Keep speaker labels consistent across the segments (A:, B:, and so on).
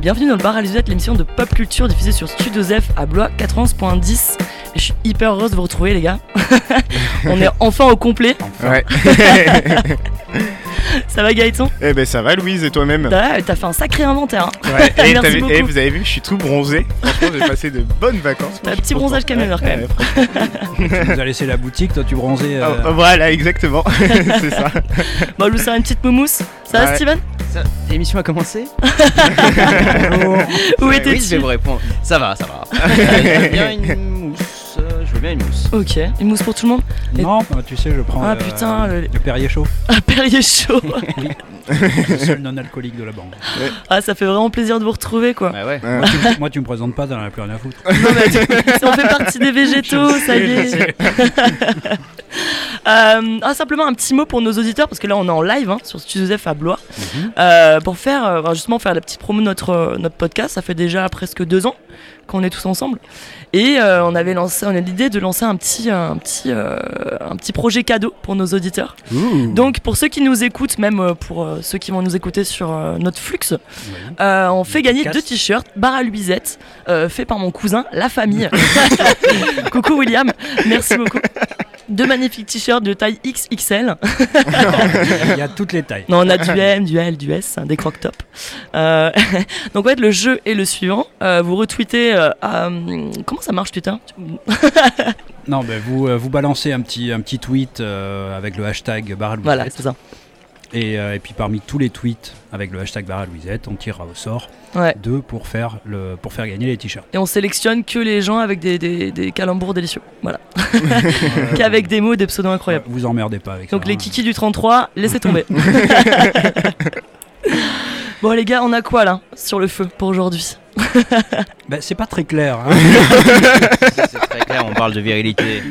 A: et bienvenue dans le bar à Lisette, l'émission de pop culture diffusée sur Studio Zef à Blois 91.10. Et je suis hyper heureuse de vous retrouver les gars. On est enfin au complet.
B: Ouais.
A: Ça va Gaëtan?
B: Eh ben ça va Louise et toi-même?
A: T'as t'as fait un sacré inventaire. hein.
B: Ouais.
A: Merci beaucoup.
B: vous avez vu, je suis tout bronzé. Franchement, j'ai passé de bonnes vacances.
A: T'as un
B: Moi, je
A: petit bronzage camionneur quand même.
B: Ouais.
C: Tu nous as laissé la boutique, toi tu bronzais. euh,
B: Ah, voilà, exactement. c'est ça.
A: Bon, je vous sers une petite moumousse. Ça va. Steven?
D: Ça, L'émission a commencé.
A: Où
D: Ouais,
A: étais-tu
D: Oui, je vais vous répondre. Ça va, ça va. Euh, je veux bien une mousse. euh, Je veux bien une mousse.
A: Ok, une mousse pour tout le monde
C: Non, bah, tu sais, je prends
A: Ah,
C: le,
A: putain, le-
C: le Perrier chaud,
A: Ah, Perrier chaud
C: le seul non alcoolique de la bande.
A: Ah, ça fait vraiment plaisir de vous retrouver quoi.
D: Ouais, ouais.
B: Ouais.
C: Moi tu, me- moi, tu me présentes pas, t'en as plus rien à foutre.
A: Non, mais tu- on fait partie des végétaux, ça y est. Euh, ah, simplement un petit mot pour nos auditeurs, parce que là on est en live hein, sur Studio F à Blois,
C: Mhm.
A: Euh, pour faire euh, justement faire la petite promo de notre, notre podcast. Ça fait déjà presque deux ans qu'on est tous ensemble. Et euh, on avait lancé, on a l'idée de lancer un petit, un, petit, euh, un petit projet cadeau pour nos auditeurs. Donc pour ceux qui nous écoutent, même euh, pour euh, ceux qui vont nous écouter sur euh, notre flux, euh, on fait gagner
C: podcast.
A: deux t-shirts, bar à Luisette, euh, fait par mon cousin, la famille. Coucou William, merci beaucoup. Deux magnifiques t-shirts de taille XXL.
C: Il y a toutes les tailles.
A: Non, on a du M, du L, du S, hein, des croque top. Euh, donc en fait, le jeu est le suivant. Euh, vous retweetez euh, hum, comment ça marche Twitter
C: Non, bah, vous, euh, vous balancez un petit, un petit tweet euh, avec le hashtag barre
A: Voilà, c'est ça.
C: et, euh, et puis parmi tous les tweets avec le hashtag barre Louisette, on tirera au sort
A: Ouais.
C: deux pour faire, le, pour faire gagner les t-shirts.
A: Et on sélectionne que les gens avec des, des, des calembours délicieux. Voilà. Qu'avec des mots et des pseudos incroyables.
C: Vous emmerdez pas avec
A: Donc
C: ça.
A: les
C: hein.
A: kikis du 33, laissez tomber. bon les gars, on a quoi là sur le feu pour aujourd'hui?
C: Bah, c'est pas très clair. hein.
D: C'est très clair, on parle de virilité.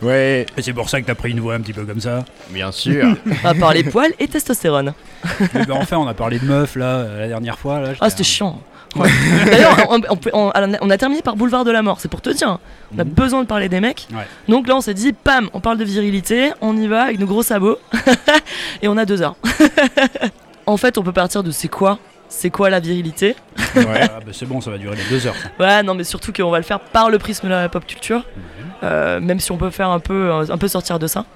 B: Ouais.
C: Et c'est pour ça que t'as pris une voix un petit peu comme ça.
D: Bien sûr.
A: On va parler poils et testostérone.
C: Mais bah, enfin, on a parlé de meufs là euh, la dernière fois. Là,
A: Ah c'était chiant. Ouais. D'ailleurs, on, on peut- on- on a terminé par Boulevard de la Mort, c'est pour te dire. On a
C: Mhm.
A: besoin de parler des mecs.
C: Ouais.
A: Donc là, on s'est dit, pam, on parle de virilité, on y va avec nos gros sabots. et on a deux heures. en fait, on peut partir de c'est quoi C'est quoi la virilité
C: Ouais, ah, bah, c'est bon, ça va durer les deux heures. ça.
A: Ouais, non, mais surtout qu'on va le faire par le prisme de la pop culture.
C: Mhm.
A: Euh, même si on peut faire un peu, un peu sortir de ça.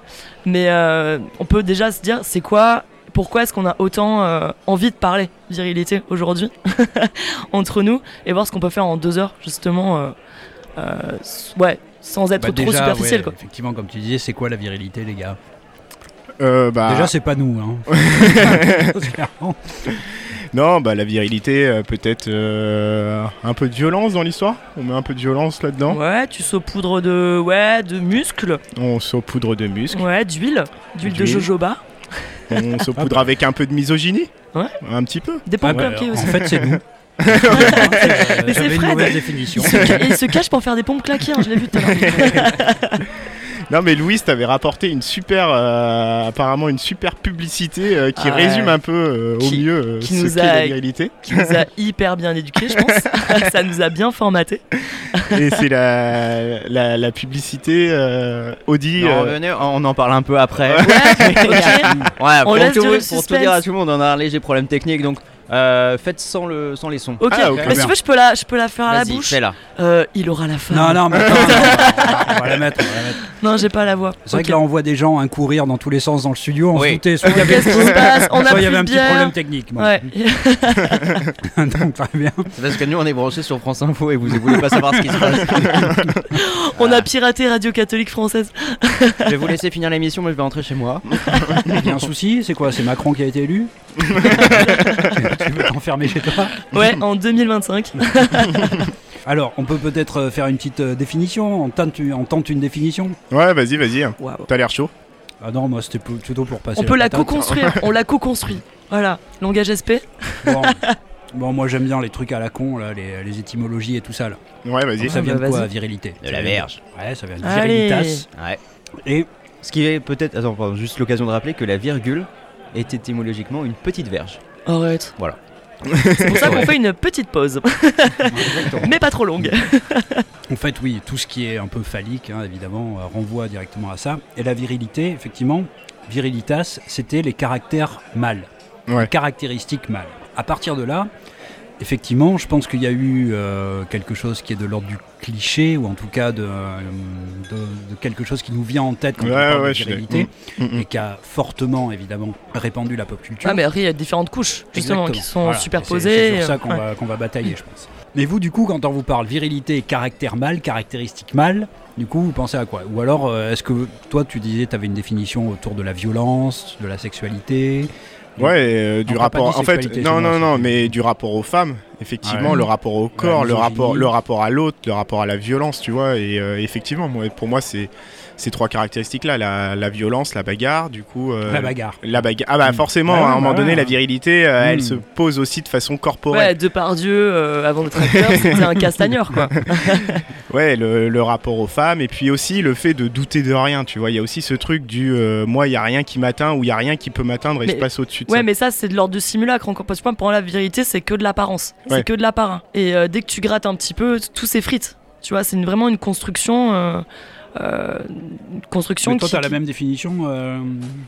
A: Mais euh, on peut déjà se dire, c'est quoi pourquoi est-ce qu'on a autant euh, envie de parler virilité aujourd'hui entre nous et voir ce qu'on peut faire en deux heures justement euh, euh, ouais sans être
C: Bah,
A: trop
C: déjà,
A: superficiel
C: ouais,
A: quoi
C: Effectivement, comme tu disais, c'est quoi la virilité, les gars?
B: Euh, bah,
C: Déjà, c'est pas nous. Hein.
B: Non, bah la virilité, euh, peut-être euh, un peu de violence dans l'histoire. On met un peu de violence là-dedans.
A: ouais tu saupoudres de ouais de muscles
B: On saupoudre de muscles.
A: ouais d'huile d'huile de jojoba
B: On saupoudre avec un peu de misogynie.
A: Ouais.
B: Un petit peu.
A: des
C: Ah,
A: pompes
C: bah,
A: claquées
C: en
A: aussi
C: fait, c'est nous.
A: Mais c'est
C: J'avais une
A: Fred.
C: mauvaise définition.
A: il se, ca- il se cache pour faire des pompes claquées hein, je l'ai vu tout à l'heure
B: Non mais Louise t'avais rapporté une super, euh, apparemment une super publicité euh, qui
A: Ah
B: résume un peu euh, au mieux
A: qui
B: ce
A: nous
B: qu'est
A: a-
B: la virilité.
A: qui nous a hyper bien éduqués je pense ça nous a bien formaté
B: Et c'est la, la, la publicité euh, Audi.
D: Non,
B: euh,
D: venez, on en parle un peu après.
A: ouais ok
D: Ouais, pour,
A: laisse
D: tout, pour tout dire à tout le monde, on a un léger problème technique, donc euh, faites sans, le, sans les sons.
A: Ok,
B: Ah, ok.
A: mais si tu veux, je peux la, je peux la faire à la
D: Vas-y,
A: bouche.
D: fais-la.
A: Euh, il aura la femme.
C: Non, non, mais attends, non, on va la mettre. on va la mettre.
A: Non, j'ai pas la voix.
C: C'est vrai
A: Ok.
C: que là, on voit des gens hein, courir dans tous les sens dans le studio. On
D: Oui.
C: se doutait, soit il y avait,
A: Qu'est-ce qui se passe On a
C: soit il y avait un petit
A: bière.
C: problème technique. moi.
A: Ouais.
C: Donc, très bien.
D: C'est parce que nous, on est branchés sur France Info et vous ne voulez pas savoir ce qui se passe.
A: On a piraté Radio Catholique Française.
D: Je vais vous laisser finir l'émission, mais je vais rentrer chez moi.
C: Il y a un souci, c'est quoi? C'est Macron qui a été élu? Tu veux t'enfermer chez toi
A: Ouais, en 2025.
C: Alors, on peut peut-être euh, faire une petite euh, définition. On tente, on tente une définition
B: Ouais, vas-y, vas-y. T'as l'air chaud.
C: Ah non, moi c'était pl- plutôt pour passer.
A: On peut la co-construire. On la co-construit. Voilà. Langage SP.
C: Bon, Bon, moi j'aime bien les trucs à la con, là, les, les étymologies et tout ça. Là.
B: Ouais, vas-y.
C: Ça vient
A: bah,
C: de quoi,
A: vas-y.
C: virilité
D: De la verge.
C: Ouais, ça vient de virilitas.
D: Ouais.
C: Et
D: Ce qui est peut-être. Attends, pardon, juste l'occasion de rappeler que la virgule est étymologiquement une petite verge.
A: Arrête.
D: Voilà.
A: C'est pour ça qu'on fait une petite pause. Mais pas trop longue.
C: en fait, oui, tout ce qui est un peu phallique, hein, évidemment, euh, renvoie directement à ça. Et la virilité, effectivement, virilitas, c'était les caractères mâles,
B: Ouais.
C: les caractéristiques mâles. À partir de là, effectivement, je pense qu'il y a eu euh, quelque chose qui est de l'ordre du cliché, ou en tout cas de, euh, de- de quelque chose qui nous vient en tête quand
B: Ouais,
C: on parle
B: ouais,
C: de
B: suis
C: viralité,
B: Mm, mm.
C: et qui a fortement, évidemment, répandu la pop culture.
A: Ah, mais après, il y a différentes couches, justement, qui sont
C: Voilà.
A: superposées.
C: C'est sur ça
A: euh,
C: qu'on
A: ouais.
C: va, batailler, je pense. Mais vous, du coup, quand on vous parle virilité, caractère mâle, caractéristique mâle, du coup, vous pensez à quoi? Ou alors, est-ce que toi, tu disais, tu avais une définition autour de la violence, de la sexualité?
B: Ouais, euh, du rapport. En fait, non, non, non, mais du rapport aux femmes, effectivement,
C: Ouais.
B: le rapport au corps, le rapport, le rapport à l'autre, le rapport à la violence, tu vois. Et euh, effectivement, moi, pour moi, c'est ces trois caractéristiques-là la, la violence, la bagarre, du coup. euh,
C: La bagarre.
B: La bagarre. Ah bah forcément,
C: Bah ouais,
B: à un moment
C: bah
B: donné,
C: ouais.
B: la virilité, euh, elle
C: Mm.
B: se pose aussi de façon
A: Ouais,
B: corporelle.
A: Depardieu, euh, avant d'être acteur, c'était un castagneur, quoi.
B: Ouais, le, le rapport aux femmes, et puis aussi le fait de douter de rien, tu vois. Il y a aussi ce truc du euh, moi, il y a rien qui m'atteint ou il y a rien qui peut m'atteindre et
A: Mais-
B: je passe au-dessus de
A: Ouais,
B: ça.
A: mais ça, c'est de l'ordre de simulacre encore. Parce que pour moi, la vérité, c'est que de l'apparence.
B: Ouais.
A: C'est que de l'apparat. Et euh, dès que tu grattes un petit peu, tout s'effrite. Tu vois, c'est vraiment une construction. Euh, construction
C: Mais toi, tu as la même définition euh,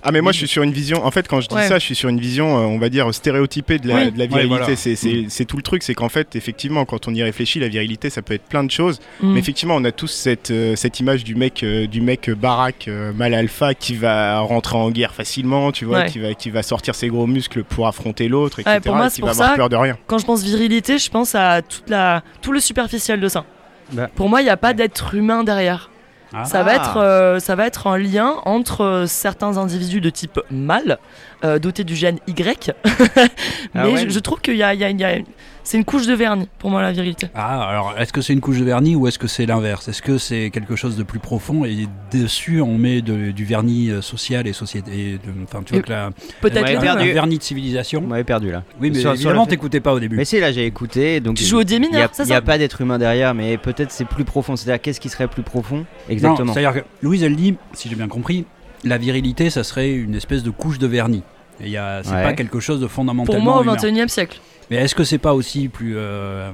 B: Ah mais moi
C: oui.
B: je suis sur une vision, en fait quand je dis
A: Ouais.
B: ça je suis sur une vision euh, on va dire stéréotypée de la,
A: Oui.
B: de la
C: Ouais,
B: virilité,
C: voilà.
B: c'est, tout le truc, c'est qu'en fait effectivement quand on y réfléchit la virilité ça peut être plein de choses,
A: Mm.
B: mais effectivement on a tous cette, euh, cette image du mec, euh, du mec baraque, euh, mal alpha qui va rentrer en guerre facilement, tu vois,
A: Ouais.
B: qui, va, qui va sortir ses gros muscles pour affronter l'autre, etc.
A: Ouais, pour moi,
B: et qui
A: pour
B: va avoir peur de rien.
A: Quand je pense virilité, je pense à toute la, tout le superficiel de ça.
D: Bah.
A: Pour moi, il n'y a pas d'être humain derrière.
C: Ah.
A: Ça, va être, euh, ça va être un lien entre euh, certains individus de type mâle, euh, dotés du gène Y. Mais
D: Ah ouais.
A: je, je trouve qu'il y a, y a- y a- c'est une couche de vernis pour moi la virilité.
C: Ah, alors est-ce que c'est une couche de vernis ou est-ce que c'est l'inverse? Est-ce que c'est quelque chose de plus profond et dessus on met de- du vernis euh, social et société Enfin, tu vois
A: Et-
C: que la,
A: Peut-être
D: Ouais,
C: un
D: perdu.
A: hein.
C: vernis de civilisation.
D: Vous m'avez perdu là.
C: Oui, mais
D: Sur-
C: évidemment, t'écoutais pas au début.
D: Mais si, là j'ai écouté. Donc
A: Tu joues au dé
D: Il n'y a,
A: mineur,
D: il y a
A: ça
D: pas d'être humain derrière, mais peut-être c'est plus profond. C'est-à-dire, qu'est-ce qui serait plus profond? Exactement.
C: C'est-à-dire que Louise, elle dit, si j'ai bien compris, la virilité, ça serait une espèce de couche de vernis. Et il y a- C'est
D: Ouais.
C: pas quelque chose de
A: Pour
C: fondamentalement
A: moi, au
C: humain.
A: 21 e siècle.
C: Mais est-ce que c'est pas aussi plus euh,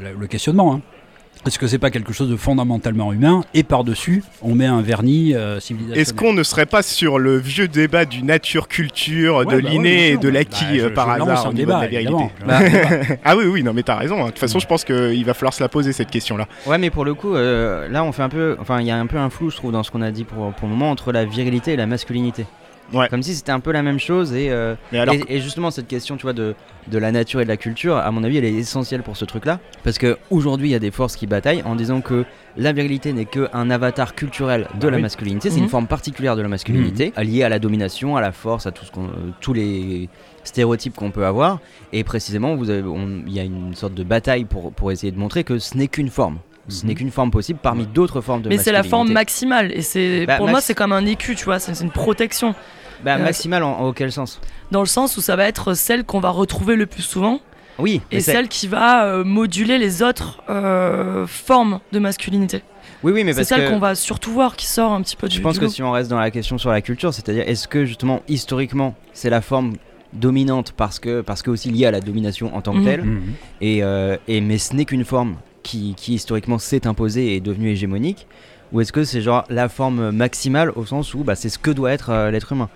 C: le- le questionnement hein? Est-ce que c'est pas quelque chose de fondamentalement humain et par-dessus on met un vernis euh, civilisationnel
B: Est-ce qu'on ne serait pas sur le vieux débat du nature-culture,
C: Ouais,
B: de
C: bah ouais,
B: l'inné et de
C: Bah,
B: l'acquis
C: je-
B: euh, par
C: je lance
B: hasard au niveau de
C: débat,
B: la virilité
C: un débat.
B: Ah oui, oui, non mais t'as raison. hein. De toute façon, je pense qu'il va falloir se la poser cette question-là.
D: Ouais, mais pour le coup, euh, là on fait un peu. Enfin, il y a un peu un flou, je trouve, dans ce qu'on a dit pour, pour le moment entre la virilité et la masculinité.
B: Ouais.
D: Comme si c'était un peu la même chose et, euh,
B: Mais alors,
D: et, et justement cette question tu vois de, de la nature et de la culture à mon avis elle est essentielle pour ce truc là parce que aujourd'hui il y a des forces qui bataillent en disant que la virilité n'est qu'un avatar culturel de
C: Ah
D: la
C: oui.
D: masculinité c'est
A: Mhm.
D: une forme particulière de la masculinité liée à la domination à la force à tout ce qu'on euh, tous les stéréotypes qu'on peut avoir et précisément vous avez on- il y a une sorte de bataille pour, pour essayer de montrer que ce n'est qu'une forme ce
C: Mhm.
D: n'est qu'une forme possible parmi d'autres formes de
A: Mais c'est la forme maximale. Et c'est
D: Bah,
A: pour moi, c'est comme un écu, tu vois. C'est c'est une protection.
D: Bah, maximale en, en auquel sens
A: Dans le sens où ça va être celle qu'on va retrouver le plus souvent.
D: oui
A: Et celle qui va euh, moduler les autres euh, formes de masculinité.
D: oui oui mais
A: C'est celle qu'on va surtout voir qui sort un petit peu du
D: Je pense
A: du
D: que si on reste dans la question sur la culture, c'est-à-dire est-ce que justement historiquement c'est la forme dominante parce que parce que aussi liée à la domination en tant que
A: Mhm.
D: telle
C: Mhm.
D: et, euh, et mais ce n'est qu'une forme qui, qui historiquement s'est imposée et est devenue hégémonique ou est-ce que c'est genre la forme maximale au sens où bah, c'est ce que doit être euh, l'être humain?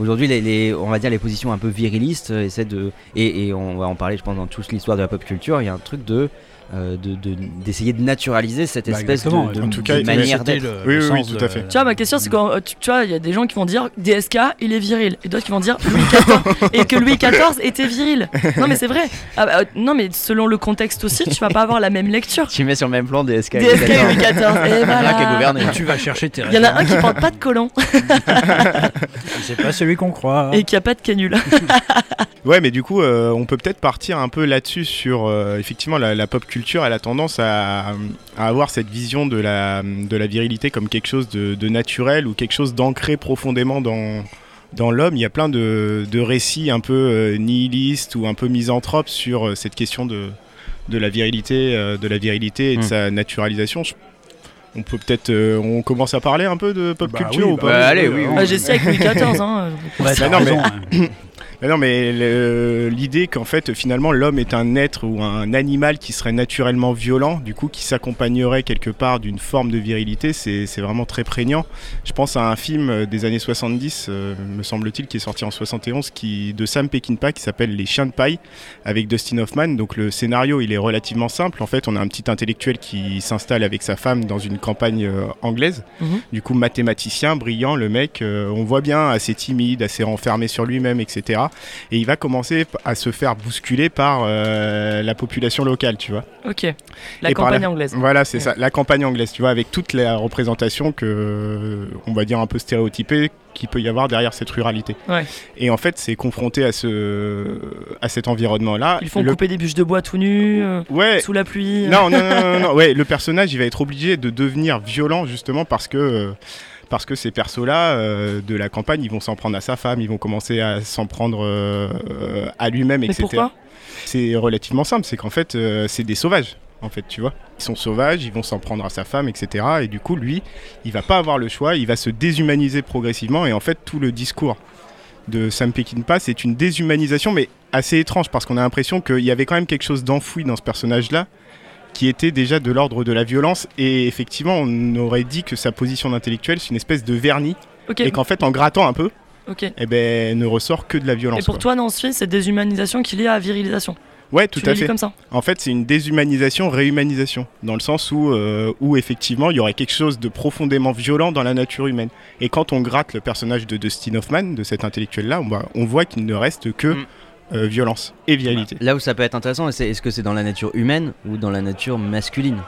D: Aujourd'hui, les, les- on va dire les positions un peu virilistes euh, essaient de et, et on va en parler, je pense, dans toute l'histoire de la pop culture. Il y a un truc de euh, de- de- d'essayer de, naturaliser cette
C: Bah,
D: espèce de, de-
B: en tout
D: de manière d'être.
C: le-
B: Oui, oui, tout à fait.
A: Tu vois, ma question, c'est quand euh, tu, tu vois, il y a des gens qui vont dire DSK, il est viril, et d'autres qui vont dire Louis XIV, et que Louis XIV était viril. Non, mais c'est vrai. Ah bah, euh, non, mais selon le contexte aussi, tu vas pas avoir la même lecture.
D: Tu mets sur le même plan.
A: DSK et Louis XIV. Et voilà.
D: gouverné.
C: Tu vas chercher tes
A: Il y en a un qui porte pas de collant
C: C'est pas celui qu'on croit.
A: et qui a pas de canule.
B: Ouais, mais du coup, euh, on peut peut-être partir un peu là-dessus sur euh, effectivement la, la pop culture. Elle a tendance à, à avoir cette vision de la, de la virilité comme quelque chose de, de naturel ou quelque chose d'ancré profondément dans, dans l'homme. Il y a plein de, de récits un peu euh, nihilistes ou un peu misanthropes sur euh, cette question de, de la virilité, euh, de la virilité et de
D: Mm.
B: sa naturalisation. Je- on peut peut-être, euh, on commence à parler un peu de pop
C: Bah
B: culture
C: oui,
B: ou
C: bah
B: pas
D: Ouais, allez, oui, oui.
A: Bah, J'ai avec Louis XIV. Hein.
C: Ouais,
B: Bah mais-
C: hein.
B: Mais non, mais l'idée qu'en fait, finalement, l'homme est un être ou un animal qui serait naturellement violent, du coup, qui s'accompagnerait quelque part d'une forme de virilité, c'est vraiment très prégnant. Je pense à un film euh, des années 70, euh, me semble-t-il, qui est sorti en 71, qui, de Sam Peckinpah, qui s'appelle Les Chiens de paille, avec Dustin Hoffman. Donc le scénario, il est relativement simple. En fait, on a un petit intellectuel qui s'installe avec sa femme dans une campagne euh, anglaise.
A: Mhm.
B: Du coup, mathématicien, brillant, le mec, euh, on voit bien, assez timide, assez renfermé sur lui-même, etc. Et il va commencer à se faire bousculer par euh, la population locale, tu vois.
A: Ok. La
B: Et
A: campagne
B: la-
A: anglaise.
B: Voilà, c'est
A: Ouais.
B: ça, la campagne anglaise, tu vois, avec toute la représentation que, on va dire un peu stéréotypée, qu'il peut y avoir derrière cette ruralité.
A: Ouais.
B: Et en fait, c'est confronté à, ce, à cet environnement-là.
A: Ils font
B: Le-
A: couper des bûches de bois tout nus, euh,
B: Ouais,
A: sous la pluie.
B: non, non, non, non, non, ouais, le personnage, il va être obligé de devenir violent justement parce que. euh, parce que ces persos-là euh, de la campagne, ils vont s'en prendre à sa femme, ils vont commencer à s'en prendre euh, à lui-même, etc.
A: pourquoi?
B: C'est relativement simple, c'est qu'en fait, euh, c'est des sauvages, en fait, tu vois. Ils sont sauvages, ils vont s'en prendre à sa femme, etc. Et du coup, lui, il va pas avoir le choix, il va se déshumaniser progressivement. Et en fait, tout le discours de Sam Peckinpah, c'est une déshumanisation, mais assez étrange, parce qu'on a l'impression qu'il y avait quand même quelque chose d'enfoui dans ce personnage-là, qui était déjà de l'ordre de la violence. Et effectivement, on aurait dit que sa position d'intellectuel, c'est une espèce de vernis,
A: Ok.
B: et qu'en fait, en grattant un peu,
A: ok.
B: eh ben, ne ressort que de la violence.
A: Et pour
B: quoi.
A: toi, dans ce film, c'est déshumanisation qui est liée à virilisation.
B: Ouais, tout
A: tu
B: à fait.
A: comme ça.
B: En fait, c'est une déshumanisation, réhumanisation, dans le sens où, euh, où effectivement, il y aurait quelque chose de profondément violent dans la nature humaine. Et quand on gratte le personnage de Dustin Hoffman, de cet intellectuel-là, on, voit- on voit qu'il ne reste que
D: Mm.
B: Euh, violence et virilité.
D: Là où ça peut être intéressant, c'est est-ce que c'est dans la nature humaine ou dans la nature masculine?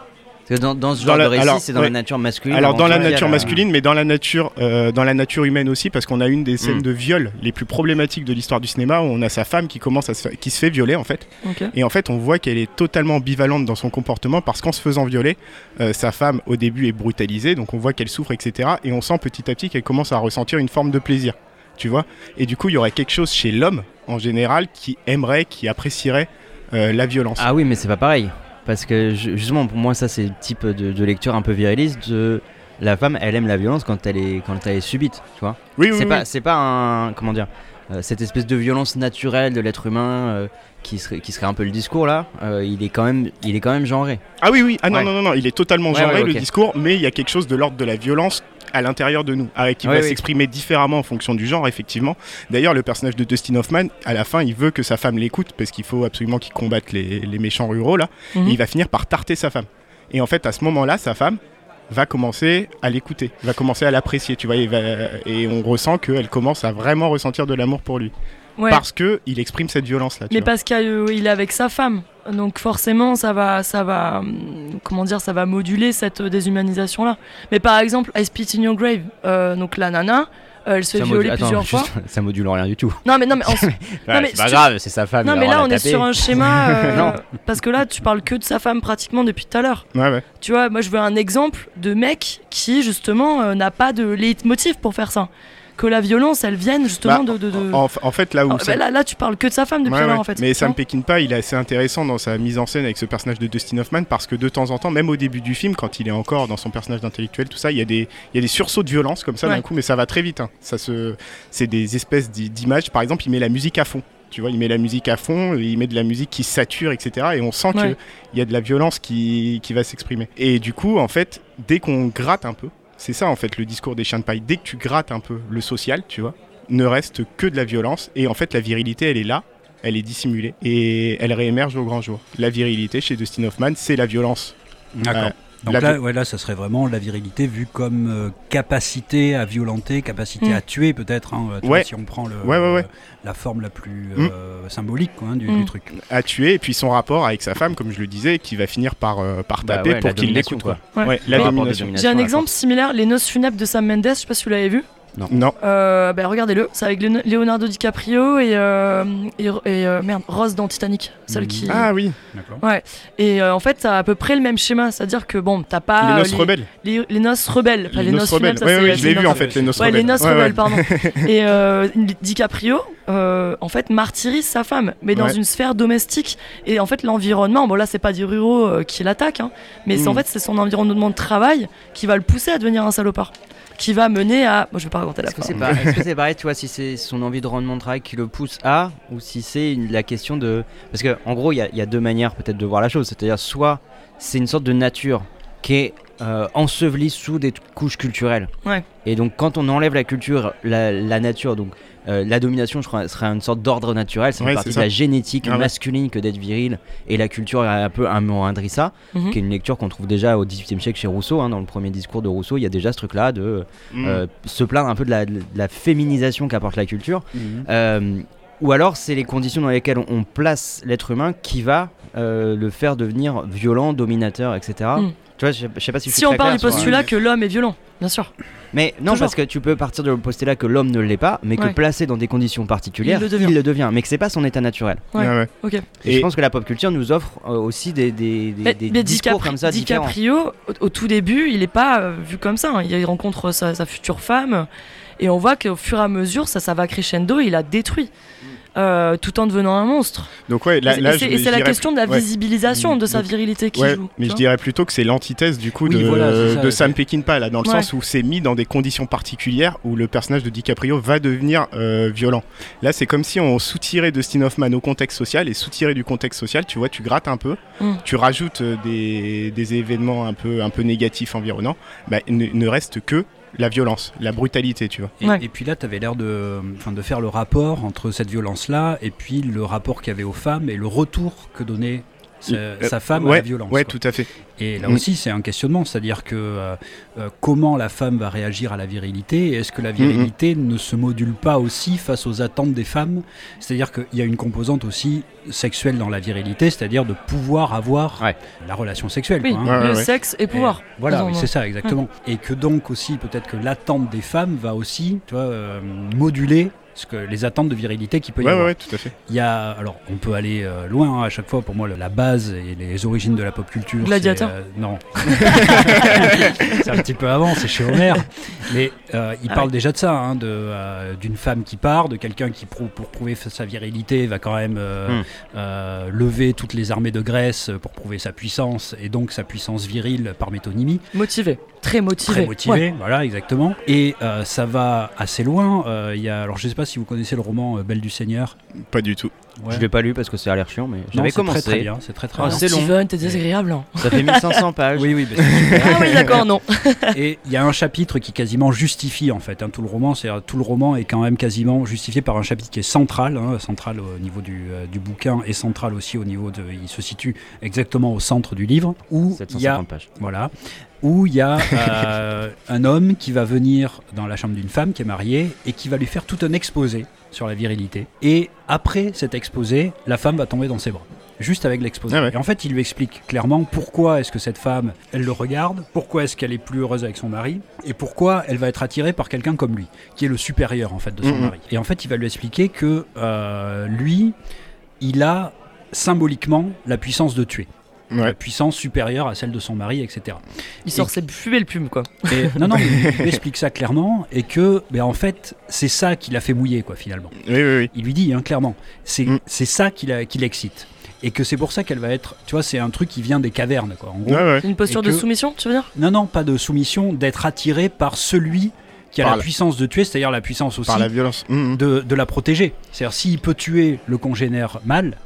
D: Parce que dans, dans ce
B: Dans
D: genre
B: la-
D: de récit,
B: alors,
D: c'est dans
B: ouais.
D: la nature masculine.
B: Alors dans la nature masculine, mais dans la nature, euh, dans la nature humaine aussi, parce qu'on a une des scènes
D: Mm.
B: de viol les plus problématiques de l'histoire du cinéma, où on a sa femme qui commence à se qui se fait violer en fait. Et en fait, on voit qu'elle est totalement ambivalente dans son comportement parce qu'en se faisant violer, euh, sa femme au début est brutalisée, donc on voit qu'elle souffre, etc. Et on sent petit à petit qu'elle commence à ressentir une forme de plaisir, tu vois. Et du coup, il y aurait quelque chose chez l'homme en général qui aimerait, qui apprécierait euh, la violence.
D: Ah oui, mais c'est pas pareil. Parce que ju- justement, pour moi, ça, c'est le type de, de lecture un peu viriliste. De... La femme, elle aime la violence quand elle est, quand elle est subite, tu vois.
B: oui, oui,
D: c'est
B: oui.
D: pas, c'est pas un, comment dire, euh, cette espèce de violence naturelle de l'être humain euh, qui serait, qui serait un peu le discours là. euh, il est quand même, il est quand même genré.
B: Ah oui, oui. Ah non,
D: Ouais.
B: non, non, non, il est totalement
D: Ouais,
B: genré
D: ouais,
B: le discours, mais il y a quelque chose de l'ordre de la violence à l'intérieur de nous, avec qui va
D: oui.
B: s'exprimer différemment en fonction du genre, effectivement. D'ailleurs, le personnage de Dustin Hoffman, à la fin, il veut que sa femme l'écoute parce qu'il faut absolument qu'il combatte les, les méchants ruraux là.
A: Mhm.
B: Et il va finir par tarter sa femme. Et en fait, à ce moment-là, sa femme va commencer à l'écouter, va commencer à l'apprécier, tu vois, et, va- et on ressent qu'elle commence à vraiment ressentir de l'amour pour lui,
A: Ouais.
B: parce que il exprime cette violence là.
A: Mais parce qu'il est avec sa femme. Donc forcément, ça va, ça va, hum, comment dire, ça va moduler cette déshumanisation là. Mais par exemple, I Spit in Your Grave, euh, donc la nana, euh, elle se fait
D: Ça
A: violer
D: module- attends,
A: plusieurs fois.
D: juste, ça module rien du tout.
A: Non mais non mais en- Non, mais
D: c'est pas
A: tu-
D: grave, c'est sa femme.
A: non mais là on est sur un schéma euh,
D: Non.
A: parce que là tu parles que de sa femme pratiquement depuis tout à l'heure.
B: Ouais, ouais.
A: Tu vois, moi je veux un exemple de mec qui justement euh, n'a pas de leitmotiv pour faire ça. Que la violence elle vienne justement
B: Bah,
A: de. de, de-
B: En, en fait, là où
A: Ah,
B: ça-
A: bah là, là tu parles que de sa femme depuis
B: Ouais, ouais.
A: en fait.
B: Mais Sam Peckinpah, il est assez intéressant dans sa mise en scène avec ce personnage de Dustin Hoffman parce que de temps en temps, même au début du film, quand il est encore dans son personnage d'intellectuel, tout ça, il y, a des, il y a des sursauts de violence comme ça d'un
A: Ouais.
B: coup, mais ça va très vite. hein. Ça se, c'est des espèces d'i- d'images. Par exemple, il met la musique à fond. Tu vois, il met la musique à fond, il met de la musique qui sature, etc. Et on sent
A: Ouais.
B: qu'il y a de la violence qui, qui va s'exprimer. Et du coup, en fait, dès qu'on gratte un peu, c'est ça en fait le discours des chiens de paille. Dès que tu grattes un peu le social, tu vois, ne reste que de la violence. Et en fait, la virilité, elle est là, elle est dissimulée et elle réémerge au grand jour. La virilité chez Dustin Hoffman, c'est la violence.
C: D'accord.
B: Euh,
C: Donc
B: la-
C: là, ouais, là, ça serait vraiment la virilité vue comme euh, capacité à violenter, capacité
A: Mm.
C: à tuer peut-être. hein,
B: Ouais.
C: si on prend le,
B: Ouais, ouais, ouais.
C: la forme la plus
B: Mm.
C: euh, symbolique quoi, hein, du,
A: Mm.
C: du truc.
B: à tuer et puis son rapport avec sa femme, comme je le disais, qui va finir par, euh, par
D: Bah
B: taper pour qu'il l'écoute.
A: J'ai un exemple similaire, les noces funèbres de Sam Mendes, je sais pas si vous l'avez vu.
B: Non,
A: Euh, bah, regardez-le, c'est avec Leonardo DiCaprio et, euh, et, et, euh, merde, Rose dans Titanic, celle
C: Mhm.
A: qui.
B: ah oui,
C: D'accord.
A: Et euh, en fait, t'as à peu près le même schéma, c'est-à-dire que bon, t'as pas.
B: les
A: euh,
B: noces rebelles.
A: les, les noces rebelles, pas les, noces
B: rebelles.
A: ça,
B: Ouais, ouais,
A: c'est
B: je l'ai vu en fait, les noces
A: Ouais,
B: rebelles.
A: les noces
B: Ouais, ouais.
A: rebelles, pardon. et euh, DiCaprio, euh, en fait, martyrise sa femme, mais dans
B: Ouais.
A: une sphère domestique. Et en fait, l'environnement, bon là, c'est pas des ruraux euh, qui l'attaquent, hein, mais c'est
B: Mm.
A: en fait, c'est son environnement de travail qui va le pousser à devenir un salopard. Qui va mener à. Moi, je vais pas raconter la
D: Est-ce que
A: fin.
D: c'est pas- est-ce que c'est pareil, tu vois, si c'est son envie de rendement de travail qui le pousse à, ou si c'est la question de. Parce que, en gros, il y, y a deux manières peut-être de voir la chose. C'est-à-dire, soit c'est une sorte de nature qui est euh, ensevelie sous des couches culturelles.
A: Ouais.
D: Et donc, quand on enlève la culture, la, la nature, donc euh, la domination, je crois, serait une sorte d'ordre naturel. C'est une
B: Ouais,
D: partie de la génétique
B: Ah ouais.
D: masculine que d'être viril. Et la culture a un peu amoindri ça,
A: Mhm.
D: qui est une lecture qu'on trouve déjà au XVIIIe siècle chez Rousseau. hein, dans le premier discours de Rousseau, il y a déjà ce truc-là de
B: Mm.
D: euh, se plaindre un peu de la, de la féminisation qu'apporte la culture.
C: Mhm.
D: Euh, ou alors c'est les conditions dans lesquelles on, place l'être humain qui va euh, le faire devenir violent, dominateur, etc. Tu vois, je, je sais pas si je suis
A: Si on
D: très
A: parle du
D: sur-
A: postulat que l'homme est violent, bien sûr.
D: Mais non,
A: Toujours.
D: parce que tu peux partir de le postulat que l'homme ne l'est pas, mais que
A: Ouais.
D: placé dans des conditions particulières,
A: Il le devient.
D: mais que c'est pas son état naturel.
A: Ouais.
B: Ouais, ouais.
A: Ok.
D: Et,
B: Et-
D: je pense que la pop culture nous offre euh, aussi des, des, des-
A: Mais,
D: des
A: mais
D: discours
A: DiCapri-
D: comme ça différents.
A: DiCaprio, au, au tout début, il est pas euh, vu comme ça. hein. Il rencontre sa, sa future femme et on voit qu'au fur et à mesure, ça, ça va crescendo. Il la détruit. Euh, tout en devenant un monstre.
B: Donc ouais, là,
A: c'est la question de la
B: ouais.
A: visibilisation de sa
B: Donc,
A: virilité qui
B: Ouais,
A: joue.
B: mais je dirais plutôt que c'est l'antithèse du coup
C: Oui,
B: de,
C: voilà, ça,
B: de Sam Peckinpah là, dans le
A: Ouais.
B: sens où c'est mis dans des conditions particulières où le personnage de DiCaprio va devenir euh, violent. Là, c'est comme si on soutirait Dustin Hoffman au contexte social et soutiré du contexte social, tu vois, tu grattes un peu,
A: Mm.
B: tu rajoutes euh, des, des événements un peu un peu négatifs environnants, bah, ne reste que la violence, la brutalité, tu vois.
C: Et,
A: Ouais.
C: et puis là, tu avais l'air de, enfin, de faire le rapport entre cette violence-là et puis le rapport qu'il y avait aux femmes et le retour que donnait sa,
B: Euh,
C: sa femme à
B: ouais,
C: la violence.
B: Ouais,
C: quoi.
B: tout à fait.
C: Et là
B: Mm.
C: aussi, c'est un questionnement, c'est-à-dire que euh, euh, comment la femme va réagir à la virilité Est-ce que la virilité ne se module pas aussi face aux attentes des femmes? C'est-à-dire qu'il y a une composante aussi sexuelle dans la virilité, c'est-à-dire de pouvoir avoir
D: Ouais.
C: la relation sexuelle.
A: Oui,
C: quoi, hein.
B: Ouais,
A: le
B: ouais.
A: sexe et pouvoir.
C: Voilà, oui, c'est ça, exactement. Et que donc aussi, peut-être que l'attente des femmes va aussi, tu vois, euh, moduler ce que les attentes de virilité qui peut y
B: Ouais,
C: avoir.
B: ouais, tout à fait.
C: Il y a, alors, on peut aller euh, loin hein, à chaque fois. Pour moi, la base et les origines de la pop culture.
A: Gladiateur
C: c'est, euh, Non. c'est un petit peu avant, c'est chez Homer. Mais euh, il
A: Ah
C: parle
A: ouais.
C: déjà de ça, hein, de, euh, d'une femme qui part, de quelqu'un qui, prou- pour prouver sa virilité, va quand même euh,
D: Hmm.
C: euh, lever toutes les armées de Grèce pour prouver sa puissance et donc sa puissance virile par métonymie.
A: Motivé, très motivé.
C: Très motivé,
A: Ouais.
C: voilà, exactement. Et euh, ça va assez loin. Euh, y a, alors, je sais pas si vous connaissez le roman euh, Belle du Seigneur.
B: Pas du tout.
C: Ouais.
D: Je l'ai pas lu parce que c'est à l'air chiant, mais j'avais
C: c'est
D: commencé.
C: Très, très bien, c'est très très
D: Ah,
C: bien.
D: c'est long.
A: Steven, t'es désagréable. hein.
D: Ça fait 1500 pages.
C: Oui, oui.
A: Ah oui, d'accord, non.
C: Et il y a un chapitre qui quasiment justifie en fait hein, tout le roman. C'est tout le roman est quand même quasiment justifié par un chapitre qui est central, hein, central au niveau du, euh, du bouquin et central aussi au niveau de. Il se situe exactement au centre du livre où il y a
D: 750 pages.
C: voilà où il y a euh, un homme qui va venir dans la chambre d'une femme qui est mariée et qui va lui faire tout un exposé sur la virilité. Et après cet exposé, la femme va tomber dans ses bras. Juste avec l'exposé.
B: Ah ouais.
C: Et en fait, il lui explique clairement pourquoi est-ce que cette femme, elle le regarde, pourquoi est-ce qu'elle est plus heureuse avec son mari, et pourquoi elle va être attirée par quelqu'un comme lui, qui est le supérieur en fait de son
B: Mhm.
C: mari. Et en fait, il va lui expliquer que euh, lui, il a symboliquement la puissance de tuer. La
B: Ouais.
C: puissance supérieure à celle de son mari, etc.
A: Il sort ses plus belles plumes, quoi.
C: Et, non, non, mais il explique ça clairement et que, ben, en fait, c'est ça qui l'a fait mouiller, quoi, finalement.
B: Oui, oui, oui.
C: Il lui dit, hein, clairement, c'est
B: Mm.
C: c'est ça qui la- qui l'excite. Et que c'est pour ça qu'elle va être, tu vois, c'est un truc qui vient des cavernes, quoi. En gros,
B: Ouais, ouais.
A: C'est une posture
C: Et
A: de soumission, tu veux dire?
C: Non, non, pas de soumission, d'être attiré par celui qui a
B: Par
C: la
B: la-
C: puissance de tuer, c'est-à-dire la puissance aussi
B: Par la violence. Mhm.
C: de, de la protéger. C'est-à-dire, s'il peut tuer le congénère mâle,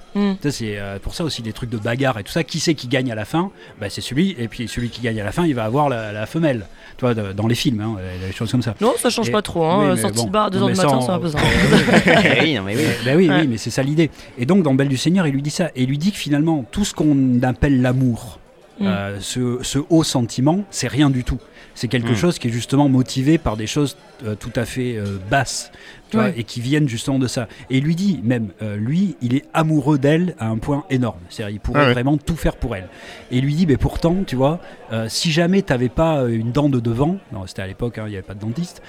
C: ça, c'est euh, pour ça aussi des trucs de bagarre et tout ça. Qui c'est qui gagne à la fin? Bah, C'est celui, et puis celui qui gagne à la fin, il va avoir la, la femelle. Tu vois, de- dans les films, hein, des choses comme ça.
A: Non, ça change
C: Et-
A: pas trop. Hein.
C: oui, mais
A: Sortie
C: bon.
A: de bar à 2h
C: Non,
A: du
C: mais
A: matin, ça.
D: Eh oui, non, mais oui.
C: Ben oui,
A: Ouais.
C: oui, mais c'est ça l'idée. Et donc, dans Belle du Seigneur, il lui dit ça. Et il lui dit que finalement, tout ce qu'on appelle l'amour,
A: Mm.
C: euh, ce, ce haut sentiment, c'est rien du tout. C'est quelque
D: Mm.
C: chose qui est justement motivé par des choses euh, tout à fait euh, basses, tu vois,
A: Ouais.
C: et qui viennent justement de ça. Et lui dit, même, lui, il est amoureux d'elle à un point énorme. C'est-à-dire, il pourrait
B: Ah ouais.
C: vraiment tout faire pour elle. Et lui dit, mais pourtant, tu vois, si jamais t'avais pas une dent de devant, non, c'était à l'époque, hein, il n'y avait pas de dentiste,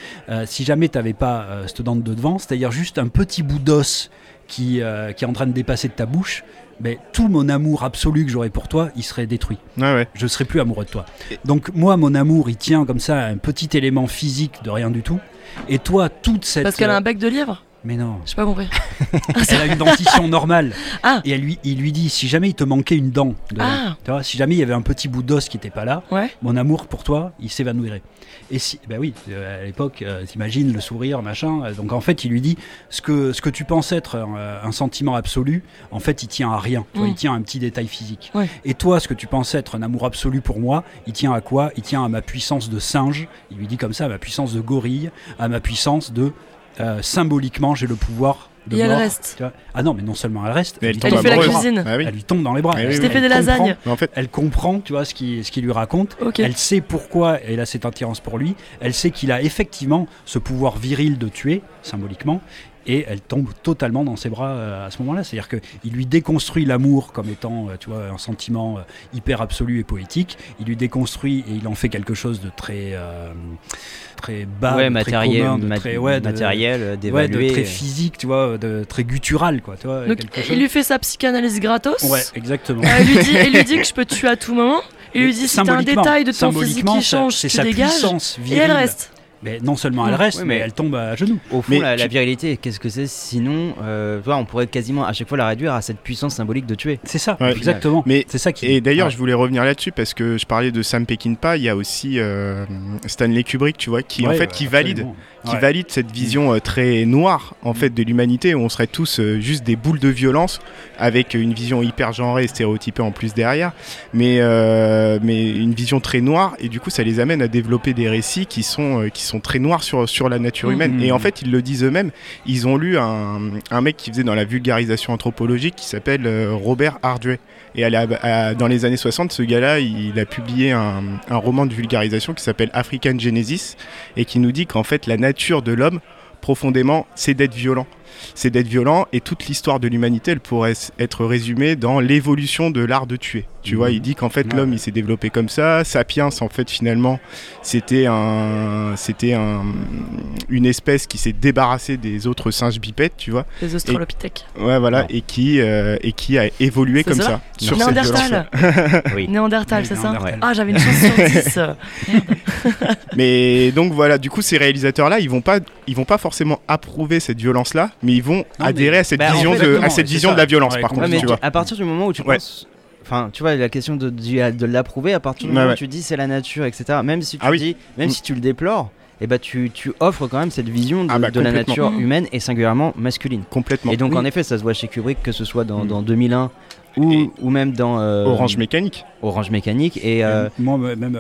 C: si jamais t'avais pas cette dent de devant, c'est-à-dire juste un petit bout d'os qui, qui est en train de dépasser de ta bouche, mais tout mon amour absolu que j'aurais pour toi, il serait détruit.
B: Ouais, ouais.
C: Je serais plus amoureux de toi. Donc moi, mon amour, il tient comme ça à un petit élément physique de rien du tout. Et toi, toute cette...
A: Parce qu'elle a un bec de lièvre
C: Mais non.
A: J'ai pas compris.
C: Elle a une dentition normale.
A: Ah.
C: Et elle lui, il lui dit si jamais il te manquait une dent, de-
A: Ah.
C: tu vois, si jamais il y avait un petit bout d'os qui n'était pas là,
A: Ouais.
C: mon amour pour toi, il s'évanouirait. Et si, ben oui, euh, à l'époque, euh, t'imagines le sourire, machin. euh, Donc en fait, il lui dit ce que, ce que tu penses être un, un sentiment absolu, en fait, il tient à rien. Vois,
A: Mm.
C: Il tient à un petit détail physique.
A: Ouais.
C: Et toi, ce que tu penses être un amour absolu pour moi, il tient à quoi? Il tient à ma puissance de singe. Il lui dit comme ça, à ma puissance de gorille, à ma puissance de euh, symboliquement, j'ai le pouvoir. De
A: Et elle
C: mort.
A: reste.
C: Tu vois ah non, mais non seulement elle reste,
B: Mais elle
C: lui
B: tombe
A: Elle
C: tombe
A: fait la
C: dans les
B: amoureuse.
C: bras.
A: cuisine.
B: Ah oui.
C: Elle lui tombe dans les bras. Elle-
B: oui,
A: Je
B: oui.
A: t'ai fait des
C: elle comprend-
A: lasagnes.
B: En fait,
C: Elle comprend, tu vois, ce qu'il ce qu'il lui raconte. Elle sait pourquoi elle a cette attirance pour lui. Elle sait qu'il a effectivement ce pouvoir viril de tuer, symboliquement. Et elle tombe totalement dans ses bras euh, à ce moment-là. C'est-à-dire qu'il lui déconstruit l'amour comme étant, euh, tu vois, un sentiment euh, hyper absolu et poétique. Il lui déconstruit et il en fait quelque chose de très, euh, très bas,
D: ouais,
C: de très
D: matériel,
C: commun, de
D: mat-
C: très, ouais, de-
D: matériel,
C: ouais, de très physique, tu vois, de très guttural, quoi. Tu vois,
A: Donc, il lui fait sa psychanalyse gratos.
C: Ouais, exactement.
A: Euh, il, lui dit, il lui dit que je peux te tuer à tout moment. Il lui dit t'as un détail de ton physique qui change,
C: c'est
A: tu
C: sa
A: dégages.
C: puissance
A: Et elle reste.
C: Mais non seulement elle reste, mais
D: mais-
C: elle tombe à genoux.
D: Au fond,
B: Mais
D: la, virilité, qu'est-ce que c'est Sinon, euh, tu vois, on pourrait quasiment à chaque fois la réduire à cette puissance symbolique de tuer.
C: C'est ça,
B: Ouais.
C: exactement.
B: Mais-
C: c'est ça qui.
B: Et d'ailleurs,
C: Ouais.
B: je voulais revenir là-dessus parce que je parlais de Sam Peckinpah. Il y a aussi euh, Stanley Kubrick, tu vois, qui en fait qui valide,
C: absolument.
B: Qui
C: Ouais.
B: valide cette vision euh, très noire en fait de l'humanité où on serait tous euh, juste des boules de violence avec une vision hyper genrée et stéréotypée en plus derrière, mais euh, mais une vision très noire et du coup ça les amène à développer des récits qui sont qui sont très noirs sur sur la nature humaine. Et en fait, ils le disent eux-mêmes. Ils ont lu un, un mec qui faisait dans la vulgarisation anthropologique qui s'appelle Robert Ardrey. Et dans les années 60, ce gars-là, il, a publié un roman de vulgarisation qui s'appelle African Genesis et qui nous dit qu'en fait, la nature de l'homme, profondément, c'est d'être violent. C'est d'être violent et toute l'histoire de l'humanité, elle pourrait être résumée dans l'évolution de l'art de tuer. Tu vois, il dit qu'en fait,
C: Ouais.
B: l'homme, il s'est développé comme ça. Sapiens, en fait, finalement, c'était un, c'était un, une espèce qui s'est débarrassée des autres singes bipèdes, tu vois.
A: Les australopithèques.
B: Ouais, voilà, et qui, euh, et qui a évolué comme
A: ça
B: ça. sur cette
A: Néandertal.
B: violence.
D: Oui.
A: Néandertal, c'est ça
C: Néandertal.
A: Ah, j'avais une chance sur 10.
B: Mais donc voilà, du coup, ces réalisateurs-là, ils vont pas, ils vont pas forcément approuver cette violence-là, mais ils vont
C: mais-
B: adhérer à cette
D: Bah, en
B: vision,
D: fait,
B: de, à cette vision
C: ça.
B: de la violence,
C: Ouais,
B: par contre, tu vois.
D: à partir du moment où tu
B: Ouais.
D: penses. Enfin, tu vois, la question de, de l'approuver, à partir du moment
B: ouais.
D: où tu dis c'est la nature, etc., même si tu
B: Ah oui.
D: dis, même si tu le déplores, et bah tu, tu offres quand même cette vision de,
B: Ah bah,
D: de la nature humaine et singulièrement masculine.
B: Complètement.
D: Et donc,
C: Oui.
D: en effet, ça se voit chez Kubrick, que ce soit dans,
C: Mm.
D: dans 2001 ou,
B: Et-
D: ou même dans euh,
B: Orange Mécanique.
D: Orange Mécanique. Et, euh,
C: Moi, même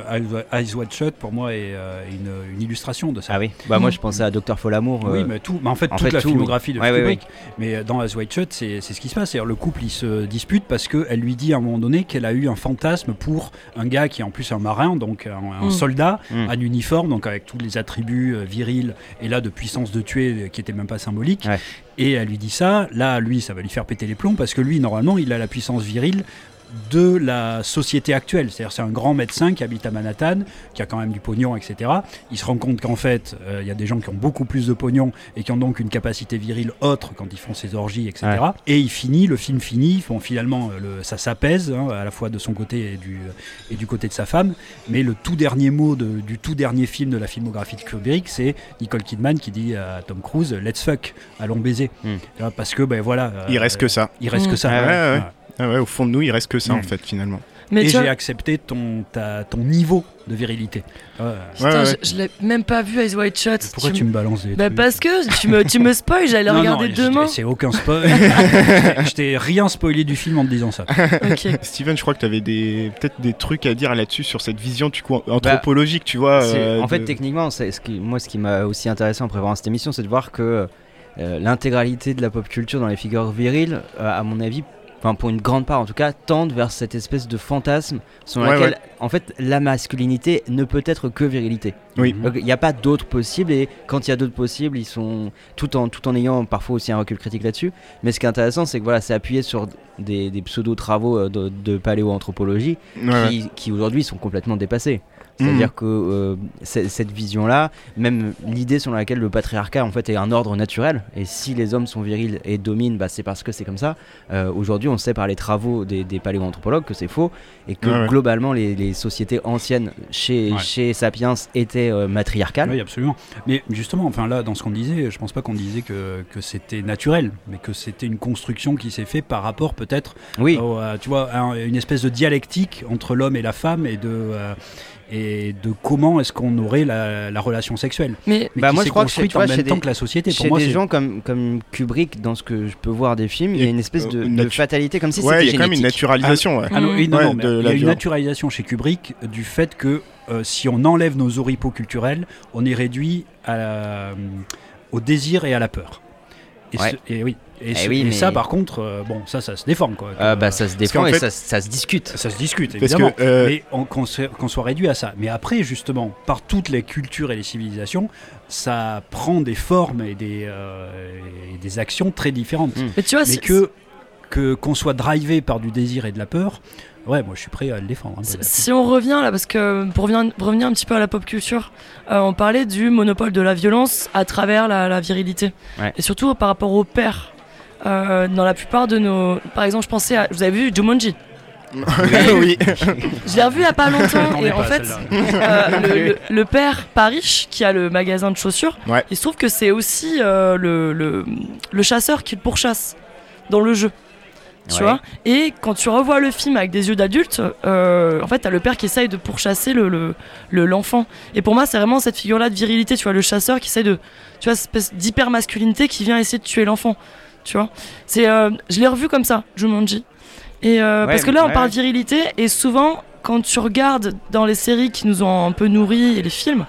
C: Eyes- Wide Shut, pour moi, est euh, une, une illustration de ça.
D: ah oui, bah moi je pensais à Docteur Folamour.
C: Oui, mais tout, mais en fait,
D: en
C: toute
D: fait,
C: la
D: tout,
C: filmographie de
D: Ouais, ouais,
C: Kubrick. Mais dans Eyes Wide Shut, c'est c'est ce qui se passe. C'est-à-dire, le couple, il se dispute parce qu'elle lui dit à un moment donné qu'elle a eu un fantasme pour un gars qui est en plus un marin, donc un, un
A: Mm.
C: soldat,
D: Mm.
C: en uniforme, donc avec tous les attributs virils et là de puissance de tuer qui était même pas symbolique.
D: Ouais.
C: Et elle lui dit ça. Là, lui, ça va lui faire péter les plombs parce que lui, normalement, il a la puissance virile de la société actuelle. C'est-à-dire c'est un grand médecin qui habite à Manhattan, qui a quand même du pognon, etc. Il se rend compte qu'en fait, euh, il y a des gens qui ont beaucoup plus de pognon et qui ont donc une capacité virile autre quand ils font ces orgies, etc.
D: Ouais.
C: Et il finit, le film finit, bon, finalement, euh, le, ça s'apaise, hein, à la fois de son côté et du, et du côté de sa femme. Mais le tout dernier mot de- du tout dernier film de la filmographie de Kubrick, c'est Nicole Kidman qui dit à Tom Cruise Let's fuck, allons baiser.
D: Mm.
C: Vois, Parce que, ben voilà.
B: Il
C: euh,
B: reste que ça.
C: Il reste
A: Mm.
C: que ça.
B: Ouais, ouais, ouais. Ah ouais, au fond de nous, il reste que ça, en fait, finalement.
A: Mais
C: et j'ai accepté ton, ta, ton niveau de virilité. Ouais.
A: putain,
B: Ouais, ouais,
A: je, je l'ai même pas vu Eyes Wide Shut.
C: Pourquoi tu,
A: me-
C: me balances des
A: Bah
C: trucs
A: parce que tu me, tu me spoil, j'allais
C: Non,
A: regarder
C: non,
A: demain.
C: C'est aucun spoil. je t'ai- rien spoilé du film en te disant ça.
B: Steven, je crois que tu avais des, peut-être des trucs à dire là-dessus sur cette vision du coup, anthropologique, tu vois. Euh,
D: en fait,
B: de-
D: techniquement, c'est ce qui, moi, ce qui m'a aussi intéressé en préparant cette émission, c'est de voir que euh, l'intégralité de la pop culture dans les figures viriles, euh, à mon avis, enfin pour une grande part en tout cas, tendent vers cette espèce de fantasme sur
B: Ouais,
D: laquelle,
B: ouais.
D: en fait, la masculinité ne peut être que virilité.
B: Oui.
D: Il n'y a pas d'autres possibles et quand il y a d'autres possibles, ils sont tout en tout en ayant parfois aussi un recul critique là-dessus. Mais ce qui est intéressant, c'est que voilà, c'est appuyé sur des, des pseudo travaux de, de paléoanthropologie
B: ouais.
D: qui, qui aujourd'hui sont complètement dépassés. C'est-à-dire
B: Mhm.
D: que euh, cette vision-là, même l'idée selon laquelle le patriarcat en fait est un ordre naturel, et si les hommes sont virils et dominent, bah, c'est parce que c'est comme ça. Euh, Aujourd'hui, on sait par les travaux des, des paléoanthropologues que c'est faux, et que
B: ouais.
D: globalement, les, les sociétés anciennes chez,
C: Ouais.
D: chez Sapiens étaient euh, matriarcales.
C: Oui, absolument. Mais justement, enfin là, dans ce qu'on disait, je pense pas qu'on disait que, que c'était naturel, mais que c'était une construction qui s'est faite par rapport peut-être,
D: Oui,
C: au, tu vois, à une espèce de dialectique entre l'homme et la femme et de et de comment est-ce qu'on aurait la, la relation sexuelle.
A: Mais
C: Mais
D: Bah,
C: qui
D: moi, je crois que chez- vois,
C: en même
D: chez
C: temps
D: des-
C: que la société.
D: chez
C: Pour moi,
D: des
C: c'est-
D: gens comme, comme Kubrick, dans ce que je peux voir des films, il y a une espèce de,
B: Euh,
D: de fatalité, comme si
B: Ouais, il y
D: c'était
B: a quand même une naturalisation. ouais.
C: Ah non, oui, non,
B: Ouais,
C: non, mais
B: de
C: il y a une naturalisation chez Kubrick du fait que euh, si on enlève nos oripeaux culturels, on est réduit à la- au désir et à la peur. Et,
D: Ouais.
C: ce- et oui. Et,
D: Eh
C: ce-
D: oui,
C: et
D: mais-
C: ça, par contre, euh, bon, ça, ça se déforme quoi.
D: Euh, bah, ça se
B: qu'en
D: et
B: fait-
D: ça, ça se discute.
C: ça se discute, évidemment.
B: que, euh,
C: Mais on- qu'on soit réduit à ça. Mais après, justement, par toutes les cultures et les civilisations, ça prend des formes et des, euh, et des actions très différentes.
D: Mm.
A: Mais tu vois,
C: Mais
A: si-
C: que que qu'on soit drivé par du désir et de la peur, ouais, moi je suis prêt à le défendre. hein,
A: Si, on revient là, parce que pour revenir, revenir un petit peu à la pop culture, euh, on parlait du monopole de la violence à travers la, la virilité.
D: Ouais.
A: Et surtout par rapport au père. Euh, dans la plupart de nos. Par exemple, je pensais à. Vous avez vu Jumanji?
B: Oui.
A: Je l'ai revu il y a pas longtemps.
C: On
A: et en fait, euh, le, le- le père Parish, qui a le magasin de chaussures,
B: Ouais.
A: il se trouve que c'est aussi euh, le, le, le chasseur qui le pourchasse dans le jeu. Tu
D: Ouais.
A: vois Et quand tu revois le film avec des yeux d'adulte, euh, en fait, t'as le père qui essaye de pourchasser le, le- le- l'enfant. Et pour moi, c'est vraiment cette figure-là de virilité, tu vois, le chasseur qui essaye de. Tu vois, cette espèce d'hyper masculinité qui vient essayer de tuer l'enfant. Tu vois C'est, euh, Je l'ai revu comme ça, Jumanji. Et euh,
D: Ouais,
A: parce que là, on
D: ouais,
A: parle
D: ouais.
A: virilité, et souvent, quand tu regardes dans les séries qui nous ont un peu nourris et les films,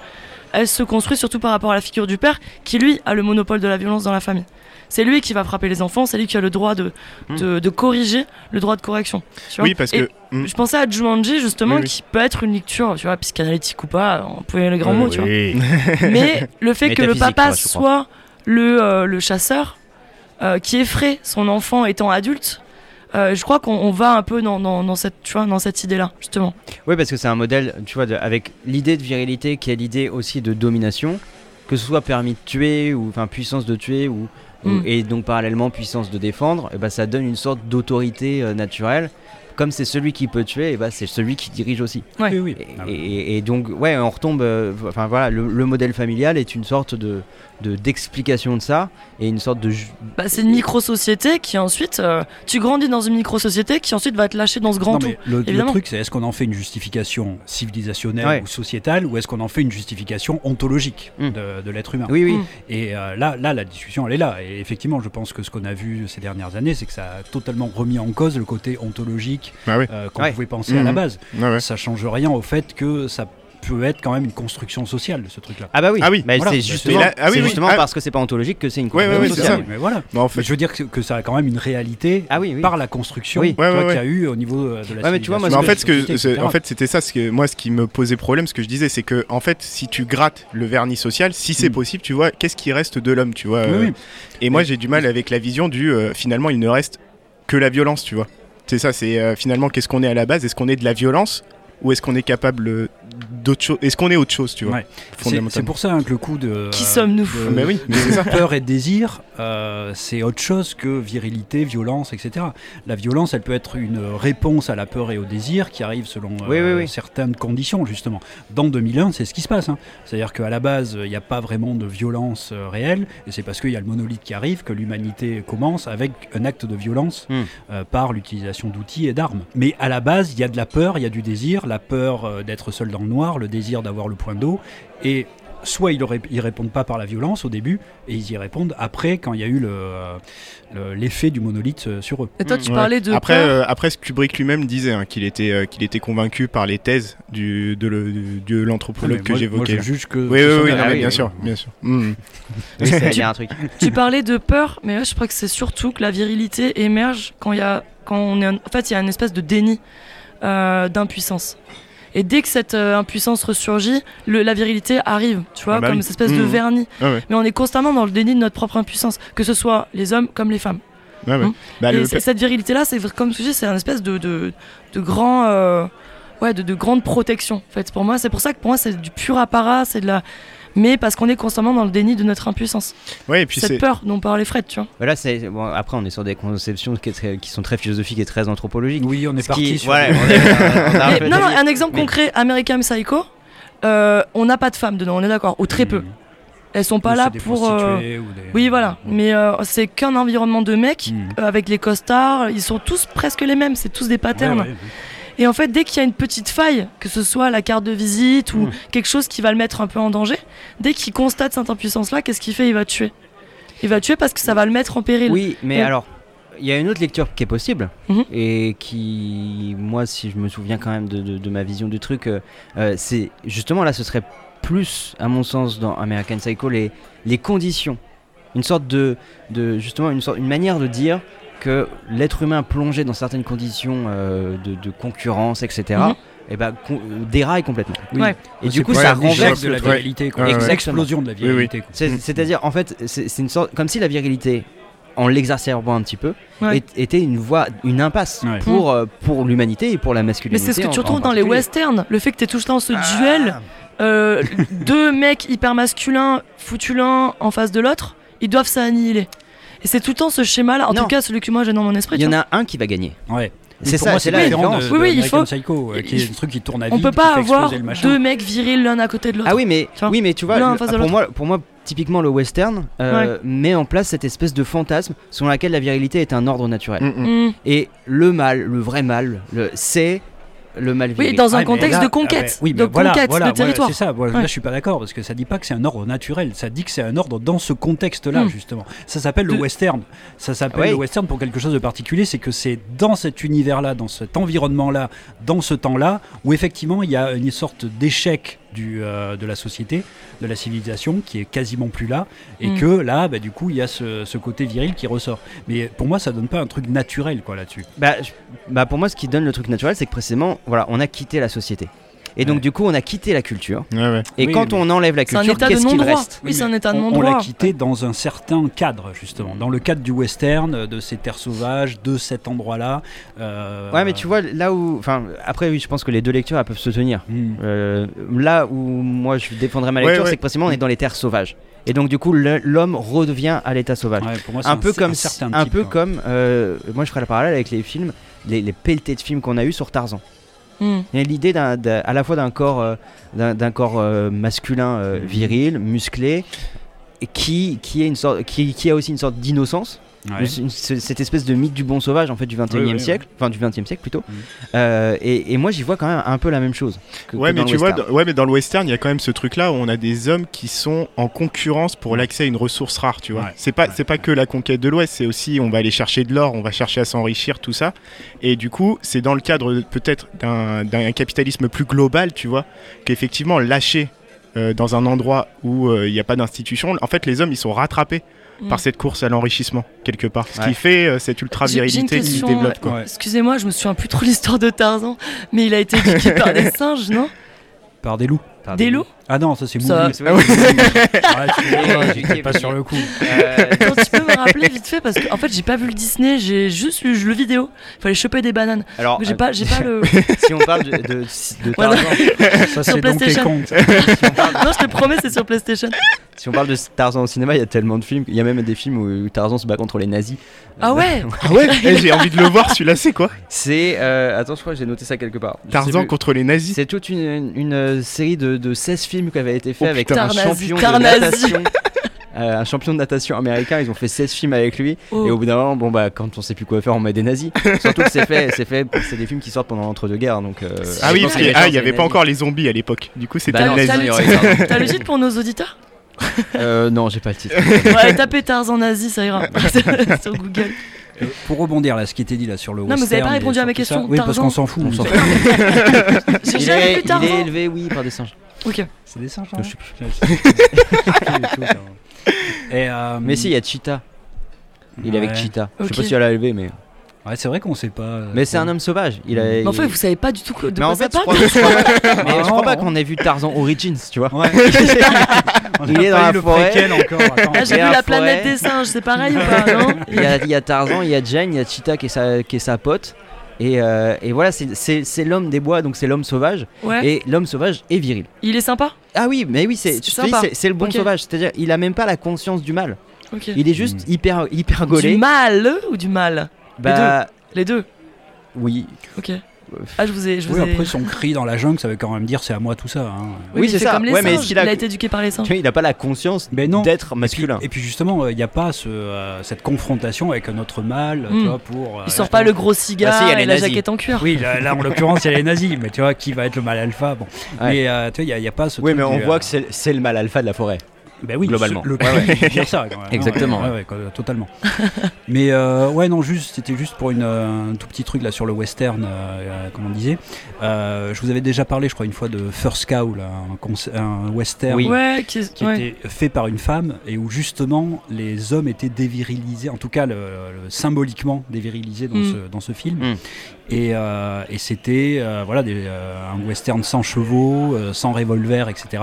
A: elle se construit surtout par rapport à la figure du père, qui lui a le monopole de la violence dans la famille. C'est lui qui va frapper les enfants, c'est lui qui a le droit de,
D: Hmm.
A: de, de corriger, le droit de correction. tu vois.
B: Oui, parce
A: Et
B: que. Hmm.
A: Je pensais à Jumanji justement,
B: Oui, oui.
A: qui peut être une lecture, tu vois, psychanalytique ou pas, on peut y aller les grands mots, tu vois. Mais le fait que le papa soit le, euh, le chasseur euh, qui effraie son enfant étant adulte, euh, je crois qu'on on va un peu dans, dans, dans cette, tu vois, dans cette idée-là, justement.
D: Oui, parce que c'est un modèle, tu vois, de- avec l'idée de virilité qui est l'idée aussi de domination, que ce soit permis de tuer ou enfin puissance de tuer ou-
A: Mm.
D: et donc parallèlement puissance de défendre, et bah, ça donne une sorte d'autorité euh, naturelle. Comme c'est celui qui peut tuer, et bah, c'est celui qui dirige aussi.
A: Ouais.
C: Oui, oui.
D: Et,
C: Ah
D: et- et donc, ouais, on retombe. euh, Enfin voilà, le, le modèle familial est une sorte de- d'explication de, ça et une sorte de.
A: Bah, c'est une micro-société qui ensuite, euh, tu grandis dans une micro-société qui ensuite va te lâcher dans ce grand
C: Non,
A: tout.
C: mais le, truc, c'est est-ce qu'on en fait une justification civilisationnelle
D: Ouais.
C: ou sociétale, ou est-ce qu'on en fait une justification ontologique
D: Mm.
C: de, de l'être humain
D: Oui, oui.
A: Mm.
C: Et euh, là, là, la discussion, elle est là. Et effectivement, je pense que ce qu'on a vu ces dernières années, c'est que ça a totalement remis en cause le côté ontologique
B: Ah oui.
C: euh, qu'on
D: Ouais.
C: pouvait penser à la
B: Mhm.
C: base.
B: Ouais.
C: Ça change rien au fait que ça peut être quand même une construction sociale, ce truc-là.
D: Ah bah oui.
B: Ah oui,
C: voilà.
D: c'est justement,
B: là- ah oui,
D: c'est
B: oui.
D: justement
B: Ah.
D: parce que c'est pas ontologique que c'est une construction sociale.
C: Mais voilà.
B: Bah, en
C: Mais
B: fait,
C: je veux dire que, que ça a quand même une réalité
D: Ah oui, oui.
C: par la construction
D: Oui.
C: tu
B: Ouais,
C: vois,
B: ouais,
C: qu'il y a eu au niveau de la
D: Ouais, mais tu vois, moi,
B: Mais en
C: civilisation,
B: fait,
C: de
B: ce
C: la
B: que,
C: société,
B: c'est-
C: etc.
B: en fait, c'était ça. Ce que, moi, ce qui me posait problème, ce que je disais, c'est que, en fait, si tu grattes le vernis social, si c'est
C: Mm.
B: possible, tu vois, qu'est-ce qui reste de l'homme, tu vois
C: Oui,
B: euh,
C: oui.
B: Et moi, j'ai du mal avec la vision du, euh, finalement, il ne reste que la violence, tu vois. C'est ça. C'est euh, finalement, qu'est-ce qu'on est à la base? Est-ce qu'on est de la violence ou est-ce qu'on est capable d'autre chose Est-ce qu'on est autre chose, tu vois
C: Ouais. C'est- pour ça hein, que le coup de.
A: Qui
C: euh,
A: sommes-nous
C: de-
B: Mais oui, mais ça.
C: Peur et désir, euh, c'est autre chose que virilité, violence, etc. La violence, elle peut être une réponse à la peur et au désir qui arrive selon euh,
D: Oui, oui, oui.
C: certaines conditions, justement. Dans 2001, c'est ce qui se passe. hein. C'est-à-dire qu'à la base, il n'y a pas vraiment de violence euh, réelle, et c'est parce qu'il y a le monolithe qui arrive que l'humanité commence avec un acte de violence
D: Hmm.
C: euh, par l'utilisation d'outils et d'armes. Mais à la base, il y a de la peur, il y a du désir, la peur euh, d'être seul dans le noir, le désir d'avoir le point d'eau, et soit ils ne répondent pas par la violence au début, et ils y répondent après quand il y a eu le, le- l'effet du monolithe euh, sur eux.
A: Et toi,
D: Mm.
A: tu
B: Ouais.
A: parlais de
B: après, euh, après, ce Kubrick lui-même disait hein, qu'il était, euh, qu'il était convaincu par les thèses du, de, l'anthropologue
C: Mais
B: que j'évoquais.
C: Moi, je juge que.
B: Oui, oui, oui,
C: sont-
B: non,
D: Ah
B: mais
D: oui,
B: bien
D: oui,
B: sûr, bien sûr. Mm.
D: Oui, un truc.
A: Tu parlais de peur, mais là, je crois que c'est surtout que la virilité émerge quand il y a, quand on est, en en fait, il y a une espèce de déni euh, d'impuissance. Et dès que cette euh, impuissance ressurgit, le- la virilité arrive, tu vois,
B: Ah bah
A: comme
B: oui.
A: cette espèce de
B: Mhm.
A: vernis.
B: Ah ouais,
A: Mais on est constamment dans le déni de notre propre impuissance, que ce soit les hommes comme les femmes.
B: ouais, ouais.
A: Mm.
B: Bah,
A: et
B: le-
A: cette virilité-là, c'est comme je dis, c'est un espèce de, de, de grand, euh, ouais, de, de grande protection. En fait, pour moi, c'est pour ça que pour moi, c'est du pur apparat, c'est de la. Mais parce qu'on est constamment dans le déni de notre impuissance.
B: Ouais, et puis c'est.
A: Cette peur dont parlait Fred, tu vois.
D: Voilà, c'est bon, après on est sur des conceptions qui, est très- qui sont très philosophiques et très anthropologiques.
C: Oui, on est parti
D: qui-
C: sur.
D: ouais, on est- on a un
A: Mais-
D: peu
A: non, non, un exemple
D: Mais-
A: concret American Psycho, euh, on n'a pas de femmes dedans, on est d'accord, ou très peu.
C: Mmh.
A: Elles sont pas
C: Ou
A: là pour. euh,
C: prostituées ou des-
A: Oui, voilà. Mais euh, c'est qu'un environnement de mecs
C: Mmh.
A: euh, avec les costards. Ils sont tous presque les mêmes. C'est tous des patterns.
C: Ouais, ouais, ouais.
A: Et en fait, dès qu'il y a une petite faille, que ce soit la carte de visite ou quelque chose qui va le mettre un peu en danger, dès qu'il constate cette impuissance-là, qu'est-ce qu'il fait? Il va tuer. Il va tuer parce que ça va le mettre en péril.
D: Oui, mais alors, il y a une autre lecture qui est possible
A: Mhm.
D: et qui, moi, si je me souviens quand même de, de- de ma vision du truc, euh, euh, c'est justement là, ce serait plus, à mon sens, dans American Psycho, les, les conditions. Une sorte de, de justement, une, sorte, une manière de dire que l'être humain plongé dans certaines conditions euh, de, de concurrence, etc.,
A: Mhm.
D: eh ben, con- euh, déraille complètement.
C: Oui.
A: Ouais.
D: Et du coup, ça renverse
C: de la virilité, quoi. L'explosion de la
B: Oui, oui.
C: virilité.
D: C'est-
B: Mm.
D: C'est-à-dire, en fait, c'est une sorte, comme si la virilité, en l'exacerbant un petit peu,
A: Ouais.
D: est- était une voie, une impasse
C: Ouais.
D: pour, euh, pour l'humanité et pour la
A: Mais
D: masculinité.
A: c'est ce que tu retrouves dans les westerns. Le fait que t'es tout le temps ce
D: Ah.
A: duel. euh, deux mecs hyper masculins foutus l'un en face de l'autre, ils doivent s'annihiler. Et c'est tout le temps ce schéma-là. En
D: Non.
A: tout cas, celui que moi j'ai dans mon esprit.
D: Il y en a un qui va gagner.
C: Ouais.
D: C'est ça,
C: moi,
D: c'est la différence.
A: Oui, oui, il faut-
C: Psycho, euh, qui est un truc qui tourne à
A: On
C: vide,
A: peut pas avoir
C: exploser le machin.
A: deux mecs virils l'un à côté de l'autre.
D: Ah oui, mais,
A: Tu vois
D: oui, mais tu vois, le- pour, moi, pour moi, typiquement, le western euh, met en place cette espèce de fantasme selon laquelle la virilité est un ordre naturel.
B: Mm, mm.
A: Mm.
D: Et le mal, le vrai mal, le- c'est le mal.
A: Oui, dans un
C: Ah,
A: contexte
C: là-
A: de
C: ah,
A: conquête.
C: oui,
A: de
C: voilà,
A: conquête
C: voilà,
A: de
C: voilà,
A: territoire.
C: c'est ça. Voilà,
A: Ouais.
C: Là, je suis pas d'accord parce que ça dit pas que c'est un ordre naturel. Ça dit que c'est un ordre dans ce contexte-là,
A: Mm.
C: justement. Ça s'appelle le western. Ça s'appelle
D: Ouais.
C: le western pour quelque chose de particulier. C'est que c'est dans cet univers-là, dans cet environnement-là, dans ce temps-là, où effectivement il y a une sorte d'échec du, euh, de la société, de la civilisation, qui est quasiment plus là, et
A: Mm.
C: que là, bah, du coup, il y a ce, ce côté viril qui ressort. Mais pour moi, ça donne pas un truc naturel, quoi, là-dessus.
D: Bah, je- bah, pour moi, ce qui donne le truc naturel, c'est que précisément, voilà, on a quitté la société. Et donc,
C: Ouais.
D: du coup, on a quitté la culture.
B: Ouais, ouais.
D: Et
C: Oui,
D: quand on enlève la
A: C'est un
D: culture,
A: état de
D: qu'est-ce qu'il reste
A: Oui, c'est un état de
C: on, on l'a quitté dans un certain cadre, justement. Dans le cadre du western, de ces terres sauvages, de cet endroit-là. euh,
D: Ouais, mais tu vois, là où. Enfin, après, oui, je pense que les deux lectures, elles peuvent se tenir.
C: hmm.
D: Euh, là où moi je défendrais ma lecture,
B: ouais.
D: c'est que précisément on est dans les terres sauvages. Et donc du coup l'homme redevient à l'état sauvage.
C: Ouais, pour moi, c'est
D: un peu comme
C: certain
D: un
C: type,
D: peu
C: quoi.
D: comme euh, moi je ferais le parallèle avec les films, les, les pelletés de films qu'on a eu sur Tarzan.
A: Mm.
D: Il y a l'idée à la fois d'un corps euh, d'un corps euh, masculin euh, viril, musclé, qui qui, qui a aussi une sorte d'innocence.
C: Ouais.
D: Une- cette espèce de mythe du bon sauvage en fait du 21e
C: Ouais, ouais,
D: siècle, enfin du 20e siècle plutôt.
C: Mhm.
D: Euh, et, et moi j'y vois quand même un peu la même chose. Que,
B: Ouais,
D: que
B: mais
D: dans
B: tu
D: le
B: vois, ouais, mais dans le western, il y a quand même ce truc-là où on a des hommes qui sont en concurrence pour l'accès à une ressource rare, tu vois.
C: Ouais,
B: C'est pas,
C: ouais,
B: c'est pas que la conquête de l'Ouest, c'est aussi on va aller chercher de l'or, on va chercher à s'enrichir, tout ça. Et du coup, c'est dans le cadre peut-être d'un, d'un capitalisme plus global, tu vois, qu'effectivement lâcher euh, dans un endroit où euh, il n'y a pas d'institution, en fait, les hommes ils sont rattrapés
A: Mm.
B: par cette course à l'enrichissement quelque part. Ce
D: Ouais.
B: qui fait euh, cette ultra
A: J'ai- j'ai une
B: virilité qui se développe, quoi.
C: Ouais.
A: Excusez-moi, je me souviens plus trop de l'histoire de Tarzan, mais il a été éduqué par des singes, non?
C: Par des loups.
A: Des loups
C: Ah non, ça c'est
A: Ça-
D: vrai que-
C: Ah, tu pas sur le coup.
D: Euh,
A: Attends, tu peux me rappeler vite fait parce qu'en en fait j'ai pas vu le Disney, j'ai juste lu le vidéo. Il fallait choper des bananes.
D: alors,
A: J'ai
D: euh,
A: pas, j'ai pas le.
D: si on parle de, de, de
A: Voilà.
D: Tarzan,
C: Ça c'est Donkey
A: PlayStation. Non, je te promets, c'est sur PlayStation.
D: si on parle de Tarzan au cinéma, il y a tellement de films, il y a même des films où Tarzan se bat contre les nazis.
A: Ah ouais.
B: Ah ouais Eh, J'ai envie de le voir, celui-là, c'est quoi
D: C'est, euh, attends, je crois que j'ai noté ça quelque part. Je sais
B: Tarzan
D: plus.
B: contre les nazis
D: C'est toute une, une, une, euh, série de, de 16 films qui avaient été faits
B: Oh,
D: avec
B: putain.
D: un
A: Tarnazi,
D: champion
A: Tarnazi.
D: de natation. euh, un champion de natation américain, ils ont fait 16 films avec lui.
A: Oh.
D: Et au bout d'un moment, bon bah quand on sait plus quoi faire, on met des nazis. Surtout que c'est fait, c'est fait, c'est des films qui sortent pendant l'entre-deux-guerres, donc. euh,
B: Ah oui, ah, il y avait pas encore les zombies à l'époque. Du coup, c'était
D: Bah
B: le
D: non,
B: nazi.
D: ça, il y aurait
A: T'as
D: eu ça.
A: T'as le titre pour nos auditeurs?
D: Euh, non, j'ai pas le titre.
A: Ouais, tapez Tarzan nazi, ça ira. sur Google.
C: Pour rebondir là, ce qui était dit là sur le
A: mais vous
C: western.
A: avez pas répondu à ma question.
C: Oui, parce qu'on s'en fout.
D: On s'en fout.
A: J'ai
D: Il
A: jamais
D: est,
A: vu
D: il est
A: Tarzan.
D: élevé, oui, par des singes.
A: Ok.
C: C'est des singes.
D: Non, je sais plus.
C: Et, euh,
D: Mais si, il y a Cheetah. Il est avec. Cheetah. Je sais pas si elle a élevé, mais.
C: Ouais, c'est vrai qu'on sait pas. euh,
D: Mais c'est un homme sauvage. Il a.
A: Mais en fait, vous savez pas du tout de
D: Mais
A: quoi
D: en
A: ça
D: fait, je
A: parle.
D: crois, je crois- mais
C: Ah,
D: je crois pas qu'on ait vu Tarzan Origins, tu vois.
C: Ouais. On
D: Il est dans
C: pas
D: la forêt.
C: encore.
A: Ah, j'ai vu
D: la
A: la planète des singes, c'est pareil ou pas, non
D: Il y, a, il y a Tarzan, il y a Jane, il y a Cheetah qui est sa, qui est sa pote. Et, euh, et voilà, c'est- l'homme des bois, donc c'est l'homme sauvage.
A: Ouais.
D: Et l'homme sauvage est viril.
A: Il est sympa
D: Ah oui, mais oui, c'est le bon sauvage. C'est-à-dire, il a même pas la conscience du mal. Il est juste hyper, hyper gaulé.
A: Du mal ou du mal?
D: Bah,
A: Les deux.
D: oui.
A: Ok. Ah, je vous ai. Je vous
C: Oui,
A: ai...
C: après son cri dans la jungle, ça veut quand même dire c'est à moi tout ça. hein.
D: Oui, c'est
A: il
D: ça.
A: Comme les
D: Ouais, mais
A: singes.
D: qu'il a-
A: Il a été éduqué par les singes.
D: Tu vois, il a pas la conscience
C: Mais non.
D: d'être masculin.
C: Et puis justement, il n'y a pas ce, euh, cette confrontation avec notre mal,
A: Hmm.
C: tu vois, pour. euh,
A: Il sort pas le gros cigare
D: Ah, si, il y a les
A: et la jaquette en cuir.
C: Oui, là, là, en l'occurrence, il y a les nazis, mais tu vois, qui va être le mal alpha Bon.
D: Ouais.
C: Mais euh, tu vois, il n'y a, il pas ce
D: Oui,
C: truc
D: mais on
C: du,
D: voit
C: euh,
D: que c'est c'est le mal alpha de la forêt.
C: Ben oui,
D: Globalement.
C: ce- Le
D: Ouais, ouais.
C: c'est bien ça. quand même.
D: Exactement.
C: Ouais, ouais, quoi, totalement. Mais euh, ouais, non, juste, c'était juste pour une, euh, un tout petit truc là sur le western, euh, euh, comme on disait. Euh, je vous avais déjà parlé, je crois, une fois de First Cow, là, un, western.
D: Oui.
A: Ouais, qui,
C: qui
A: ouais.
C: était fait par une femme et où justement les hommes étaient dévirilisés, en tout cas le, le- symboliquement dévirilisés dans,
A: Mm.
C: ce, dans ce film.
D: Mm.
C: Et, euh, et c'était euh, voilà, des, euh, un western sans chevaux, euh, sans revolver, etc.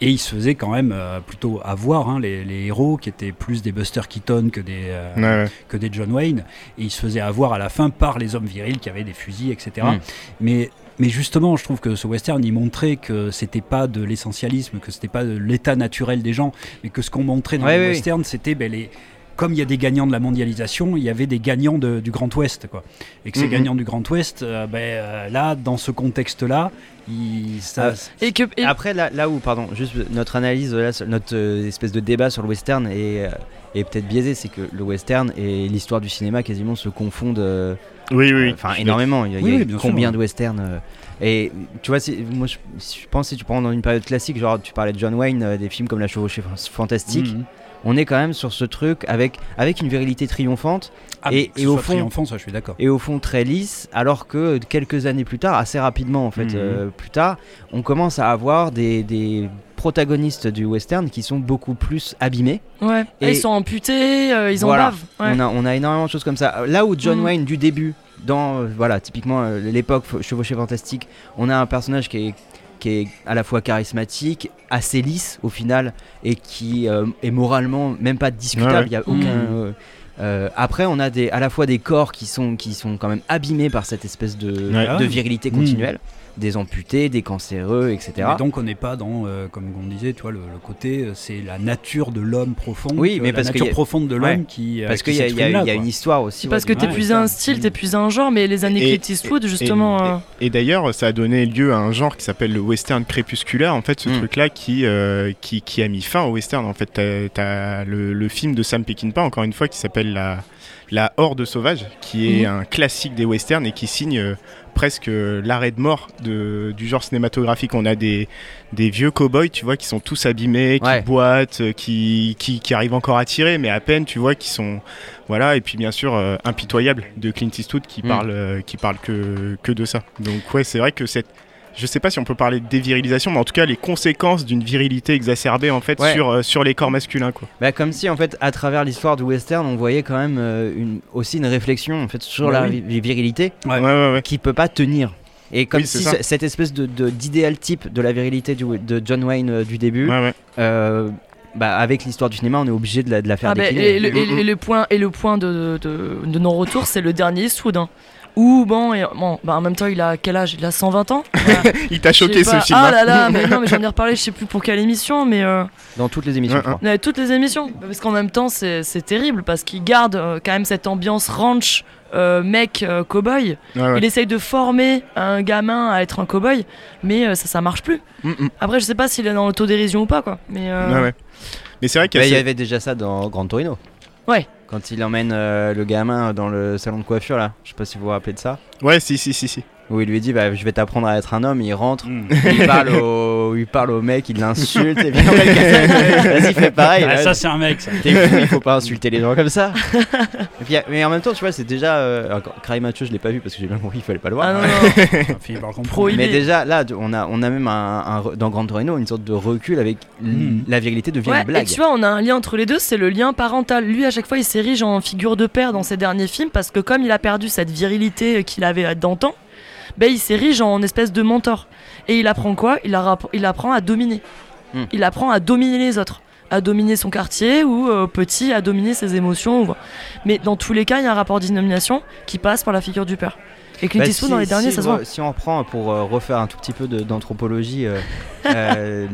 C: Et il se faisait quand même plutôt avoir hein, les, les héros qui étaient plus des Buster Keaton que des,
B: Ouais, ouais.
C: que des John Wayne. Et il se faisait avoir à la fin par les hommes virils qui avaient des fusils, etc.
D: Mm.
C: Mais, mais justement, je trouve que ce western, il montrait que c'était pas de l'essentialisme, que c'était pas de l'état naturel des gens, mais que ce qu'on montrait dans
D: Ouais,
C: le
D: oui,
C: western, c'était ben, les. Comme il y a des gagnants de la mondialisation, il y avait des gagnants de- du Grand Ouest, quoi. Et que ces
B: Mhm.
C: gagnants du Grand Ouest, euh, ben, euh, là, dans ce contexte-là, ça,
D: Ah,
A: Et que. et-
D: Après, là, là où, pardon, juste notre analyse, là, notre euh, espèce de débat sur le western est, euh, est peut-être biaisé, c'est que le western et l'histoire du cinéma quasiment se confondent. euh,
B: Oui, oui.
D: Enfin, énormément. Il y a, il y a
C: Oui, oui, bien
D: combien
C: sûr.
D: de westerns euh, Et tu vois, si- moi je, je pense si tu prends dans une période classique, genre tu parlais de John Wayne, euh, des films comme La Chevauchée Fan- Fantastique,
C: Mhm.
D: On est quand même sur ce truc avec, avec une virilité triomphante
C: Ah,
D: Et- et au fond-
C: triomphant, ça, je suis d'accord.
D: et au fond très lisse, alors que quelques années plus tard, assez rapidement en fait,
C: Mhm.
D: euh, plus tard, on commence à avoir des, des protagonistes du western qui sont beaucoup plus abîmés.
A: Ouais.
D: Et-
A: Ils sont amputés, euh, ils en
D: Voilà.
A: bavent. Ouais.
D: On, a, on a énormément de choses comme ça. Là où John
A: Mhm.
D: Wayne du début, dans euh, voilà typiquement euh, l'époque Fau- Chevauché Fantastique, on a un personnage qui est qui est à la fois charismatique, assez lisse au final, et qui euh, est moralement même pas discutable.
B: Ouais, ouais.
D: Il y a aucun.
A: Mhm.
D: euh, euh, après, on a des, à la fois des corps qui sont, qui sont quand même abîmés par cette espèce de,
B: Ouais.
D: De
C: ouais.
D: virilité
C: Mhm.
D: continuelle, des amputés, des cancéreux, etc.
C: Mais donc on n'est pas dans, euh, comme on disait, tu vois, le, le côté, euh, c'est la nature de l'homme profond.
D: Oui,
C: vois,
D: mais
C: la
D: parce qu'il
C: nature
D: y a-
C: profonde de l'homme
D: Ouais.
C: qui. euh,
D: Parce
C: qui
D: qu'il y y a- y une histoire aussi.
A: Parce
D: ouais,
A: que
C: ça.
A: un style, plus un genre, mais les années
B: Et-
A: Clint Eastwood, justement. euh,
B: Et d'ailleurs, ça a donné lieu à un genre qui s'appelle le western crépusculaire. En fait, ce
D: Mm.
B: truc-là qui, euh, qui, qui a mis fin au western. En fait, t'as, le, le film de Sam Peckinpah, encore une fois, qui s'appelle La, la Horde sauvage, qui est
A: Mhm.
B: un classique des westerns et qui signe euh, presque euh, l'arrêt de mort de, du genre cinématographique. On a des, des vieux cow-boys, tu vois, qui sont tous abîmés, qui
D: Ouais.
B: boitent, euh, qui, qui, qui arrivent encore à tirer, mais à peine, tu vois, qui sont. Voilà, et puis bien sûr, euh, Impitoyable de Clint Eastwood qui
D: Mm.
B: parle, euh, qui parle que, que de ça. Donc, ouais, c'est vrai que cette. Je sais pas si on peut parler de dévirilisation, mais en tout cas, les conséquences d'une virilité exacerbée, en fait,
D: Ouais.
B: sur, euh, sur les corps masculins, quoi.
D: Bah, comme si en fait à travers l'histoire du western on voyait quand même euh, une, aussi une réflexion en fait sur
C: Bah
D: la
C: oui.
D: vi- virilité
C: Ouais.
B: Ouais, ouais, ouais.
D: qui peut pas tenir et comme
B: Oui,
D: si cette espèce de de- d'idéal type de la virilité du- de John Wayne euh, du début
B: Ouais, ouais.
D: euh, bah, avec l'histoire du cinéma on est obligé de la, de la faire
A: Ah bah,
D: décliner
A: et, le, et le- et le point, et le point de, de, de non-retour, c'est le dernier Eastwood. Ou bon, et, bon bah, en même temps, il a quel âge? Il a 120 ans? Voilà.
B: Il t'a choqué ce
A: pas.
B: film.
A: Ah
B: hein.
A: là là, mais non, mais j'en ai reparlé, je sais plus pour quelle émission, mais euh,
D: dans toutes les émissions
B: Ouais,
D: je crois.
A: toutes les émissions. Parce qu'en même temps, c'est c'est terrible parce qu'il garde euh, quand même cette ambiance ranch, euh, mec, euh, cowboy.
B: Ouais, ouais.
A: Il essaye de former un gamin à être un cowboy, mais euh, ça, ça marche plus.
B: Mm, mm.
A: Après, je sais pas s'il est dans l'autodérision ou pas, quoi. Mais euh,
B: Ouais, ouais. Mais c'est vrai qu'il
D: Bah,
B: y
D: y avait déjà ça dans Grand Torino
A: Ouais.
D: Quand il emmène euh, le gamin dans le salon de coiffure là je sais pas si vous vous rappelez de ça
B: Ouais, si, si, si, si.
D: Où il lui dit bah, je vais t'apprendre à être un homme il rentre
C: Mm.
D: il parle au il parle au mec il l'insulte et puis après, vas-y fais pareil
C: Ah,
D: là.
C: ça, c'est un mec, ça.
D: Il faut pas insulter les gens comme ça. Et puis, mais en même temps, tu vois, c'est déjà. Euh, Cry Mathieu, je l'ai pas vu parce que j'ai bien compris, il fallait pas le voir.
A: Ah non, non. Prohibé.
D: mais déjà, là, on a, on a même un, dans Grand Torino une sorte de recul avec l-
C: Mm.
D: la virilité devient
A: Ouais,
D: une blague.
A: et tu vois, on a un lien entre les deux, c'est le lien parental. Lui, à chaque fois, il s'érige en figure de père dans ses derniers films parce que comme il a perdu cette virilité qu'il avait d'antan, ben il s'érige en espèce de mentor. Et il apprend quoi? Il, a- il apprend à dominer.
D: Hmm.
A: Il apprend à dominer les autres. à dominer son quartier ou euh, petit à dominer ses émotions. ou- Mais dans tous les cas, il y a un rapport d'inomination qui passe par la figure du père. Et Clint
D: Bah,
A: Eastwood,
D: si-
A: dans les derniers,
D: si,
A: ça se voit.
D: Si on reprend pour euh, refaire un tout petit peu de- d'anthropologie, euh, euh,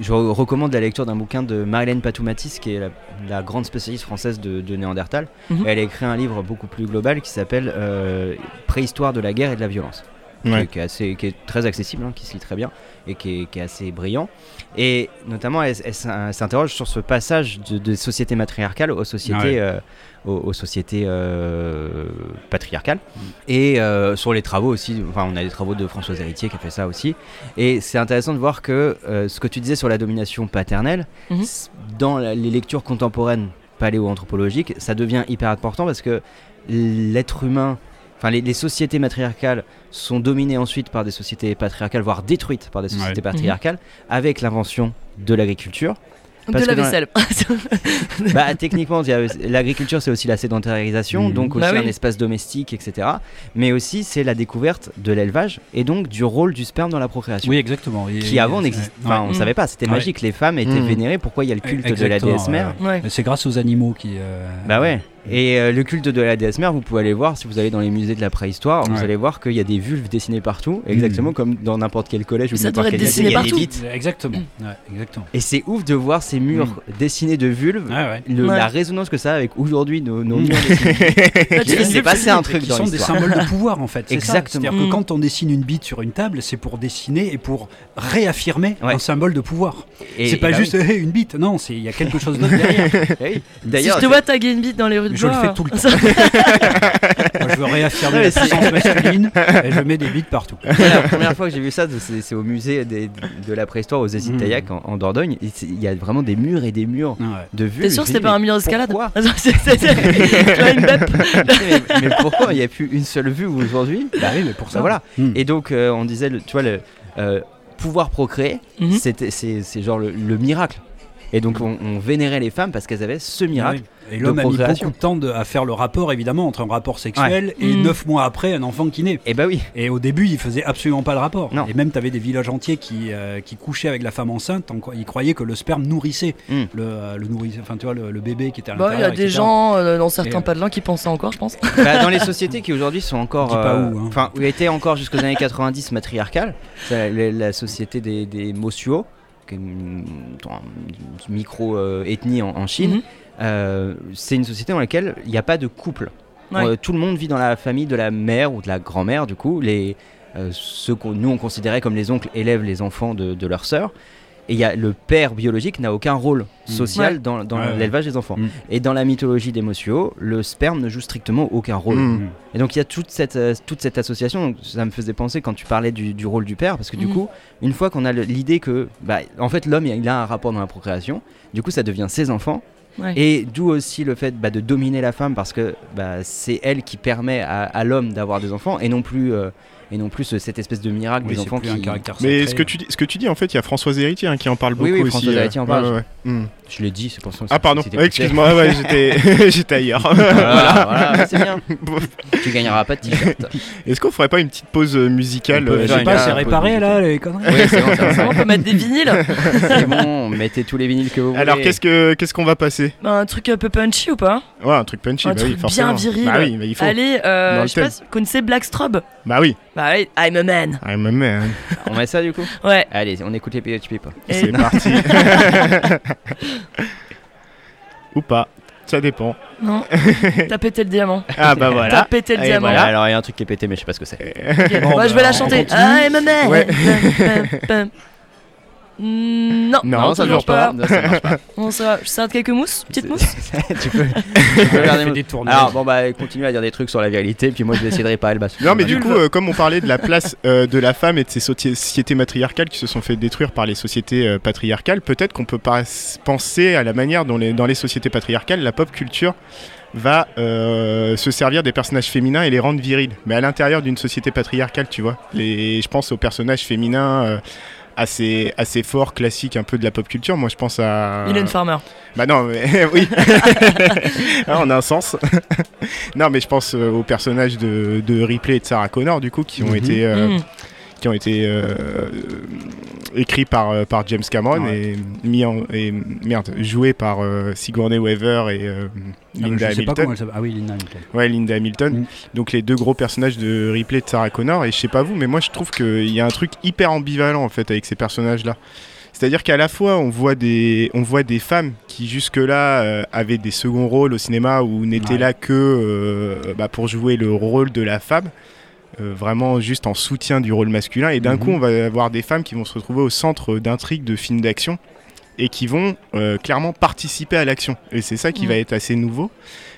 D: je re- recommande la lecture d'un bouquin de Marilène Patoumatis, qui est la, la grande spécialiste française de, de Néandertal.
A: Mhm.
D: Elle a écrit un livre beaucoup plus global qui s'appelle euh, Préhistoire de la guerre et de la violence. qui est-
B: Ouais.
D: Qui, est assez, qui est très accessible, hein, qui se lit très bien et qui est, qui est assez brillant. Et notamment, elle, elle s'in- elle s'interroge sur ce passage de- des sociétés matriarcales aux sociétés,
C: Ouais.
D: euh, aux, aux sociétés euh, patriarcales. Et euh, sur les travaux aussi, enfin, on a des travaux de Françoise Héritier qui a fait ça aussi. Et c'est intéressant de voir que euh, ce que tu disais sur la domination paternelle,
A: Mhm.
D: dans la- les lectures contemporaines paléo-anthropologiques, ça devient hyper important parce que l'être humain, enfin les, les sociétés matriarcales sont dominées ensuite par des sociétés patriarcales, voire détruites par des sociétés
C: Ouais.
D: patriarcales, avec l'invention de l'agriculture. Parce
A: de la vaisselle.
D: bah, techniquement, l'agriculture, c'est aussi la sédentarisation,
C: Mhm.
D: donc aussi
A: Bah oui.
D: un espace domestique, etc. Mais aussi, c'est la découverte de l'élevage et donc du rôle du sperme dans la procréation.
C: Oui, exactement. Et-
D: Qui avant
C: ouais.
D: Enfin, on
A: Mm.
D: savait pas, c'était
C: Ouais.
D: magique. Les femmes étaient
B: Mm.
D: vénérées. Pourquoi il y a le culte de la déesse mère
C: ouais. C'est grâce aux animaux qui. euh,
D: Bah ouais. Et euh, le culte de la déesse mère, vous pouvez aller voir si vous allez dans les musées de la préhistoire, vous allez voir qu'il y a des vulves dessinées partout, exactement comme dans n'importe quel collège ou
A: Ça
D: n'importe
A: devrait
D: quel
A: être
D: lycée,
A: dessiné
D: il y a des.
C: Exactement. Ouais, exactement.
D: Et c'est ouf de voir ces murs dessinés de vulves,
C: Ouais, ouais.
D: le-
A: Ouais.
D: la résonance que ça a avec aujourd'hui nos, nos
C: Mm.
D: murs s'est
A: une
D: passé un truc
C: qui
D: dans
C: sont des symboles de pouvoir en fait. c'est.
D: Exactement.
C: C'est-à-dire que
A: Mm.
C: quand on dessine une bite sur une table, c'est pour dessiner et pour réaffirmer
D: Ouais.
C: un symbole de pouvoir.
D: Et-
C: c'est pas
D: bah
C: juste une bite, non, c'est il y a quelque chose d'autre derrière.
D: D'ailleurs,
A: je te vois taguer une bite dans les rues
C: Je le fais tout le temps. Moi, je veux réaffirmer
D: Ouais,
C: la puissance masculine et je mets des bites partout.
D: la première fois que j'ai vu ça, c'est au musée des- de la préhistoire aux Hésites
C: Mm.
D: Taillac en, en Dordogne. Il y a vraiment des murs et des murs
C: Ouais.
D: de vulves.
A: T'es sûr que c'était pas un mur d'escalade
D: mais, mais pourquoi il n'y a plus une seule vue aujourd'hui?
C: Bah oui, mais pour ça.
D: Bah voilà.
C: Mm.
D: Et donc, euh, on disait, le- tu vois, le euh, pouvoir procréer,
A: Mhm.
D: c'était- c'est c'est genre le, le miracle. Et donc, on, on vénérait les femmes parce qu'elles avaient ce miracle.
C: Ouais. Et l'homme a mis beaucoup de temps de- à faire le rapport, évidemment, entre un rapport sexuel et
A: Mm.
C: neuf mois après, un enfant qui naît.
D: Et bah oui.
C: Et au début, il faisait absolument pas le rapport.
D: Non.
C: Et même, tu avais des villages entiers qui, euh, qui couchaient avec la femme enceinte. en Ils croyaient que le sperme nourrissait
D: Mm.
C: le, euh, le nourrissait, enfin, tu vois, le, le bébé qui était à
A: Bah, il y
C: l'intérieur.
A: a des
C: etc.
A: gens euh, dans certains
C: Et-
A: padelins qui pensaient encore, je pense.
D: Bah, dans les sociétés qui aujourd'hui sont encore.
C: Dis pas
D: euh,
C: où, hein.
D: Enfin, où étaient encore jusqu'aux années 90 matriarcales. La, la société des, des une, une micro-ethnie en, en Chine.
A: Mhm.
D: Euh, c'est une société dans laquelle il n'y a pas de couple.
A: Ouais.
D: Euh, tout le monde vit dans la famille de la mère ou de la grand-mère, du coup. Les, euh, ceux que nous on considérait comme les oncles élèvent les enfants de, de leurs sœurs. Et il y a, le père biologique n'a aucun rôle social
A: Ouais.
D: dans, dans
C: Ouais, ouais.
D: l'élevage des enfants.
C: Mm.
D: Et dans la mythologie des Mosuo, le sperme ne joue strictement aucun rôle.
B: Mm.
D: Et donc il y a toute cette, euh, toute cette association, donc ça me faisait penser quand tu parlais du, du rôle du père, parce que du coup, une fois qu'on a l'idée que, bah, en fait, l'homme, il a un rapport dans la procréation, du coup, ça devient ses enfants,
A: Ouais.
D: et d'où aussi le fait bah, de dominer la femme, parce que bah, c'est elle qui permet à, à l'homme d'avoir des enfants, et non plus, euh, et non plus euh, cette espèce de miracle
C: Oui,
D: des
C: c'est
D: enfants
C: plus
D: qui...
C: un caractère
B: Mais ce que, tu dis, ce que tu dis, en fait, il y a Françoise Héritier hein, qui en parle beaucoup
D: Oui, oui,
B: aussi.
D: Françoise
B: euh,
D: Héritier en parle.
B: ouais, ouais. Hmm.
D: Je l'ai dit, c'est pour ça.
B: Ah, pardon, Ouais, excuse-moi, ouais, j'étais j'étais ailleurs.
D: Voilà, c'est bien. tu gagneras pas de t-shirt.
B: Est-ce qu'on ferait pas une petite pause euh, musicale euh,
C: Je sais pas, c'est réparé là, les conneries.
D: Oui, c'est bon, ça
A: on peut mettre des vinyles.
D: C'est bon, mettez tous les vinyles que vous voulez.
B: Alors, qu'est-ce que qu'est-ce qu'on va passer?
A: Bah, un truc un peu punchy ou pas?
B: Ouais, un truc punchy,
A: Un
B: bah oui,
A: truc
B: forcément.
A: bien viril.
B: Bah oui, mais il faut.
A: Allez, euh, je sais pas, connaissez Black Strobe
B: Bah oui.
A: Bah oui, I'm a man.
B: Ah, mais man,
D: On met ça du coup?
A: Ouais.
D: Allez, on écoute les.
A: Et-
B: c'est parti. Ou pas, ça dépend.
A: Non, t'as pété le diamant.
B: Ah bah
A: T'as
B: voilà.
A: pété le
B: Et
A: diamant.
B: voilà.
D: Alors il y a un truc qui est pété, mais je sais pas ce que c'est.
A: Ok,
C: Bon,
A: bah,
C: bah,
A: je vais la
C: on
A: chanter.
C: continue.
A: I'm a man.
B: Ouais.
A: Non,
B: Non,
D: ça ne marche pas. Non, ça marche pas.
A: Bon, ça va. Je sers quelques mousses Petite mousse
D: tu peux, tu peux
C: Il
D: faire
C: fait
D: des
C: des tournages.
D: Alors bon bah continue à dire des trucs sur la vérité, puis moi je vais essayer de réparer le bas.
B: Non mais du
A: Vulve.
B: coup, euh, comme on parlait de la place euh, de la femme et de ces soci- sociétés matriarcales qui se sont fait détruire par les sociétés euh, patriarcales, peut-être qu'on peut pas penser à la manière dont les, dans les sociétés patriarcales, la pop culture va euh, se servir des personnages féminins et les rendre virils. Mais à l'intérieur d'une société patriarcale, tu vois. Les, je pense aux personnages féminins euh, assez, assez forts, classiques un peu de la pop culture. Moi je pense à...
A: Mylène Farmer.
B: Bah non, mais oui. Ah, on a un sens. non, mais je pense euh, aux personnages de, de Ripley et de Sarah Connor, du coup, qui ont
C: Mhm.
B: été, euh,
A: Mm.
B: Qui ont été euh, écrits par, euh, par James Cameron
C: Ouais.
B: et, mis en, et merde, joués par euh, Sigourney Weaver et
C: Ah,
B: Linda Hamilton.
C: Ah oui, Linda Hamilton.
B: Ouais, Linda Hamilton.
C: Mm.
B: Donc les deux gros personnages de Ripley et de Sarah Connor. Et je sais pas vous, mais moi je trouve qu'il y a un truc hyper ambivalent en fait avec ces personnages-là. C'est-à-dire qu'à la fois on voit des, on voit des femmes qui jusque-là euh, avaient des seconds rôles au cinéma ou n'étaient
C: Ouais.
B: là que euh, bah, pour jouer le rôle de la femme. Euh, vraiment juste en soutien du rôle masculin. Et d'un
C: Mhm.
B: coup on va avoir des femmes qui vont se retrouver au centre d'intrigues de films d'action et qui vont euh, clairement participer à l'action. Et c'est ça qui va être assez nouveau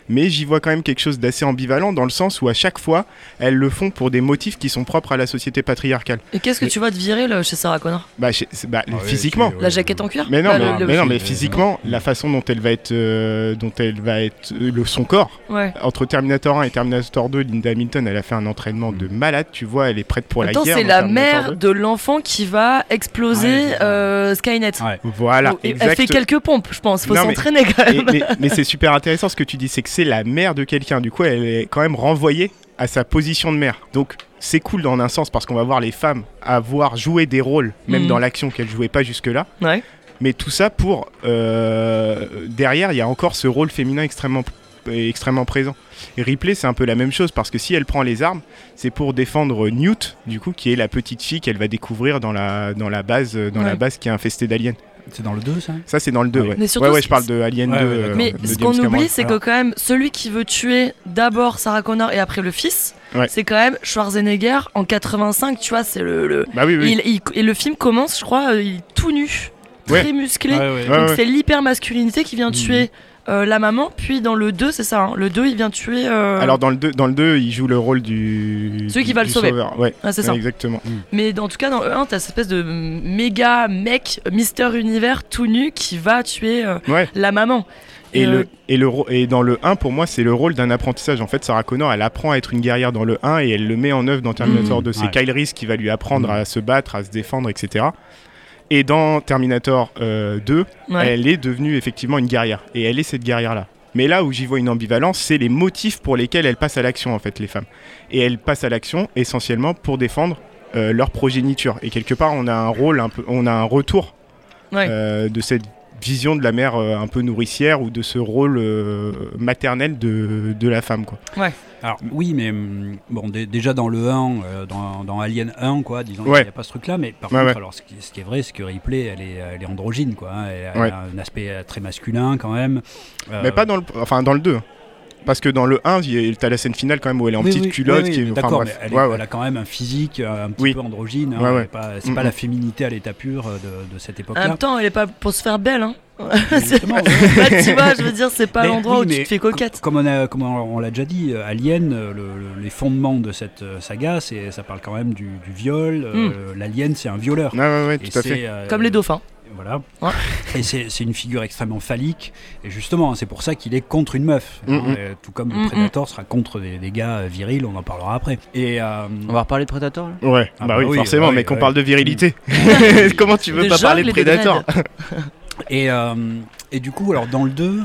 B: mais j'y vois quand même quelque chose d'assez ambivalent dans le sens où à chaque fois, elles le font pour des motifs qui sont propres à la société patriarcale.
A: Et qu'est-ce que
B: Mais-
A: tu vois de viril chez Sarah Connor?
B: Bah, chez- bah,
C: Ah oui,
B: physiquement.
A: La jaquette en cuir?
B: Mais non,
A: Bah,
B: mais,
A: le- le-
B: mais non, mais physiquement, la façon dont elle va être, euh, dont elle va être, euh, le son corps.
A: Ouais.
B: Entre Terminator 1 et Terminator 2, Linda Hamilton, elle a fait un entraînement de malade. Tu vois, elle est prête pour la guerre.
A: c'est la mère
B: 2.
A: de l'enfant qui va exploser
C: Ouais,
A: euh, Skynet.
C: Ouais.
B: Voilà,
A: Donc, elle fait quelques pompes, je pense. Faut s'entraîner quand même.
B: mais mais c'est super intéressant ce que tu dis, c'est que c'est la mère de quelqu'un. Du coup, elle est quand même renvoyée à sa position de mère. Donc, c'est cool dans un sens parce qu'on va voir les femmes avoir joué des rôles, même
A: Mhm.
B: dans l'action qu'elles jouaient pas jusque-là.
A: Ouais.
B: Mais tout ça pour euh, derrière, il y a encore ce rôle féminin extrêmement extrêmement présent. Et Ripley, c'est un peu la même chose parce que si elle prend les armes, c'est pour défendre Newt, du coup, qui est la petite fille qu'elle va découvrir dans la dans la base dans la base qui est infestée d'aliens.
C: C'est dans le 2, ça?
B: Ça, c'est dans le 2,
C: Ah oui.
B: ouais.
A: Mais surtout,
B: ouais, ouais, je parle de Alien
C: Ouais,
B: 2.
C: ouais, d'accord.
A: Mais
B: de
A: ce qu'on oublie, c'est que quand même, celui qui veut tuer d'abord Sarah Connor et après le fils,
B: Ouais.
A: c'est quand même Schwarzenegger en 85, tu vois, c'est le... le-
B: Bah oui, oui.
A: Il- il- et le film commence, je crois, euh, il est tout nu,
B: Ouais.
A: très musclé.
C: Ouais, ouais.
B: Ouais,
A: Donc
B: ouais.
A: c'est l'hyper masculinité qui vient
C: Mhm.
A: tuer euh, la maman, puis dans le 2, c'est ça, hein, le 2 il vient tuer... euh,
B: Alors dans le 2, dans le 2, il joue le rôle du
A: Celui qui va le sauver.
B: sauveur. Ouais,
A: ah, c'est ça.
B: exactement.
A: Mais dans, en tout cas, dans le 1, t'as cette espèce de méga mec, Mister Univers tout nu qui va tuer euh,
B: Ouais.
A: la maman.
B: Et,
A: Euh,
B: le, et, le, et dans le 1, pour moi, c'est le rôle d'un apprentissage. En fait, Sarah Connor, elle apprend à être une guerrière dans le 1 et elle le met en œuvre dans Terminator
C: Mmh,
B: 2. C'est
C: ouais.
B: Kyle Reese qui va lui apprendre
C: Mmh.
B: à se battre, à se défendre, etc. Et dans Terminator euh, 2,
A: ouais.
B: elle est devenue effectivement une guerrière. Et elle est cette guerrière-là. Mais là où j'y vois une ambivalence, c'est les motifs pour lesquels elles passent à l'action, en fait, les femmes. Et elles passent à l'action essentiellement pour défendre euh, leur progéniture. Et quelque part, on a un rôle, un peu, on a un retour
A: Ouais.
B: euh, de cette vision de la mère euh, un peu nourricière ou de ce rôle euh, maternel de, de la femme, quoi.
C: Alors oui, mais hum, bon, dé- déjà dans le 1, euh, dans, dans Alien 1, quoi, disons, il
B: Ouais.
C: n'y a pas ce truc-là, mais par
B: Ouais,
C: contre,
B: ouais.
C: alors ce qui, ce qui est vrai, c'est que Ripley, elle est, elle est androgyne, quoi. hein, elle, elle
B: Ouais.
C: a un aspect très masculin quand même. Euh,
B: Mais pas dans le, enfin, dans le 2. Parce que dans le 1, tu as la scène finale quand même où elle est en
C: oui,
B: petite
C: oui,
B: culotte.
C: oui,
B: qui est- enfin,
C: D'accord, elle, est-
B: Ouais, ouais.
C: elle a quand même un physique euh, un petit
B: Oui.
C: peu androgyne. hein,
B: Ouais, ouais.
C: elle est pas- C'est
B: Mm,
C: pas
B: mm.
C: la féminité à l'état pur euh, de, de cette
A: En
C: époque-là.
A: même temps, elle est pas pour se faire belle, hein. Bah, tu vois, je veux dire, c'est pas l'endroit
C: oui,
A: où tu te fais coquette.
C: Comme on, a, comme on, l'a déjà dit, euh, Alien, le- le- les fondements de cette saga, c'est, ça parle quand même du, du viol. euh, L'alien, c'est un violeur.
B: Ouais, ouais, ouais,
C: Et
B: tout à fait.
C: euh,
A: Comme les dauphins.
C: Voilà.
A: Ouais.
C: Et c'est, c'est une figure extrêmement phallique. Et justement, c'est pour ça qu'il est contre une meuf.
B: Mm,
C: hein,
B: mm.
C: euh, tout comme
A: Mm,
C: le Predator sera contre des, des gars euh, virils, on en parlera après. Et euh,
D: On va reparler de Predator là?
B: Ouais,
C: Ah
B: bah,
C: bah
B: oui,
C: oui,
B: forcément,
C: ouais,
B: mais qu'on
C: ouais.
B: parle de virilité. Comment tu veux
A: De
B: pas parler de Predator
C: Et, euh, et du coup, alors dans le 2,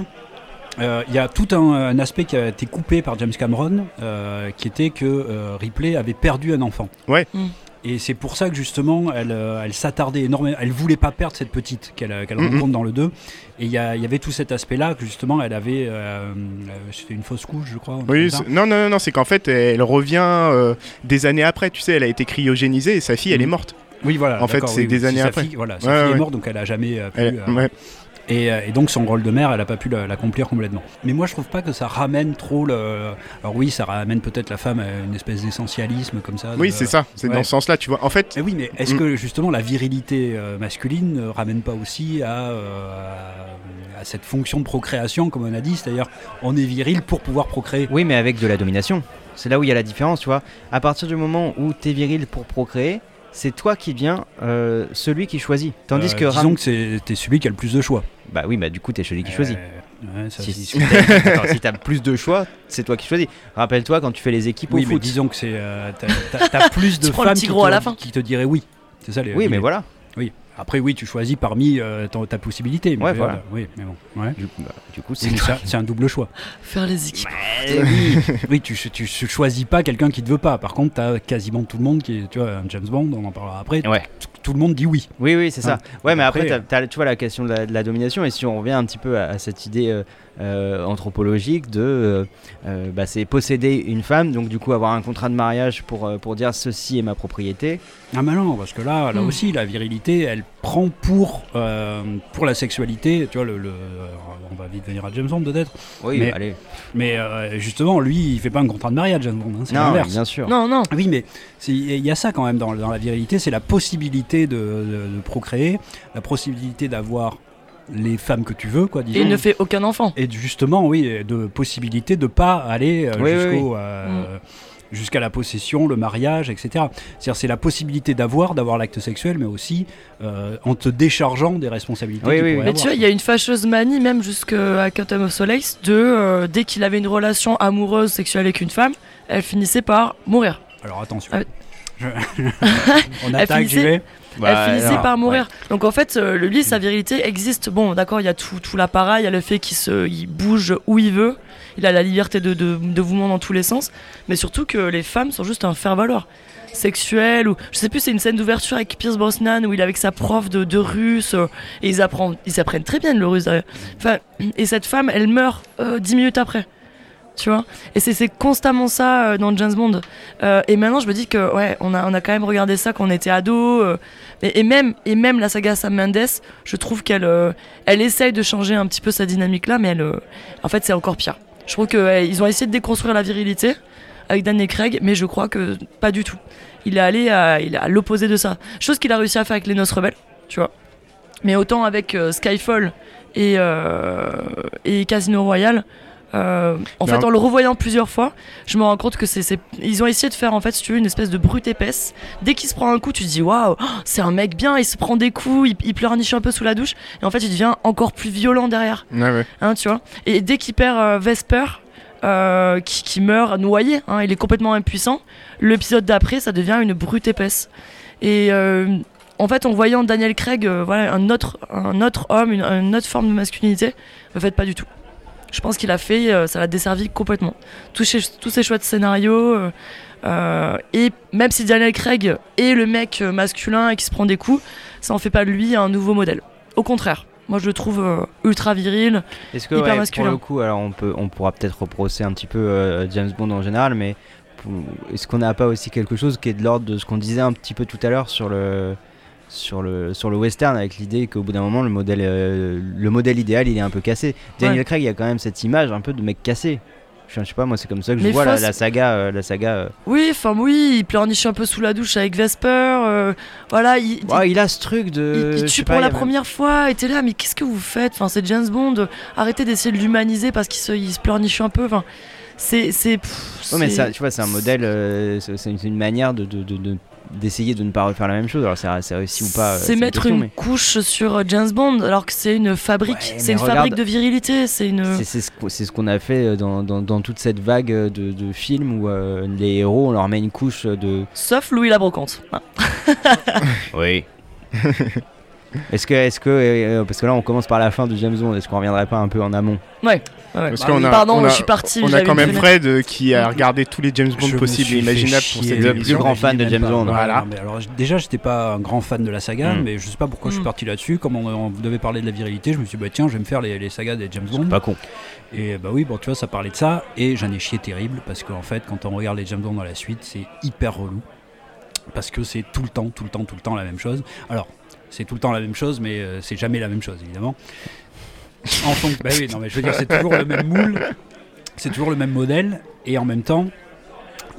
C: euh, il y a tout un, un aspect qui a été coupé par James Cameron, euh, qui était que euh, Ripley avait perdu un enfant.
B: Ouais.
A: Mm.
C: Et c'est pour ça que justement, elle, euh, elle s'attardait énormément. Elle voulait pas perdre cette petite qu'elle euh,
B: Mhm.
C: rencontre dans le 2. Et il y, avait tout cet aspect-là que justement, elle avait. euh, C'était une fausse couche, je crois.
B: Oui, non, non, non, c'est qu'en fait, elle revient euh, des années après. Tu sais, elle a été cryogénisée et sa fille, elle est
C: Mhm.
B: morte.
C: Oui, voilà.
B: En fait, c'est
C: oui,
B: des
C: oui.
B: années après.
C: Fille, voilà, sa
B: Ouais,
C: fille
B: ouais.
C: est morte, donc elle a jamais euh, pu.
B: Elle- ouais.
C: Et, euh, et donc son rôle de mère, elle a pas pu la- l'accomplir complètement. Mais moi, je trouve pas que ça ramène trop le. Alors oui, ça ramène peut-être la femme à une espèce d'essentialisme comme ça.
B: Oui, c'est ça. C'est
C: ouais.
B: dans ce sens-là, tu vois. En fait,
C: Mais oui, mais est-ce
B: Mm.
C: que justement la virilité euh, masculine ne ramène pas aussi à, euh, à, à cette fonction de procréation, comme on a dit, c'est-à-dire on est viril pour pouvoir procréer.
D: Oui, mais avec de la domination. C'est là où il y a la différence, tu vois. À partir du moment où t'es viril pour procréer, c'est toi qui deviens euh, celui qui choisit. Tandis
C: Euh,
D: que
C: disons
D: Ram-
C: que c'est t'es celui qui a le plus de choix.
D: Bah oui, bah du coup t'es celui qui choisit.
C: Euh, ouais, ça,
D: Si, t'as attends, si t'as plus de choix, c'est toi qui choisis. Rappelle-toi quand tu fais les équipes
C: Oui,
D: au
C: mais
D: foot.
C: disons que c'est euh, t'as- t'as t'as plus de femmes qui
A: gros à
C: te,
A: la fin.
C: qui te diraient oui. C'est ça les.
D: Oui,
C: les-
D: mais voilà.
C: Après, oui, tu choisis parmi euh, ton- ta possibilité. Mais
D: Ouais, voilà.
C: Oui, mais bon. Ouais.
D: Du, bah, du coup,
C: C'est
D: c'est
C: un double choix.
A: Faire les équipes.
D: Eh oui.
C: Oui, tu, tu, tu choisis pas quelqu'un qui te veut pas. Par contre, tu as quasiment tout le monde qui est, tu vois, un James Bond, on en parlera après.
D: Ouais.
C: Tout le monde dit oui.
D: Oui, oui, c'est ça.
C: Hein.
D: Ouais, mais après, tu vois la question de la, de la domination, et si on revient un petit peu à, à cette idée euh, euh, anthropologique de, euh, euh, bah, c'est posséder une femme, donc du coup avoir un contrat de mariage pour, pour dire ceci est ma propriété.
C: Ah mais non, parce que là, là
A: Mm.
C: aussi, la virilité, elle prend pour, euh, pour la sexualité, tu vois, le, le- on va vite venir à James Bond peut-être,
D: Oui,
C: Mais-
D: allez.
C: mais euh, justement, lui, il fait pas un contrat de mariage, James Bond, hein, c'est
D: Non,
C: l'inverse.
D: bien sûr.
A: Non, non.
C: Oui, mais il y a ça quand même dans, dans la virilité, c'est la possibilité de, de- de procréer, la possibilité d'avoir les femmes que tu veux, quoi,
A: Et
C: disons.
A: il ne fait aucun enfant.
C: Et justement, oui, de possibilité de pas aller euh,
D: Oui, oui,
C: euh, jusqu'à la possession, le mariage, etc. C'est-à-dire, c'est la possibilité d'avoir, d'avoir l'acte sexuel, mais aussi euh, en te déchargeant des responsabilités.
D: Oui, oui,
C: pourrait
A: Mais
C: avoir.
A: tu vois, il y a une fâcheuse manie, même jusqu'à Quantum of Solace, de euh, dès qu'il avait une relation amoureuse, sexuelle avec une femme, elle finissait par mourir.
C: Alors attention.
A: Ah,
C: Je- On attaque, j'y
A: finissait-
C: vais.
D: Bah,
A: elle finissait par mourir. Donc en fait, euh, le lui, sa virilité existe. Bon, d'accord, il y a tout, tout l'appareil, il y a le fait qu'il se, il bouge où il veut, il a la liberté de, de, de mouvement dans tous les sens, mais surtout que les femmes sont juste un faire-valoir sexuel ou je sais plus c'est une scène d'ouverture avec Pierce Brosnan où il est avec sa prof de, de russe euh, et ils apprennent ils apprennent très bien le russe enfin et cette femme elle meurt euh, dix minutes après tu vois. Et c'est constamment ça euh, dans James Bond. Euh, et maintenant je me dis que ouais on a quand même regardé ça quand on était ado euh, et, même et même la saga Sam Mendes je trouve qu'elle elle essaye de changer un petit peu sa dynamique là mais elle en fait c'est encore pire. Je trouve qu'ils ont essayé de déconstruire la virilité avec Daniel Craig mais je crois que pas du tout. Il est allé à, il est l'opposé de ça. Chose qu'il a réussi à faire avec les Noces Rebelles tu vois. Mais autant avec Skyfall et, et Casino Royale euh, en
B: Mais
A: fait,
B: en-
A: le revoyant plusieurs fois, je me rends compte que c'est, ils ont essayé de faire en fait, si tu veux, une espèce de brute épaisse. Dès qu'il se prend un coup, tu te dis waouh, oh, c'est un mec bien, il se prend des coups, il, il pleurniche un peu sous la douche, et en fait, il devient encore plus violent derrière,
B: ouais.
A: hein, tu vois. Et dès qu'il perd euh, Vesper, euh, qui, qui meurt noyé, hein, il est complètement impuissant. L'épisode d'après, ça devient une brute épaisse. Et en fait, en voyant Daniel Craig, voilà, un autre, un autre homme, une, une autre forme de masculinité, en fait, pas du tout. Je pense qu'il a fait, euh, ça l'a desservi complètement. Tous ces, tous ces choix de scénario, euh, euh, et même si Daniel Craig est le mec masculin et qui se prend des coups, ça en fait pas de lui un nouveau modèle. Au contraire, moi je le trouve euh, ultra viril.
D: Est-ce que
A: Hyper
D: ouais, pour
A: masculin.
D: le coup, alors on peut, on pourra peut-être reprocher un petit peu euh, James Bond en général, mais est-ce qu'on n'a pas aussi quelque chose qui est de l'ordre de ce qu'on disait un petit peu tout à l'heure sur le sur le sur le western avec l'idée qu'au bout d'un moment le modèle euh, le modèle idéal il est un peu cassé. Daniel
A: Ouais.
D: Craig il y a quand même cette image un peu de mec cassé. Je, sais pas moi c'est comme ça que je vois la,
A: fausse.
D: la saga euh, la saga. euh.
A: Oui, enfin oui, il pleurniche un peu sous la douche avec Vesper. voilà, il, il-
D: Ouais, il a ce truc de
A: il, il tue pour la
D: même-
A: première fois et t'es là, mais qu'est-ce que vous faites? Enfin, c'est James Bond. Arrêtez d'essayer de l'humaniser parce qu'il se, il se pleurniche un peu. Enfin, c'est, c'est,
D: Ouais, mais ça, tu vois, c'est un modèle, c'est une, c'est une manière de, de- de- de- d'essayer de ne pas refaire la même chose. Alors, c'est c'est réussi ou pas. euh,
A: c'est
D: une
A: mettre
D: question,
A: une
D: mais
A: couche sur euh, James Bond alors que c'est une fabrique,
D: Ouais,
A: c'est une
D: regarde-
A: fabrique de virilité, c'est une.
D: c'est c'est ce qu'on c'est ce qu'on a fait euh, dans, dans- dans toute cette vague de, de films où euh, les héros, on leur met une couche de.
A: Sauf Louis la Brocante. Ah.
D: Oui. est-ce que, est-ce que, euh, parce que là, on commence par la fin de James Bond. Est-ce qu'on reviendrait pas un peu en amont?
A: Ouais.
B: Parce
A: Bah,
B: qu'on a,
A: Pardon,
B: on a,
A: je suis parti.
B: on a quand même. Fred euh, qui a regardé tous les James Bond
C: Je me
B: possibles
C: suis
B: et
C: fait
B: imaginables pour
C: chier.
B: cette
D: Le plus grand fan de James
C: pas.
D: Bond.
B: Voilà.
C: non, mais alors, déjà, j'étais pas un grand fan de la saga,
D: Mm.
C: mais je sais pas pourquoi je suis
A: Mm.
C: parti là-dessus. Comme on, on devait parler de la virilité, je me suis dit, bah, tiens, je vais me faire les, les sagas des James Bond.
D: Pas con.
C: Et bah oui, bon, tu vois, ça parlait de ça, et j'en ai chié terrible, parce qu'en fait, quand on regarde les James Bond dans la suite, c'est hyper relou. Parce que c'est tout le temps, tout le temps, tout le temps la même chose. Alors, c'est tout le temps la même chose, mais euh, c'est jamais la même chose, évidemment. En fond, bah oui, non, mais je veux dire, c'est toujours le même moule, c'est toujours le même modèle, et en même temps,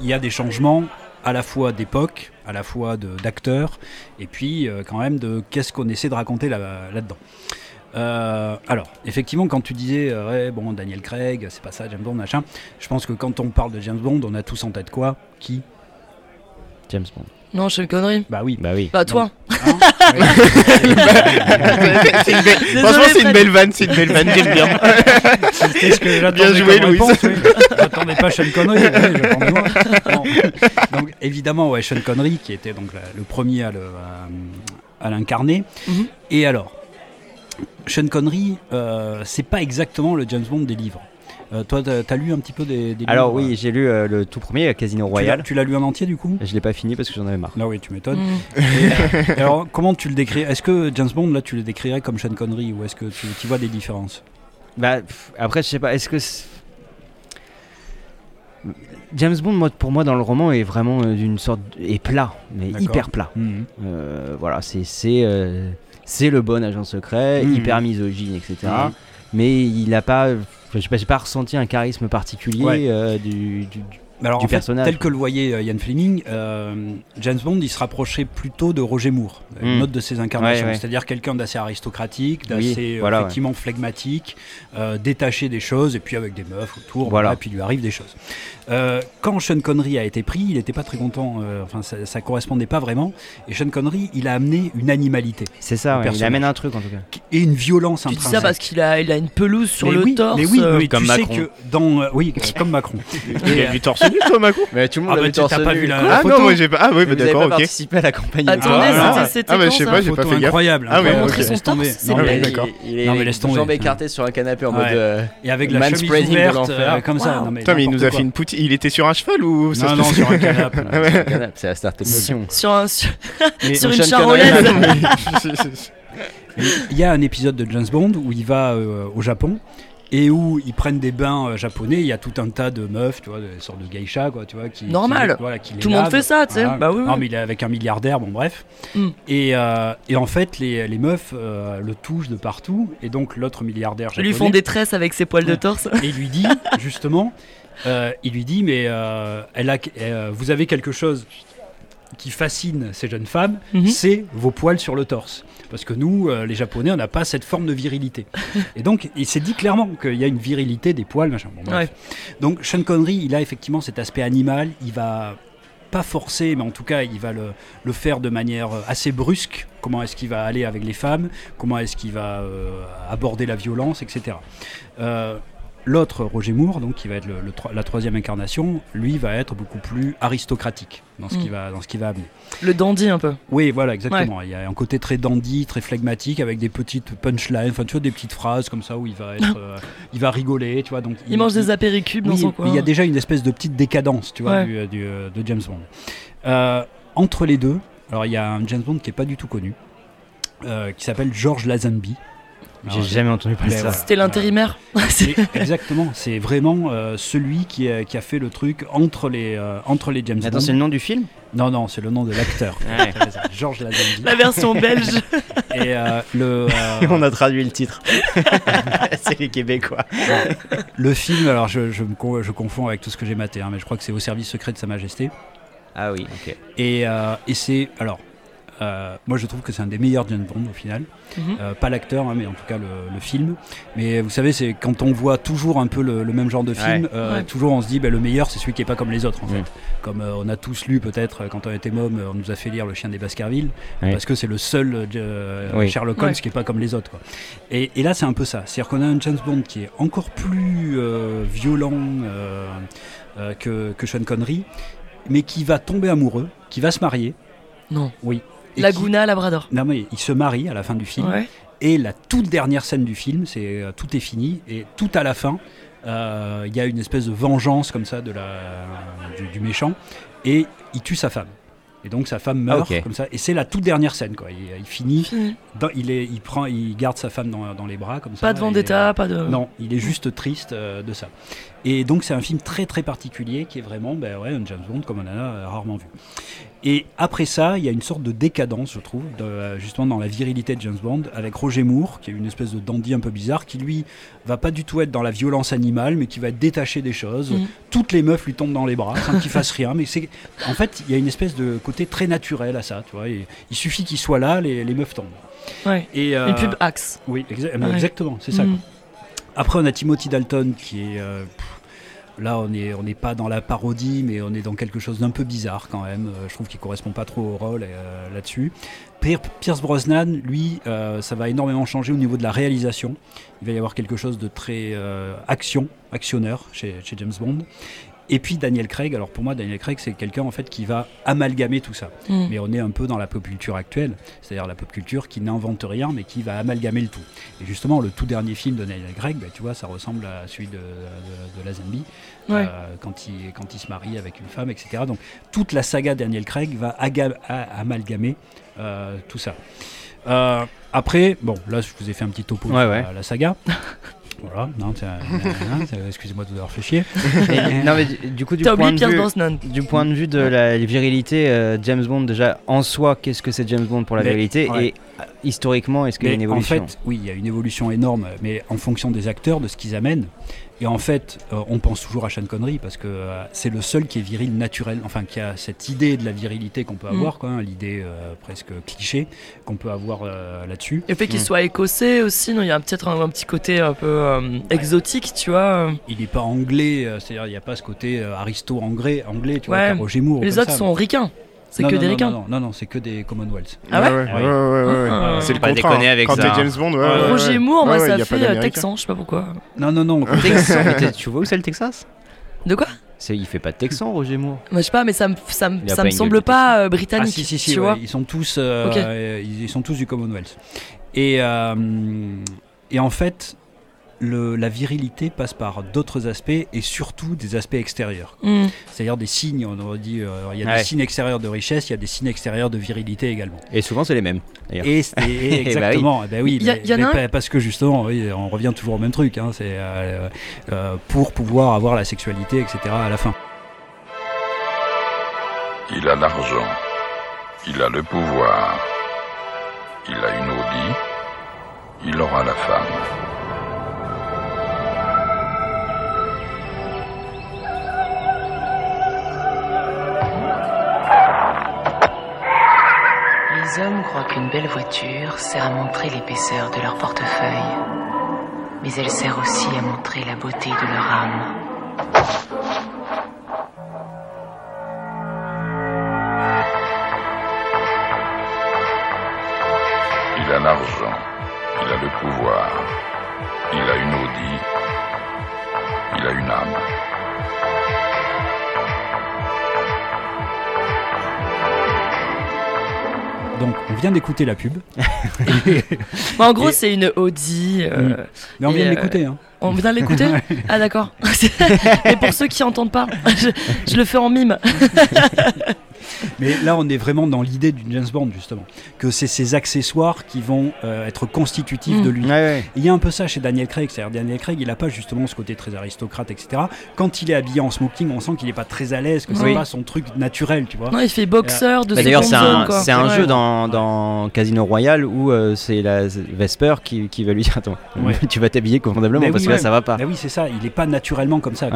C: il y a des changements à la fois d'époque, à la fois d'acteurs, et puis euh, quand même de qu'est-ce qu'on essaie de raconter là- là-dedans. Euh, alors, effectivement, quand tu disais, bon, Daniel Craig, c'est pas ça, James Bond, machin, je pense que quand on parle de James Bond, on a tous en tête quoi? Qui?
D: James Bond.
A: Non, je une connerie.
C: Bah oui.
D: Bah oui.
A: Bah toi.
C: Hein Ouais.
B: C'est une belle-
A: Désolé,
B: Franchement, c'est une belle vanne, c'est une belle vanne, j'aime bien.
C: C'était ce que j'attendais
B: Bien joué,
C: comme
B: Louise.
C: réponse, oui. J'attendais pas Sean Connery. Donc évidemment, ouais, Sean Connery, qui était donc la- le premier à le, à, à l'incarner.
A: Mhm.
C: Et alors, Sean Connery, euh, c'est pas exactement le James Bond des livres. Euh, toi, t'as as lu un petit peu des, des
D: Alors
C: livres
D: oui, j'ai lu euh, le tout premier, Casino
C: Tu l'as-
D: Royale.
C: Tu l'as lu en entier du coup?
D: Je l'ai pas fini parce que j'en avais marre.
C: Ah oui, tu m'étonnes.
A: Mm.
C: Euh, alors, comment tu le décris Est-ce que James Bond, là, tu le décrirais comme Sean Connery ou est-ce que tu, tu vois des différences?
D: Bah pff, après, je sais pas. Est-ce que James Bond, moi, pour moi, dans le roman, est vraiment euh, d'une sorte est plat, mais hyper plat. Euh, voilà, c'est c'est euh, c'est le bon agent secret,
C: Mhm.
D: hyper misogyne, etc. Mais il a pas, je sais pas, j'ai pas ressenti un charisme particulier
C: Ouais.
D: euh, du, du- du-
C: Alors,
D: Du
C: en fait,
D: personnage.
C: tel que le voyait euh, Ian Fleming, euh, James Bond, il se rapprochait plutôt de Roger Moore, une
D: Mm.
C: autre de ses incarnations,
D: Ouais, ouais.
C: c'est-à-dire quelqu'un d'assez aristocratique, d'assez euh,
D: voilà, ouais.
C: effectivement flegmatique, euh, détaché des choses, et puis avec des meufs autour,
D: Voilà.
C: voilà, puis il lui arrive des choses. Euh, quand Sean Connery a été pris, il n'était pas très content, euh, enfin ça, ça correspondait pas vraiment, et Sean Connery, il a amené une animalité
D: C'est ça, il amène un truc en tout cas.
C: et une violence
A: Tu dis ça parce qu'il a, il a une pelouse sur
C: mais
A: le
C: oui,
A: torse.
C: mais oui,
A: euh,
C: mais
D: Comme
C: tu
D: Macron.
C: sais que dans, euh, oui, comme Macron.
B: Il y a du torse nu, toi, Macron
D: Mais tout le
C: Ah, bah, t'as pas vu la,
B: Ah
C: photo
B: non, moi j'ai pas. Ah oui,
D: Mais
B: bah d'accord, ok.
D: participé à la campagne.
A: Attendez,
B: Ah,
A: c'était
B: ah,
A: c'était
B: ah, bah,
A: quand
B: je sais
A: ça
B: pas, j'ai
C: photo
B: pas fait gaffe.
C: incroyable.
B: Ah oui,
A: son torse,
C: Non, mais
B: il- d'accord.
D: Il est
C: Non, mais laisse tomber.
D: jambes écartées sur un canapé en mode. euh,
C: Et avec la chemise ouverte, euh, comme ça. Mais
B: Putain, mais il nous
C: n'importe
B: a
C: quoi.
B: fait une poutine. Il était sur un cheval ou
C: Non, non, sur un canapé.
B: Ah
D: C'est la start mission.
A: sur, un, sur, une charolaise.
C: Il y a un épisode de James Bond où il va euh, au Japon et où ils prennent des bains euh, japonais. Il y a tout un tas de meufs, tu vois, des sortes de geisha, quoi, tu vois, qui
A: Normal.
C: qui- voilà, qui
A: Tout le monde fait ça, tu sais.
C: Voilà.
A: Bah oui, oui.
C: Non, mais il est avec un milliardaire, bon bref.
A: Mm.
C: Et, euh, et en fait, les, les meufs euh, le touchent de partout. Et donc l'autre milliardaire
A: Ils
C: japonais.
A: lui font des tresses avec ses poils de torse.
C: Et il lui dit, justement, euh, il lui dit, mais elle a, vous avez quelque chose qui fascine ces jeunes femmes,
A: Mhm.
C: c'est vos poils sur le torse. Parce que nous, euh, les Japonais, on n'a pas cette forme de virilité. Et donc, il s'est dit clairement qu'il y a une virilité des poils, machin. Bon, bref. Donc, Sean Connery, il a effectivement cet aspect animal. Il va pas forcer, mais en tout cas, il va le, le faire de manière euh, assez brusque. Comment est-ce qu'il va aller avec les femmes? Comment est-ce qu'il va euh, aborder la violence, etc. Euh, L'autre, Roger Moore, donc qui va être le- la troisième incarnation, lui va être beaucoup plus aristocratique dans ce
A: Mm.
C: qu'il va, dans ce va amener.
A: Le dandy un peu.
C: Oui, voilà, exactement. Il y a un côté très dandy, très flegmatique, avec des petites punchlines, enfin tu vois, des petites phrases comme ça où il va être, euh, il va rigoler, tu vois. Donc
A: Il mange des apéricubes dans
C: oui,
A: son
C: mais
A: coin.
C: il y a déjà une espèce de petite décadence, tu vois,
A: Ouais.
C: du- du, euh, de James Bond. Euh, entre les deux, alors il y a un James Bond qui est pas du tout connu, euh, qui s'appelle George Lazenby.
D: J'ai jamais entendu parler de ça.
A: C'était l'intérimaire.
C: exactement, c'est vraiment euh, celui qui a, qui a fait le truc entre les, euh, entre les James
D: Attends,
C: Bond.
D: c'est le nom du film?
C: Non, non, c'est le nom de l'acteur.
D: Ouais.
C: George Lazenby.
A: La version belge.
C: Et euh, le, euh,
D: On a traduit le titre. c'est les Québécois.
C: le film, alors je, je me je confonds avec tout ce que j'ai maté, hein, mais je crois que c'est au service secret de Sa Majesté.
D: Ah oui, ok.
C: Et, euh, et c'est. Alors, euh, moi je trouve que c'est un des meilleurs James Bond au final.
A: Mhm.
C: Euh, pas l'acteur, hein, mais en tout cas le, le film. Mais vous savez, c'est quand on voit toujours un peu le, le même genre de film,
D: Ouais.
C: euh,
A: Ouais.
C: toujours on se dit bah, le meilleur c'est celui qui est pas comme les autres en
D: Mm.
C: fait. Comme euh, on a tous lu peut-être quand on était môme, on nous a fait lire Le Chien des Baskerville
D: Ouais.
C: parce que c'est le seul
D: Oui.
C: Sherlock Holmes
A: Ouais.
C: qui est pas comme les autres. Quoi. Et, et là c'est un peu ça. C'est-à-dire qu'on a un James Bond qui est encore plus euh, violent euh, euh, que, que Sean Connery, mais qui va tomber amoureux, qui va se marier.
A: Non.
C: Oui.
A: Laguna, Labrador.
C: non mais il se marie à la fin du film.
A: Ouais.
C: Et la toute dernière scène du film, c'est euh, tout est fini et tout à la fin, euh, il y a une espèce de vengeance comme ça de la, du, du méchant et il tue sa femme. Et donc sa femme meurt
D: Ah,
C: comme ça et c'est la toute dernière scène quoi. Il, il finit,
A: Fini.
C: dans- il est, il prend, il garde sa femme dans, dans les bras comme ça.
A: Pas de
C: et,
A: vendetta, pas de.
C: non, il est juste triste euh, de ça. Et donc c'est un film très très particulier qui est vraiment ben ouais, un James Bond comme on en a rarement vu. Et après ça, il y a une sorte de décadence, je trouve, de, euh, justement dans la virilité de James Bond, avec Roger Moore, qui est une espèce de dandy un peu bizarre, qui lui va pas du tout être dans la violence animale, mais qui va être détaché des choses.
A: Mm.
C: Toutes les meufs lui tombent dans les bras sans qu'il fasse rien. Mais c'est, en fait, il y a une espèce de côté très naturel à ça, tu vois. Et il suffit qu'il soit là, les, les meufs tombent.
A: Ouais.
C: Et, euh,
A: Une pub Axe.
C: Oui, exa-
A: Ouais.
C: exactement, c'est ça.
A: Mm.
C: quoi. Après, on a Timothy Dalton qui est. euh, pff, là, on n'est on n'est pas dans la parodie, mais on est dans quelque chose d'un peu bizarre quand même. Euh, je trouve qu'il correspond pas trop au rôle euh, là-dessus. Pier- Pierce Brosnan, lui, euh, ça va énormément changer au niveau de la réalisation. Il va y avoir quelque chose de très action, actionneur chez James Bond. Et puis Daniel Craig, alors pour moi Daniel Craig c'est quelqu'un en fait qui va amalgamer tout ça.
A: Mm.
C: Mais on est un peu dans la pop culture actuelle, c'est-à-dire la pop culture qui n'invente rien mais qui va amalgamer le tout. Et justement le tout dernier film de Daniel Craig, bah, tu vois, ça ressemble à celui de, de, de Lazenby,
A: Ouais.
C: euh, quand, il, quand il se marie avec une femme, etc. Donc toute la saga Daniel Craig va aga- a- amalgamer euh, tout ça. Euh, après, bon, là je vous ai fait un petit topo
D: Ouais,
C: sur
D: ouais.
C: la, la saga. Voilà, non, excusez-moi de vous avoir fait chier.
D: Et- non, mais du, du coup, du
A: T'as
D: point,
A: oublié
D: de vue, du point de vue de la virilité, euh, James Bond, déjà en soi, qu'est-ce que c'est James Bond pour la
C: Mais,
D: virilité
C: ouais.
D: Et euh, historiquement, est-ce qu'il y a une
C: en
D: évolution?
C: fait, oui, il y a une évolution énorme, mais en fonction des acteurs, de ce qu'ils amènent. Et en fait, euh, on pense toujours à Sean Connery parce que euh, c'est le seul qui est viril naturel, enfin qui a cette idée de la virilité qu'on peut
A: Mm.
C: avoir, hein, l'idée euh, presque cliché qu'on peut avoir là-dessus.
A: Le fait qu'il
D: Mm.
A: soit écossais aussi, il y a peut-être un, un petit côté un peu exotique, tu vois.
C: Il n'est pas anglais, c'est-à-dire il n'y a pas ce côté aristo anglais, anglais, tu vois,
A: Ouais.
C: comme Roger Moore.
A: Les autres
C: ça.
A: sont ricains. C'est que
C: non,
A: des
C: non,
A: ricains.
C: Non, non, non, c'est que des Commonwealth.
A: Ah ouais
B: ouais, ouais, ouais, ouais, ouais.
A: Ah.
B: C'est le
D: Pas
B: contrat.
D: déconner
B: hein.
D: avec
B: Quand
D: ça,
B: t'es
D: hein.
B: James Bond, ouais,
C: Ouais,
B: ouais,
A: Roger
B: ouais.
A: Moore, moi,
B: Ouais, ouais,
A: ça fait euh, texan, je sais pas pourquoi.
C: Non, non, non.
D: Texan, tu vois où c'est le Texas?
A: De quoi?
D: C'est, Il fait pas de Texan, Roger Moore.
A: Bah, Je sais pas, mais ça me, ça me, ça me semble pas euh,
C: Ah
A: britannique,
C: si si si,
A: tu
C: ouais,
A: vois.
C: ils sont tous euh, ils, ils sont tous du Commonwealth. Et euh, et en fait le, la virilité passe par d'autres aspects et surtout des aspects extérieurs.
A: Mm.
C: C'est-à-dire des signes, on aurait dit, euh, il y a
D: Ouais.
C: des signes extérieurs de richesse, il y a des signes extérieurs de virilité également.
D: Et souvent, c'est les mêmes.
C: Et, et- et exactement, eh ben oui,
A: Il y a-
C: mais-
A: il y en a un-
C: parce que justement, oui, on revient toujours au même truc, hein, c'est euh, euh, pour pouvoir avoir la sexualité, etc. à la fin.
E: Il a l'argent. Il a le pouvoir. Il a une Audi. Il aura la femme.
F: Hommes croient qu'une belle voiture sert à montrer l'épaisseur de leur portefeuille. Mais elle sert aussi à montrer la beauté de leur âme.
E: Il a l'argent. Il a le pouvoir. Il a une Audi. Il a une âme.
C: Donc, on vient d'écouter la pub.
A: En gros,
C: Et-
A: c'est une Audi. euh,
C: Mm. Mais on vient de
A: euh,
C: l'écouter. Hein.
A: On vient de l'écouter Ah d'accord. Et pour ceux qui entendent pas, je, je le fais en mime.
C: Mais là, on est vraiment dans l'idée du James Bond, justement. Que c'est ces accessoires qui vont euh, être constitutifs
A: Mm.
C: de lui.
D: Ouais, ouais.
C: Il y a un peu ça chez Daniel Craig, c'est-à-dire Daniel Craig, il n'a pas justement ce côté très aristocrate, etc. Quand il est habillé en smoking, on sent qu'il n'est pas très à l'aise, que c'est
A: Oui.
C: pas son truc naturel, tu vois.
A: Non, il fait boxeur de
D: Bah, D'ailleurs, c'est un, c'est un
A: Ouais.
D: jeu dans, dans Casino Royale où euh, c'est la Vesper qui, qui va lui dire Attends,
C: Ouais.
D: tu vas t'habiller convenablement
C: Mais
D: parce
C: oui,
D: que là ça va pas.
C: Bah oui, c'est ça, il n'est pas naturellement comme ça.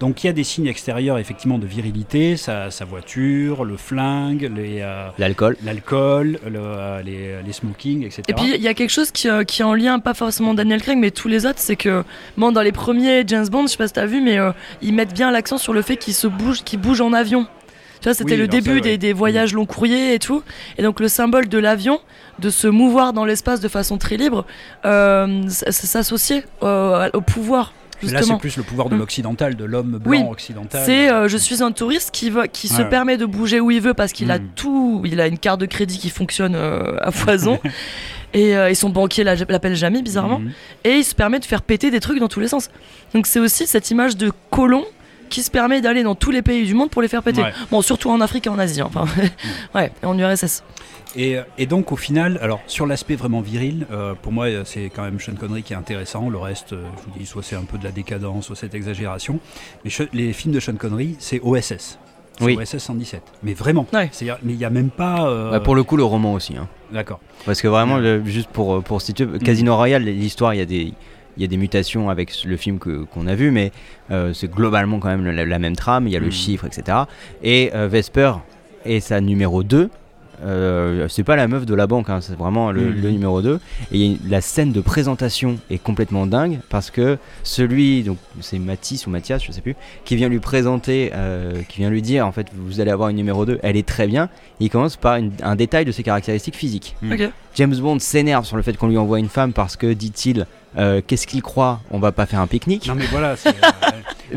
C: Donc il y a des signes extérieurs, effectivement, de virilité, sa, sa voiture, le flingue, les, euh,
D: L'alcool.
C: l'alcool, le, euh, les, les smokings, etc.
A: Et puis il y a quelque chose qui, euh, qui est en lien, pas forcément Daniel Craig, mais tous les autres, c'est que bon, dans les premiers James Bond, je sais pas si t'as vu, mais euh, ils mettent bien l'accent sur le fait qu'il se bouge, qu'il bouge en avion. Tu vois, c'était
C: Oui,
A: le
C: ça,
A: début
C: ouais.
A: des, des voyages long courriers et tout. Et donc le symbole de l'avion, de se mouvoir dans l'espace de façon très libre, euh, s'associer euh, au pouvoir.
C: Mais là, c'est plus le pouvoir de
A: Mm.
C: l'occidental, de l'homme blanc
A: Oui,
C: occidental.
A: C'est euh, je suis un touriste qui va qui se
C: Ouais,
A: permet de bouger où il veut parce qu'il a
C: Mm.
A: tout, il a une carte de crédit qui fonctionne euh, à foison et, euh, et son banquier l'a- l'appelle jamais bizarrement
C: Mhm.
A: et il se permet de faire péter des trucs dans tous les sens. Donc c'est aussi cette image de colon qui se permet d'aller dans tous les pays du monde pour les faire péter.
C: Ouais.
A: Bon, surtout en Afrique et en Asie, enfin, ouais, et en URSS.
C: Et, et donc au final, alors sur l'aspect vraiment viril, euh, pour moi euh, c'est quand même Sean Connery qui est intéressant. Le reste, euh, je vous dis, soit c'est un peu de la décadence, soit c'est exagération. Mais les films de Sean Connery, c'est OSS.
D: Oui.
C: OSS 117. Mais vraiment.
A: Ouais.
C: C'est-à-dire, mais il n'y a même pas. euh,
D: Bah, pour le coup, le roman aussi. hein.
C: D'accord.
D: Parce que vraiment, le- juste pour, pour situer, Casino Royale, l'histoire, il y a des. Il y a des mutations avec le film que- qu'on a vu, mais euh, c'est globalement quand même la, la même trame. Il y a le
C: Mhm.
D: chiffre, etc. Et euh, Vesper est sa numéro 2. euh, c'est pas la meuf de la banque, hein, c'est vraiment le, le numéro 2. Et la scène de présentation est complètement dingue parce que celui, donc c'est Mathis ou Mathias, je sais plus, qui vient lui présenter, euh, qui vient lui dire en fait vous allez avoir une numéro 2, elle est très bien. Et il commence par une- un détail de ses caractéristiques physiques.
A: Ok.
D: James Bond s'énerve sur le fait qu'on lui envoie une femme parce que, dit-il, euh, qu'est-ce qu'il croit? On va pas faire un pique-nique.
C: Non mais voilà. c'est, euh,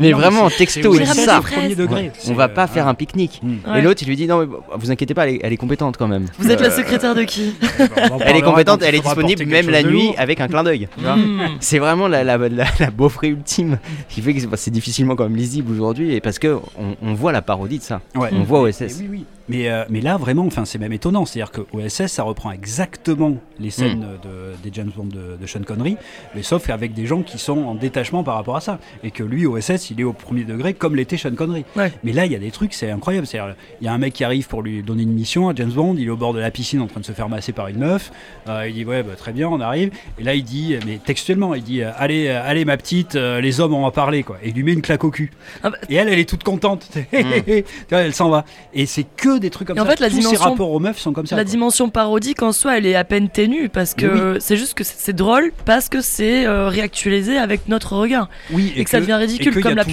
D: Mais
C: non,
D: vraiment,
C: c'est-
D: texto,
C: c'est
D: il ça.
C: au premier degré.
D: On va
C: euh,
D: pas faire un pique-nique.
C: Mm.
A: Ouais.
D: Et l'autre, il lui dit non, mais vous inquiétez pas, elle est, elle est compétente quand même.
A: Vous êtes la secrétaire de qui
C: On en
D: Elle est compétente, elle est disponible même la nuit
C: lourd.
D: avec un clin d'œil.
A: Hmm.
D: C'est vraiment la, la, la, la beaufrée ultime qui fait que c'est- c'est difficilement quand même lisible aujourd'hui et parce que on, on voit la parodie de ça.
C: Ouais.
D: On voit
C: Mais-
D: OSS.
C: oui, oui. Mais, euh, mais là, vraiment, enfin, c'est même étonnant. C'est-à-dire que OSS, ça reprend exactement les scènes de, des James Bond de, de Sean Connery, mais sauf qu'avec des gens qui sont en détachement par rapport à ça. Et que lui, OSS, il est au premier degré comme l'était Sean Connery.
A: Ouais.
C: Mais là, il y a des trucs, c'est incroyable. C'est-à-dire, il y a un mec qui arrive pour lui donner une mission à James Bond, il est au bord de la piscine en train de se faire masser par une meuf. Euh, il dit, ouais, bah, très bien, on arrive. Et là, il dit, mais textuellement, il dit, euh, allez, allez, ma petite, les hommes, on va parler, quoi. Et il lui met une claque au cul.
A: Ah bah-
C: Et elle, elle est toute contente. Vois, elle s'en va. Et c'est que des trucs comme
A: Et en
C: ça.
A: fait, la
C: Tous ces
A: dimension-
C: rapports aux meufs sont comme ça.
A: La
C: quoi.
A: dimension parodique en soi, elle est à peine ténue parce que c'est juste que c'est drôle parce que c'est euh, réactualisé avec notre regard
C: Oui,
A: et, que, ça devient ridicule
C: qu'il y
A: comme
C: a
A: la.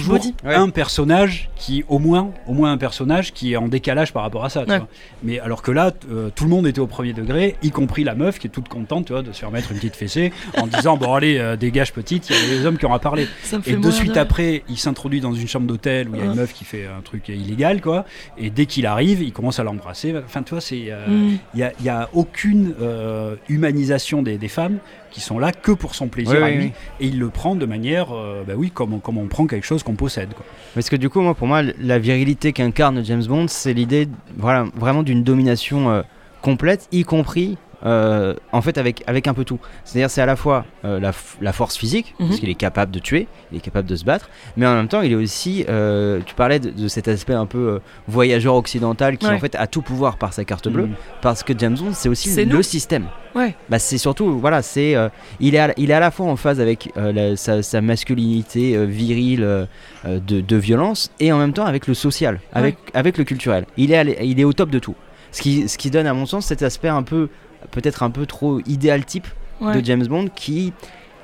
D: Ouais.
C: un personnage qui, au moins, au moins un personnage qui est en décalage par rapport à ça. tu
A: Ouais.
C: vois. Mais alors que là, euh, tout le monde était au premier degré, y compris la meuf qui est toute contente, tu vois, de se faire mettre une petite fessée en disant bon allez euh, dégage petite, il y a les hommes qui ont à parler.
A: Ça me fait
C: Et de suite
A: rire.
C: après, il s'introduit dans une chambre d'hôtel où il y a une
A: Ouais.
C: meuf qui fait un truc illégal, quoi. Et dès qu'il arrive, il commence à l'embrasser. Enfin, tu vois, c'est euh,
A: Mm.
C: il y, a, il y a aucune euh, humanisation des, des femmes qui sont là que pour son plaisir
D: Oui,
C: à
D: oui,
C: lui.
D: oui.
C: Et il le prend de manière, euh, bah oui, comme on, comme on prend quelque chose qu'on possède. Quoi.
D: Parce que du coup, moi, pour moi, la virilité qu'incarne James Bond, c'est l'idée voilà, vraiment d'une domination euh, complète, y compris euh, en fait avec, avec un peu tout. C'est-à-dire c'est à la fois euh, la, la force physique,
A: Mhm.
D: parce qu'il est capable de tuer, il est capable de se battre, mais en même temps il est aussi, euh, tu parlais de, de cet aspect un peu voyageur occidental qui
A: Ouais.
D: en fait a tout pouvoir par sa carte bleue,
C: Mhm.
D: parce que James Bond c'est aussi le
A: nous.
D: système.
A: Ouais.
D: Bah, c'est surtout, voilà, c'est, il, est à, il est à la fois en phase avec la- sa, sa masculinité virile de, de violence et en même temps avec le social, avec, avec le culturel. Il est, à il est au top de tout. Ce qui, ce qui donne à mon sens cet aspect un peu, peut-être un peu trop idéal type
A: Ouais.
D: de James Bond qui,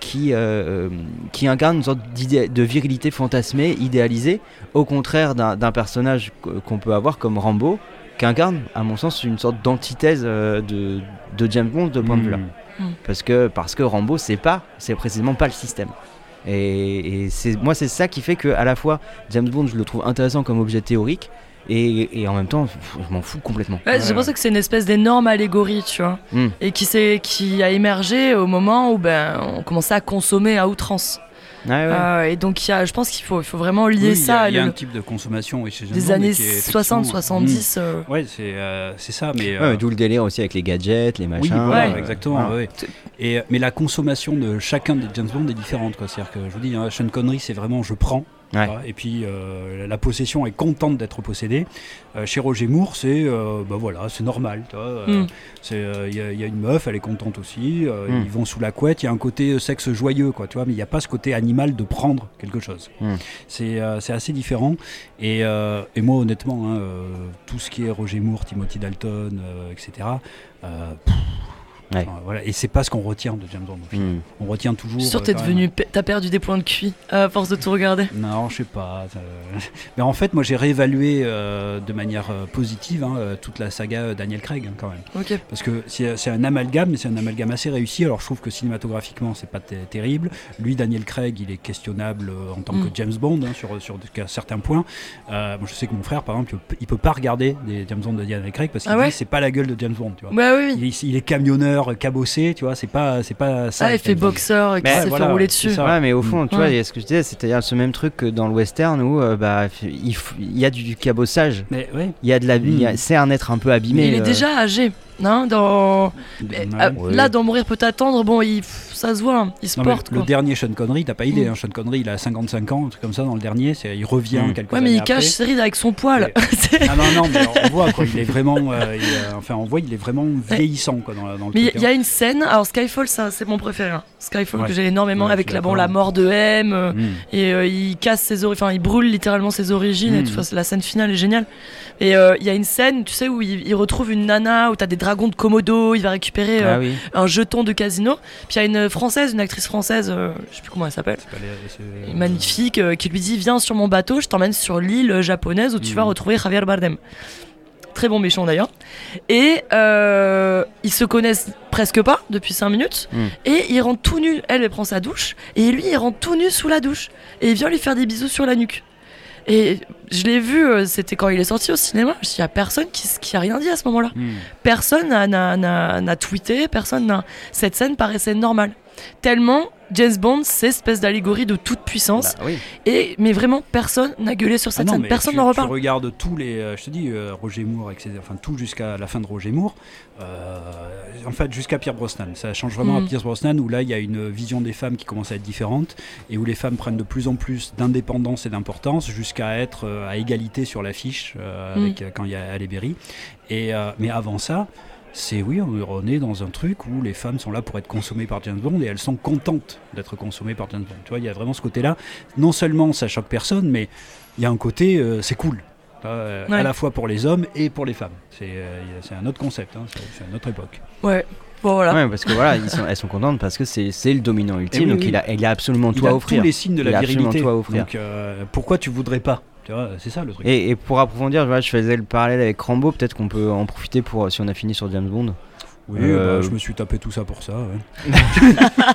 D: qui, euh, euh, qui incarne une sorte d'idée- de virilité fantasmée, idéalisée, au contraire d'un d'un personnage qu- qu'on peut avoir comme Rambo, qui incarne, à mon sens, une sorte d'antithèse euh, de, de James Bond de point de vue-là.
C: Mhm.
D: Parce que, parce que Rambo, c'est pas, c'est précisément pas le système. Et, et c'est, moi, c'est ça qui fait que, à la fois, James Bond, je le trouve intéressant comme objet théorique, et, et en même temps, je m'en fous complètement.
A: Ouais, pensé que c'est une espèce d'énorme allégorie, tu vois,
D: Mm.
A: et qui, s'est- qui a émergé au moment où ben, on commençait à consommer à outrance.
D: Ouais.
A: Euh, et donc, il y a- je pense qu'il faut, il faut vraiment lier
C: Oui, il y a-
A: ça
C: il y a,
A: le-
C: un type de consommation oui, chez
A: des années
C: mais qui est
A: 60,
C: effectivement-
A: 70. euh.
C: Ouais, c'est euh, c'est ça, mais.
D: Ouais,
C: euh,
D: mais d'où le délire aussi avec les gadgets, les
C: Oui,
D: machins.
C: voilà,
A: Ouais.
C: exactement. Et, mais la consommation de chacun des James Bond est différente. quoi. C'est-à-dire que je vous dis, hein, Sean Connery, c'est vraiment je prends.
D: Ouais.
C: voilà, et puis euh, la possession est contente d'être possédée. Euh, chez Roger Moore, c'est euh, bah voilà, c'est normal. euh,
A: Mm.
C: euh, Il y, a- il y a une meuf, elle est contente aussi. euh,
D: Mm.
C: Ils vont sous la couette. Il y a un côté sexe joyeux, quoi, tu vois, mais il n'y a pas ce côté animal de prendre quelque chose.
D: Mm.
C: C'est assez différent. Et, et moi, honnêtement, hein, tout ce qui est Roger Moore, Timothy Dalton, etc. pff,
D: Ouais.
C: enfin, voilà. Et c'est pas ce qu'on retient de James Bond.
D: Hmm.
C: On retient toujours.
A: Je suis sûr
C: euh,
A: que t'es devenu, t'as perdu des points de QI à force de tout regarder.
C: Non, je sais pas. ça- Mais en fait, moi, j'ai réévalué euh, de manière euh, positive hein, euh, toute la saga euh, Daniel Craig, hein, quand même.
A: Ok.
C: Parce que c'est un amalgame, mais c'est un amalgame assez réussi. Alors je trouve que cinématographiquement, c'est pas ter- terrible. Lui, Daniel Craig, il est questionnable euh, en tant que James Bond hein, sur, sur certains points. Euh, moi, je sais que mon frère, par exemple, il peut- pas regarder des James Bond de Daniel Craig parce qu'il
A: Ah ouais
C: dit c'est pas la gueule de James Bond. Tu vois.
A: Oui.
C: Il, est, il est camionneur, cabossé, tu vois. C'est pas, c'est pas ça.
A: Ah, il fait
C: James Bond.
A: boxeur et qui s'est
C: voilà,
A: fait rouler dessus.
D: Ouais, mais au fond, tu
A: Ouais.
D: vois, il y a ce que je disais, c'est-à-dire ce même truc que dans le western où euh, bah, il, y a du cabossage.
C: Mais ouais.
D: Il y a de la,
C: Mm.
D: c'est un être un peu abîmé.
A: Mais il est
D: euh,
A: déjà âgé. Dans.
C: Ouais.
D: Ouais.
A: Là, dans Mourir peut attendre, bon, il, ça se voit, hein, il se
C: Non,
A: porte.
C: le dernier Sean Connery, t'as pas idée.
A: Mm.
C: Hein, Sean Connery, il a 55 ans, un truc comme ça dans le dernier. c'est- Il revient
D: Mm.
C: quelques
A: Ouais,
C: années
A: mais il cache ses rides avec son poil.
C: Ah non, non, mais on voit quoi, il est vraiment, euh, il, euh, enfin on voit, il est vraiment vieillissant quoi dans, le
A: Mais il y, y
C: hein.
A: a une scène, alors Skyfall, ça c'est mon préféré. hein. Skyfall
C: Ouais.
A: que j'ai énormément
C: Ouais,
A: avec la, bon, la mort de M, euh,
C: Mm.
A: et euh, il casse ses origines, enfin il brûle littéralement ses origines, et
C: Mm.
A: tout, la scène finale est géniale. Et euh, il y a une scène, tu sais, où il, il retrouve une nana, où t'as des dragons de Komodo, il va récupérer euh,
D: Ah oui.
A: un jeton de casino. Puis il y a une française, une actrice française, euh, je sais plus comment elle s'appelle.
C: Les-
A: magnifique euh, qui lui dit viens sur mon bateau, je t'emmène sur l'île euh, japonaise où tu vas retrouver Javier Bardem. Très bon méchant d'ailleurs. Et euh, ils se connaissent presque pas depuis 5 minutes.
D: Mhm.
A: Et il rentre tout nu. Elle, elle prend sa douche. Et lui, il rentre tout nu sous la douche. Et il vient lui faire des bisous sur la nuque. Et je l'ai vu, euh, c'était quand il est sorti au cinéma. Il y a personne qui, qui a rien dit à ce moment-là.
C: Mm.
A: Personne n'a tweeté, personne n'a. Cette scène paraissait normale. Tellement James Bond, c'est espèce d'allégorie de toute puissance.
D: Bah oui.
A: Et, mais vraiment, personne n'a gueulé sur
C: Ah
A: cette
C: non,
A: scène. Personne
C: tu,
A: n'en
C: tu
A: reparle.
C: regardes tous les, euh, je te dis, euh, Roger Moore, etc. Enfin, tout jusqu'à la fin de Roger Moore. euh, en fait, jusqu'à Pierre Brosnan. Ça change vraiment
A: Mm.
C: à Pierre Brosnan où là, il y a une vision des femmes qui commence à être différente et où les femmes prennent de plus en plus d'indépendance et d'importance jusqu'à être à égalité sur l'affiche
A: Mm.
C: avec quand il y a Halle Berry. Et mais avant ça. C'est oui, on est dans un truc où les femmes sont là pour être consommées par James Bond et elles sont contentes d'être consommées par James Bond. Tu vois, il y a vraiment ce côté-là. Non seulement ça choque personne, mais il y a un côté, euh, c'est cool. Euh,
A: Ouais.
C: À la fois pour les hommes et pour les femmes. C'est euh, a- un autre concept, hein, c'est une autre époque.
A: Ouais. Bon, voilà.
D: Ouais, parce que voilà, ils sont- elles sont contentes parce que c'est le dominant ultime,
C: oui,
D: donc
C: oui.
D: il a, il a absolument tout
C: il
D: à
C: a
D: offrir.
C: tous les signes de
D: Il
C: la
D: a absolument
C: virilité.
D: tout à offrir.
C: Donc euh, pourquoi tu voudrais pas? C'est ça le truc.
D: Et, et pour approfondir, je faisais le parallèle avec Rambo, peut-être qu'on peut en profiter pour si on a fini sur James Bond.
C: oui,
D: euh,
C: bah, je me suis tapé tout ça pour ça. ouais.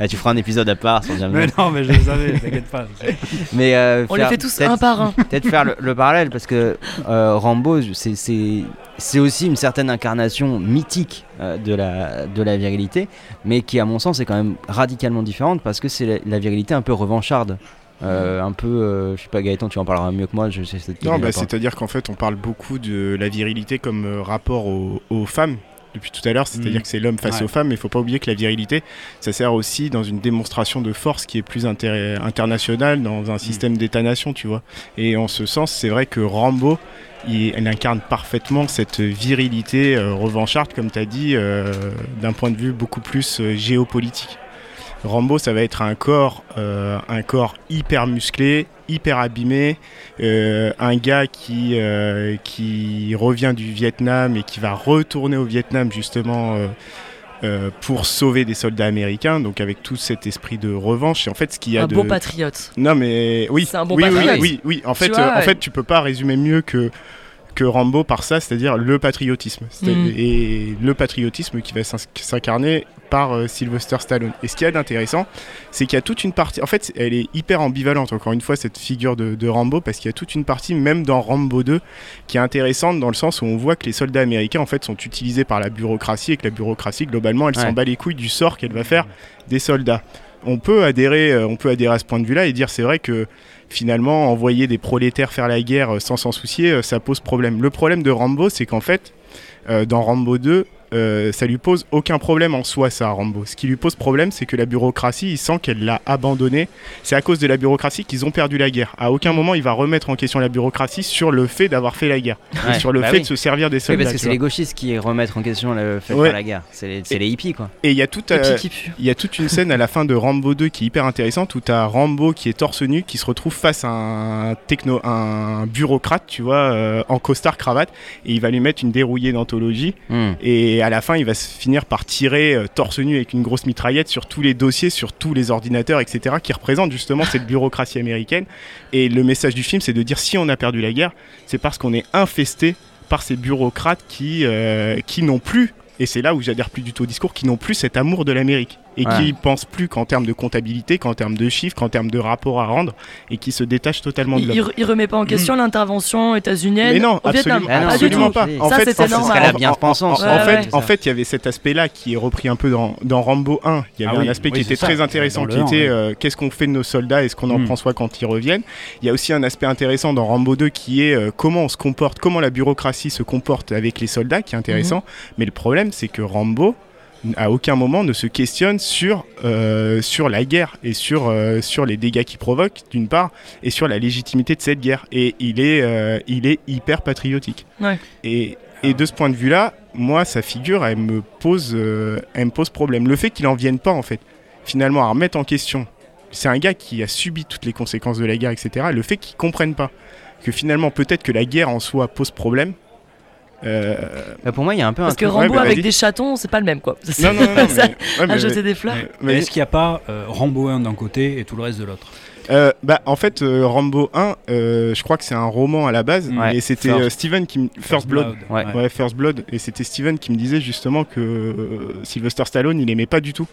D: Ah, tu feras un épisode à part sur James
C: Mais
D: Bond.
C: non, mais je le savais, t'inquiète pas.
D: Mais euh,
A: On les fait tous un par un.
D: Peut-être faire le, le parallèle parce que euh, Rambo, c'est- c'est c'est aussi une certaine incarnation mythique euh, de, la, de la virilité, mais qui, à mon sens, est quand même radicalement différente parce que c'est la, la virilité un peu revancharde. Euh, un peu, euh, je sais pas, Gaëtan, tu en parleras mieux que moi. Je sais, c'est-
B: Non, bah, c'est-à-dire qu'en fait, on parle beaucoup de la virilité comme euh, rapport aux, aux femmes depuis tout à l'heure, c'est-à-dire
C: Mhm.
B: que c'est l'homme face
C: Ouais.
B: aux femmes, mais il faut pas oublier que la virilité, ça sert aussi dans une démonstration de force qui est plus inter- internationale dans un système d'État-nation, tu vois. Et en ce sens, c'est vrai que Rambo, il, elle incarne parfaitement cette virilité revancharde, comme tu as dit, d'un point de vue beaucoup plus géopolitique. Rambo, ça va être un corps, euh, un corps hyper musclé, hyper abîmé, euh, un gars qui, euh, qui revient du Vietnam et qui va retourner au Vietnam justement pour sauver des soldats américains, donc avec tout cet esprit de revanche. Et en fait, ce qu'il y a
A: Un
B: de
A: bon patriote.
B: non mais oui,
A: C'est un bon
B: oui, oui,
A: patriote.
B: oui, oui, En fait,
A: vois,
B: en fait, tu peux pas résumer mieux que que Rambo par ça, c'est-à-dire le patriotisme,
A: Mhm.
B: et le patriotisme qui va s'incarner par euh, Sylvester Stallone. Et ce qu'il y a d'intéressant, c'est qu'il y a toute une partie. En fait, elle est hyper ambivalente. Encore une fois, cette figure de, de Rambo, parce qu'il y a toute une partie, même dans Rambo 2, qui est intéressante dans le sens où on voit que les soldats américains en fait sont utilisés par la bureaucratie et que la bureaucratie globalement, elle
D: Ouais.
B: s'en bat les couilles du sort qu'elle va faire des soldats. On peut adhérer, euh, on peut adhérer à ce point de vue-là et dire c'est vrai que finalement envoyer des prolétaires faire la guerre euh, sans s'en soucier, euh, ça pose problème. Le problème de Rambo, c'est qu'en fait, dans Rambo 2, euh, ça lui pose aucun problème en soi, ça, Rambo. Ce qui lui pose problème, c'est que la bureaucratie, il sent qu'elle l'a abandonné. C'est à cause de la bureaucratie qu'ils ont perdu la guerre. À aucun moment, il va remettre en question la bureaucratie sur le fait d'avoir fait la guerre,
D: Ouais,
B: sur le
D: bah
B: fait
D: oui.
B: de se servir des
D: Oui,
B: soldats.
D: parce que c'est les gauchistes qui remettent en question le fait de faire la guerre. C'est les, hippies, quoi.
B: Et il y a euh. Il y toute une scène à la fin de Rambo 2 qui est hyper intéressante où tu as Rambo qui est torse nu qui se retrouve face à un techno un bureaucrate, tu vois, euh, en costard cravate et il va lui mettre une dérouillée d'anthologie
D: Hmm.
B: et à la fin il va se finir par tirer euh, torse nu avec une grosse mitraillette sur tous les dossiers, sur tous les ordinateurs, etc. qui représentent justement cette bureaucratie américaine et le message du film c'est de dire si on a perdu la guerre c'est parce qu'on est infesté par ces bureaucrates qui, euh, qui n'ont plus et c'est là où j'adhère plus du tout au discours, qui n'ont plus cet amour de l'Amérique. Et
D: Ouais.
B: qui pense plus qu'en termes de comptabilité, qu'en termes de chiffres, qu'en termes de rapport à rendre et qui se détache totalement de
A: Il,
B: l'homme.
A: il- il remet pas en question l'intervention états-unienne
B: Mais non,
A: au Vietnam.
B: absolument,
D: Ah non,
B: absolument pas. En
A: Ça,
B: fait,
A: c'était
B: en fait,
A: normal.
D: Ce serait la
B: en-
D: bien-pensance.
B: En, en
A: Ouais,
B: fait,
A: ouais.
B: en fait, il y avait cet aspect-là qui est repris un peu dans, dans Rambo 1. Il y avait
C: Ah oui,
B: un aspect
C: oui,
B: qui était
C: ça.
B: très intéressant, qui
C: 1,
B: était euh, qu'est-ce qu'on fait de nos soldats, est-ce qu'on en
C: Mm.
B: prend soin quand ils reviennent? Il y a aussi un aspect intéressant dans Rambo 2 qui est euh, comment on se comporte, comment la bureaucratie se comporte avec les soldats, qui est intéressant. Mais le problème, c'est que Rambo à aucun moment ne se questionne sur, euh, sur la guerre et sur, euh, sur les dégâts qu'il provoque, d'une part, et sur la légitimité de cette guerre. Et il est, euh, il est hyper patriotique.
A: Ouais.
B: Et, et de ce point de vue-là, moi, sa figure, elle me pose, elle me pose problème. Le fait qu'il en vienne pas, en fait, finalement, à remettre en question. C'est un gars qui a subi toutes les conséquences de la guerre, etc. Le fait qu'il comprenne pas que finalement, peut-être que la guerre en soi pose problème. Euh,
D: Bah, pour moi, il y a un peu un
A: Parce que
D: truc-
B: Ouais,
A: Rambo
B: bah,
A: avec des chatons, c'est pas le même quoi.
B: Non, non, non, non,
A: Ça,
B: mais- ouais, mais-
A: à jeter des fleurs.
B: mais-
C: Est-ce qu'il n'y a pas euh, Rambo 1 d'un côté et tout le reste de l'autre?
B: Euh, bah, en fait, euh, Rambo 1, euh, je crois que c'est un roman à la base,
D: Ouais,
B: et c'était
D: First-
B: Steven qui. m- First Blood.
D: Ouais.
B: Ouais, First Blood. Et c'était Steven qui me disait justement que euh, Sylvester Stallone, il aimait pas du tout.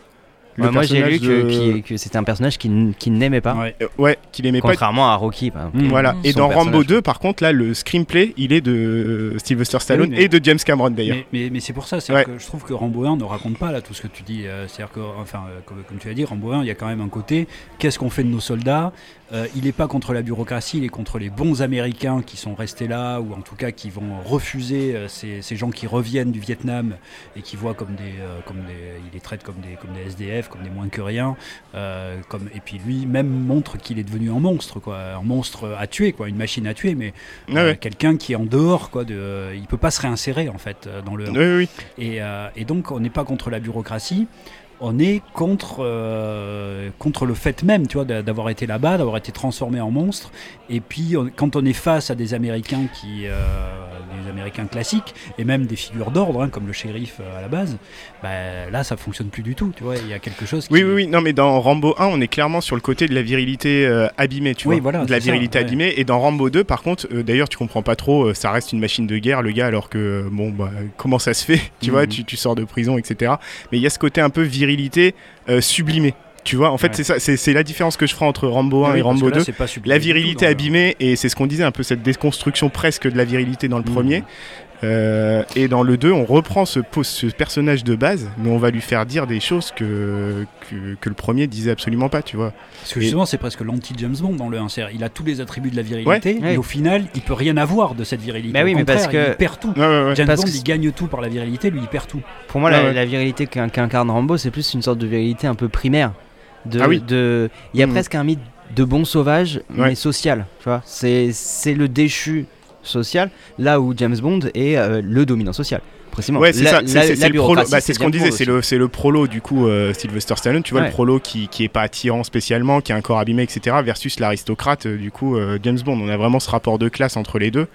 B: Le
D: Ouais, moi, j'ai lu que,
B: de-
D: qui- que c'était un personnage qui, qui n'aimait pas.
C: Ouais.
B: Euh, ouais, qu'il aimait pas.
D: Contrairement à Rocky.
C: Mm.
B: Voilà. Et dans Rambo
D: personnage.
B: 2, par contre, là, le screenplay, il est de euh, Sylvester Stallone
C: Oui, mais-
B: et de James Cameron d'ailleurs.
C: Mais, mais, mais c'est pour ça, c'est
B: Ouais.
C: que je trouve que Rambo 1 ne raconte pas là tout ce que tu dis. euh, C'est-à-dire que, enfin, euh, comme, comme tu as dit, Rambo 1, il y a quand même un côté, qu'est-ce qu'on fait de nos soldats? Euh, Il n'est pas contre la bureaucratie, il est contre les bons Américains qui sont restés là, ou en tout cas qui vont refuser euh, ces, ces gens qui reviennent du Vietnam et qui voient comme des, euh, comme des, il les traite comme des, comme des SDF, comme des moins que rien. comme, et puis lui même montre qu'il est devenu un monstre, quoi, un monstre à tuer, quoi, une machine à tuer, mais
B: Ah ouais.
C: quelqu'un qui est en dehors, quoi, de, il peut pas se réinsérer en fait dans le.
B: Oui, oui, oui.
C: Et, et donc, on n'est pas contre la bureaucratie, on est contre, euh, contre le fait même, tu vois, d'a- d'avoir été là-bas, d'avoir été transformé en monstre. Et puis, on- quand on est face à des Américains qui, euh, des Américains classiques, et même des figures d'ordre, hein, comme le shérif euh, à la base, bah, là, ça fonctionne plus du tout, tu vois. Il y a quelque chose qui...
B: Oui, oui, oui. Non, mais dans Rambo 1, on est clairement sur le côté de la virilité euh, abîmée, tu
C: Oui,
B: vois.
C: voilà,
B: de la
C: ça,
B: virilité
C: ouais.
B: abîmée. Et dans Rambo 2, par contre, d'ailleurs, tu comprends pas trop, ça reste une machine de guerre, le gars, alors que, bon, bah, comment ça se fait Tu vois,
C: Mhm.
B: tu, tu sors de prison, etc. Mais il y a ce côté un peu virilité euh, sublimée. Tu vois, en fait,
C: Ouais.
B: c'est ça, c'est la différence que je ferai entre Rambo 1
C: Oui,
B: et Rambo
C: que là,
B: 2.
C: c'est pas sublimé
B: La virilité abîmée, et c'est ce qu'on disait, un peu cette déconstruction presque de la virilité dans le
C: Mhm.
B: premier. Euh, et dans le 2, on reprend ce, personnage de base, mais on va lui faire dire des choses que, que, que le premier disait absolument pas, tu vois.
C: Parce que justement, c'est presque l'anti-James Bond dans le 1. C'est-à-dire, Il a tous les attributs de la virilité,
D: Ouais.
C: mais au final, il peut rien avoir de cette virilité.
D: Bah oui,
C: Au
D: mais parce que-
C: Il perd tout.
B: Ouais, ouais, ouais.
C: James
D: Parce
C: Bond,
D: que
C: il gagne tout par la virilité, lui, il perd tout.
D: Pour moi,
B: Ouais,
D: la,
B: ouais.
D: la virilité qu'in- qu'incarne Rambo, c'est plus une sorte de virilité un peu primaire. De,
B: Ah oui.
D: de, il y a
B: Mhm.
D: presque un mythe de bon sauvage, mais
B: Ouais.
D: social. Tu vois, c'est c'est le déchu social, là où James Bond est euh, le dominant social. Précisément.
B: Ouais, c'est ça, Bah, ce qu'on disait, c'est le, le prolo du coup euh, Sylvester Stallone, tu vois,
D: Ouais.
B: le prolo qui, qui est pas attirant spécialement, qui a un corps abîmé, etc., versus l'aristocrate, euh, du coup, James Bond. On a vraiment ce rapport de classe entre les deux.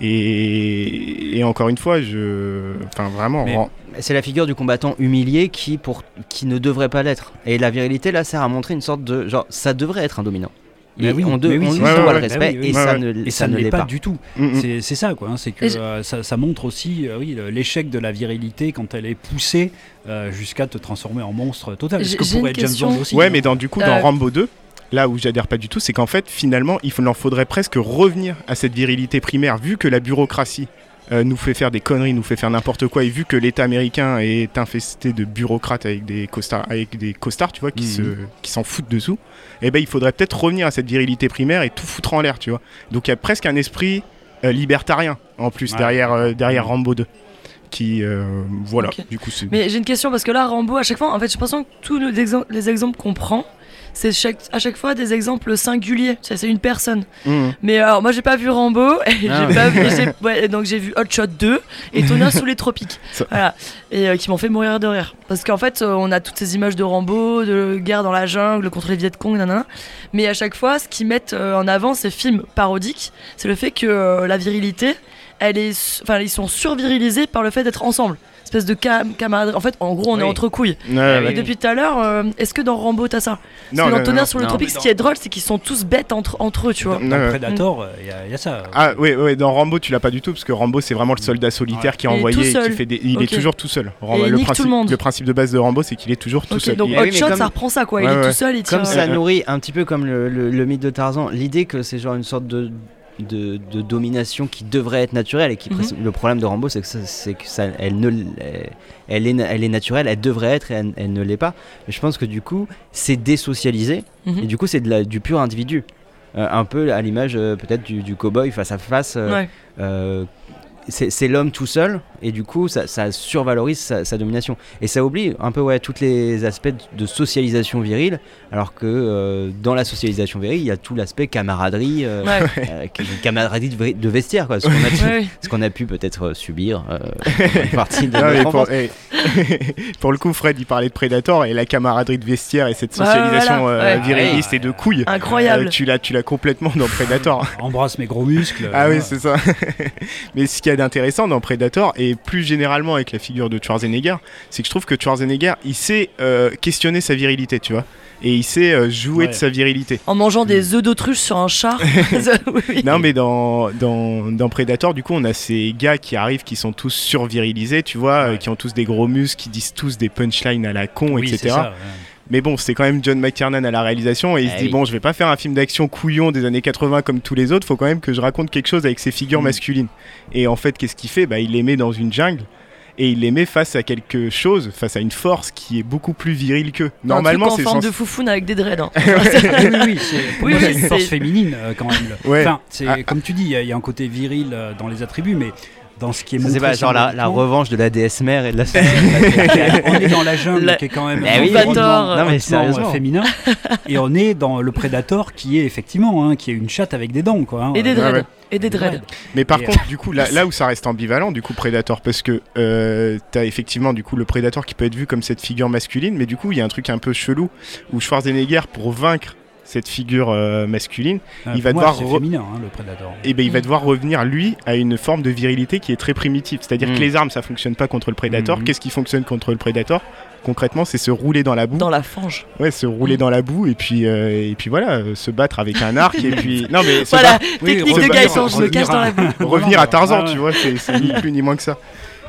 B: Et, et encore une fois, je. Enfin, vraiment.
D: C'est la figure du combattant humilié qui, pour, qui ne devrait pas l'être. Et la virilité, là, sert à montrer une sorte de. Genre, ça devrait être un dominant.
C: Mais oui,
D: on, de-
C: mais oui,
D: on lui doit le respect
C: bah oui,
D: et
C: oui.
D: ça ne,
C: Et ça, ne l'est pas, du tout.
B: Mm, mm.
C: C'est ça, quoi. hein, c'est que euh, ça, ça montre aussi, euh, oui, l'échec de la virilité quand elle est poussée euh, jusqu'à te transformer en monstre total. Ce
A: J'ai-
C: que pourrait être James
A: question.
C: Bond aussi.
B: Ouais, mais dans, du coup, dans
A: Euh,
B: Rambo 2, là où j'adhère pas du tout, c'est qu'en fait, finalement, il en faudrait presque revenir à cette virilité primaire, vu que la bureaucratie euh, nous fait faire des conneries, nous fait faire n'importe quoi, et vu que l'État américain est infesté de bureaucrates avec des costards, avec des costards tu vois, qui
C: Mhm.
B: se, s'en foutent dessous, et ben il faudrait peut-être revenir à cette virilité primaire et tout foutre en l'air, tu vois. Donc il y a presque un esprit euh, libertarien en plus
C: Ouais.
B: derrière, euh, derrière
C: Mhm.
B: Rambo 2. Qui, euh, voilà, du coup, c'est.
A: Mais j'ai une question parce que là, Rambo, à chaque fois, en fait, j'ai l'impression que tous les exemples qu'on prend, c'est chaque- à chaque fois des exemples singuliers. C'est une personne.
B: Mhm.
A: Mais alors, moi, j'ai pas vu Rambo, et
D: Ah
A: pas vu- et ouais, donc j'ai vu Hot Shot 2 et Tonnerre sous les tropiques. Voilà. Et euh, qui m'ont fait mourir de rire. Parce qu'en fait, euh, on a toutes ces images de Rambo, de guerre dans la jungle contre les Viet Cong, nanana. Mais à chaque fois, ce qu'ils mettent euh, en avant, ces films parodiques, c'est le fait que la virilité, elle est, enfin, ils sont survirilisés par le fait d'être ensemble. Espèce de cam camaraderie. En fait, en gros, on est
D: Oui.
A: entre couilles.
B: Ouais,
A: Et
B: ouais.
A: depuis tout à l'heure, euh, est-ce que dans Rambo t'as ça Parce
B: Non,
A: que dans
B: non,
A: Tonnerre
B: non,
A: sur le
D: non,
A: tropique, ce qui est drôle, c'est qu'ils sont tous bêtes entre, entre eux, tu vois.
C: Dans, dans. Predator, il y, a- y a ça.
B: Ah oui, oui, dans Rambo tu l'as pas du tout parce que Rambo c'est vraiment le soldat solitaire
C: Ouais.
B: qui est
A: Il est
B: envoyé qui
A: seul.
B: fait des... il
A: Ok.
B: est toujours tout seul.
A: nique tout
B: principe,
A: le monde.
B: principe de base de Rambo c'est qu'il est toujours tout seul.
A: donc
D: oui,
A: Hotshot, ça reprend ça, quoi. Il est tout seul.
D: Comme ça nourrit un petit peu comme le, le- le mythe de Tarzan, l'idée que c'est genre une sorte de, de, de domination qui devrait être naturelle et qui
A: Mhm.
D: le problème de Rambo c'est que, ça, c'est que ça, elle, ne, elle, est, elle est naturelle, elle devrait être et elle, elle ne l'est pas. Et je pense que du coup c'est désocialisé
A: Mhm.
D: et du coup c'est de la- du pur individu. Euh, un peu à l'image euh, peut-être du, du cow-boy face à face. euh,
A: Ouais.
D: C'est c'est l'homme tout seul et du coup ça, ça survalorise sa, sa domination et ça oublie un peu ouais tous les aspects de socialisation virile alors que euh, dans la socialisation virile il y a tout l'aspect camaraderie euh,
A: Ouais.
D: euh, camaraderie de, vestiaire quoi ce qu'on a,
A: Ouais, ouais.
D: ce qu'on a pu peut-être subir euh, dans une partie de
B: Non,
D: notre
B: mais
D: enfance.
B: pour, eh, pour le coup, Fred, il parlait de Predator et la camaraderie de vestiaire et cette
A: Ouais,
B: socialisation
A: voilà,
B: euh,
A: ouais.
B: viriliste et de couilles.
A: Incroyable.
B: euh, tu l'as, tu l'as complètement dans Predator.
C: Embrasse mes gros muscles.
B: Ah oui, c'est ça. Mais ce qu'il y a d'intéressant dans Predator, et plus généralement avec la figure de Schwarzenegger, c'est que je trouve que Schwarzenegger, il sait euh, questionner sa virilité, tu vois. Et il sait euh, jouer
C: Ouais.
B: de sa virilité.
A: En mangeant des œufs d'autruche sur un char. Oui.
B: Non, mais dans, dans, dans Predator, du coup, on a ces gars qui arrivent qui sont tous survirilisés, tu vois, euh,
C: Ouais.
B: qui ont tous des gros muscles, qui disent tous des punchlines à la con,
C: Oui, c'est
B: etc. Mais bon, c'est quand même John McTiernan à la réalisation et il
D: Eh
B: se dit
D: oui.
B: bon, je vais pas faire un film d'action couillon des années 80 comme tous les autres, faut quand même que je raconte quelque chose avec ces figures
C: Mm.
B: masculines. Et en fait, qu'est-ce qu'il fait? Bah, il les met dans une jungle et il les met face à quelque chose, face à une force qui est beaucoup plus virile qu'eux. Normalement,
A: un truc
B: c'est
A: en forme de foufoune avec des dreads. hein.
C: oui, oui, oui, c'est
A: Oui, oui,
C: une force féminine euh, quand même.
B: Ouais.
C: Enfin, c'est
B: Ah.
C: comme tu dis, il y, a- il y a un côté viril euh, dans les attributs, mais dans ce qui est montré.
D: c'est pas genre la, revanche de la déesse mère et de la
C: on est dans la jungle
A: La-
C: qui est quand même
D: Eh oui, non, mais
C: hautement,
D: sérieusement.
C: euh, féminin et on est dans le Predator qui est effectivement hein, qui est une chatte avec des dents quoi. hein.
A: Et des dreads.
B: ouais.
A: Et des dreads.
B: Mais par
C: Et,
B: contre, du coup, là, là où ça reste ambivalent, du coup, Predator, parce que euh, t'as effectivement du coup le Predator qui peut être vu comme cette figure masculine, mais du coup, il y a un truc un peu chelou où Schwarzenegger, pour vaincre cette figure euh, masculine,
C: Euh,
B: il va
C: moi,
B: devoir
C: féminin hein, le Predator.
B: et ben il va
A: Mm.
B: devoir revenir lui à une forme de virilité qui est très primitive. C'est-à-dire
D: Mm.
B: que les armes ça fonctionne pas contre le Predator.
C: Mhm.
B: Qu'est-ce qui fonctionne contre le Predator Concrètement, c'est se rouler dans la boue.
A: Dans la fange.
B: Ouais, se rouler
A: Mm.
B: dans la boue et puis euh, et puis voilà, euh, se battre avec un arc et puis non mais
A: Voilà,
C: Oui,
A: technique de
C: revenir-
A: Gaëtan, je me
C: revenir
A: cache dans
C: à-
A: la boue.
B: revenir à Tarzan,
C: Ah ouais.
B: tu vois, c'est c'est ni plus ni moins que ça.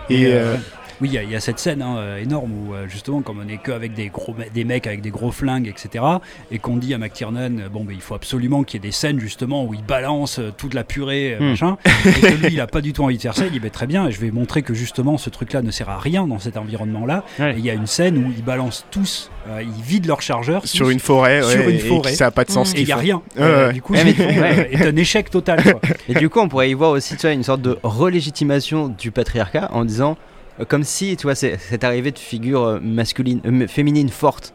B: Et
C: Et,
B: euh,
C: euh, oui, il y, a- il y a cette scène hein, euh, énorme où euh, justement, comme on est que avec des gros, des mecs avec des gros flingues, etc., et qu'on dit à McTiernan, euh, bon, ben, il faut absolument qu'il y ait des scènes justement où il balance toute la purée,
D: Hmm.
C: machin, et que lui, il a pas du tout envie de faire ça. Il dit, très bien, je vais montrer que justement, ce truc-là ne sert à rien dans cet environnement-là.
D: Ouais.
C: Et il y a une scène où ils balancent tous, euh, ils vident leur chargeur
B: sur
C: tous,
B: une forêt,
C: sur
B: ouais,
C: une
B: et
C: forêt.
B: ça a pas de sens.
A: Mm.
C: et il y a rien.
B: Ouais,
C: Euh. Du coup,
D: Ouais,
C: ce
D: mais-
C: qu'ils font, euh, est un échec total. quoi.
D: Et du coup, on pourrait y voir aussi tu vois, une sorte de relégitimation du patriarcat en disant, comme si tu vois, cette arrivée de figures euh, masculines, euh, féminines fortes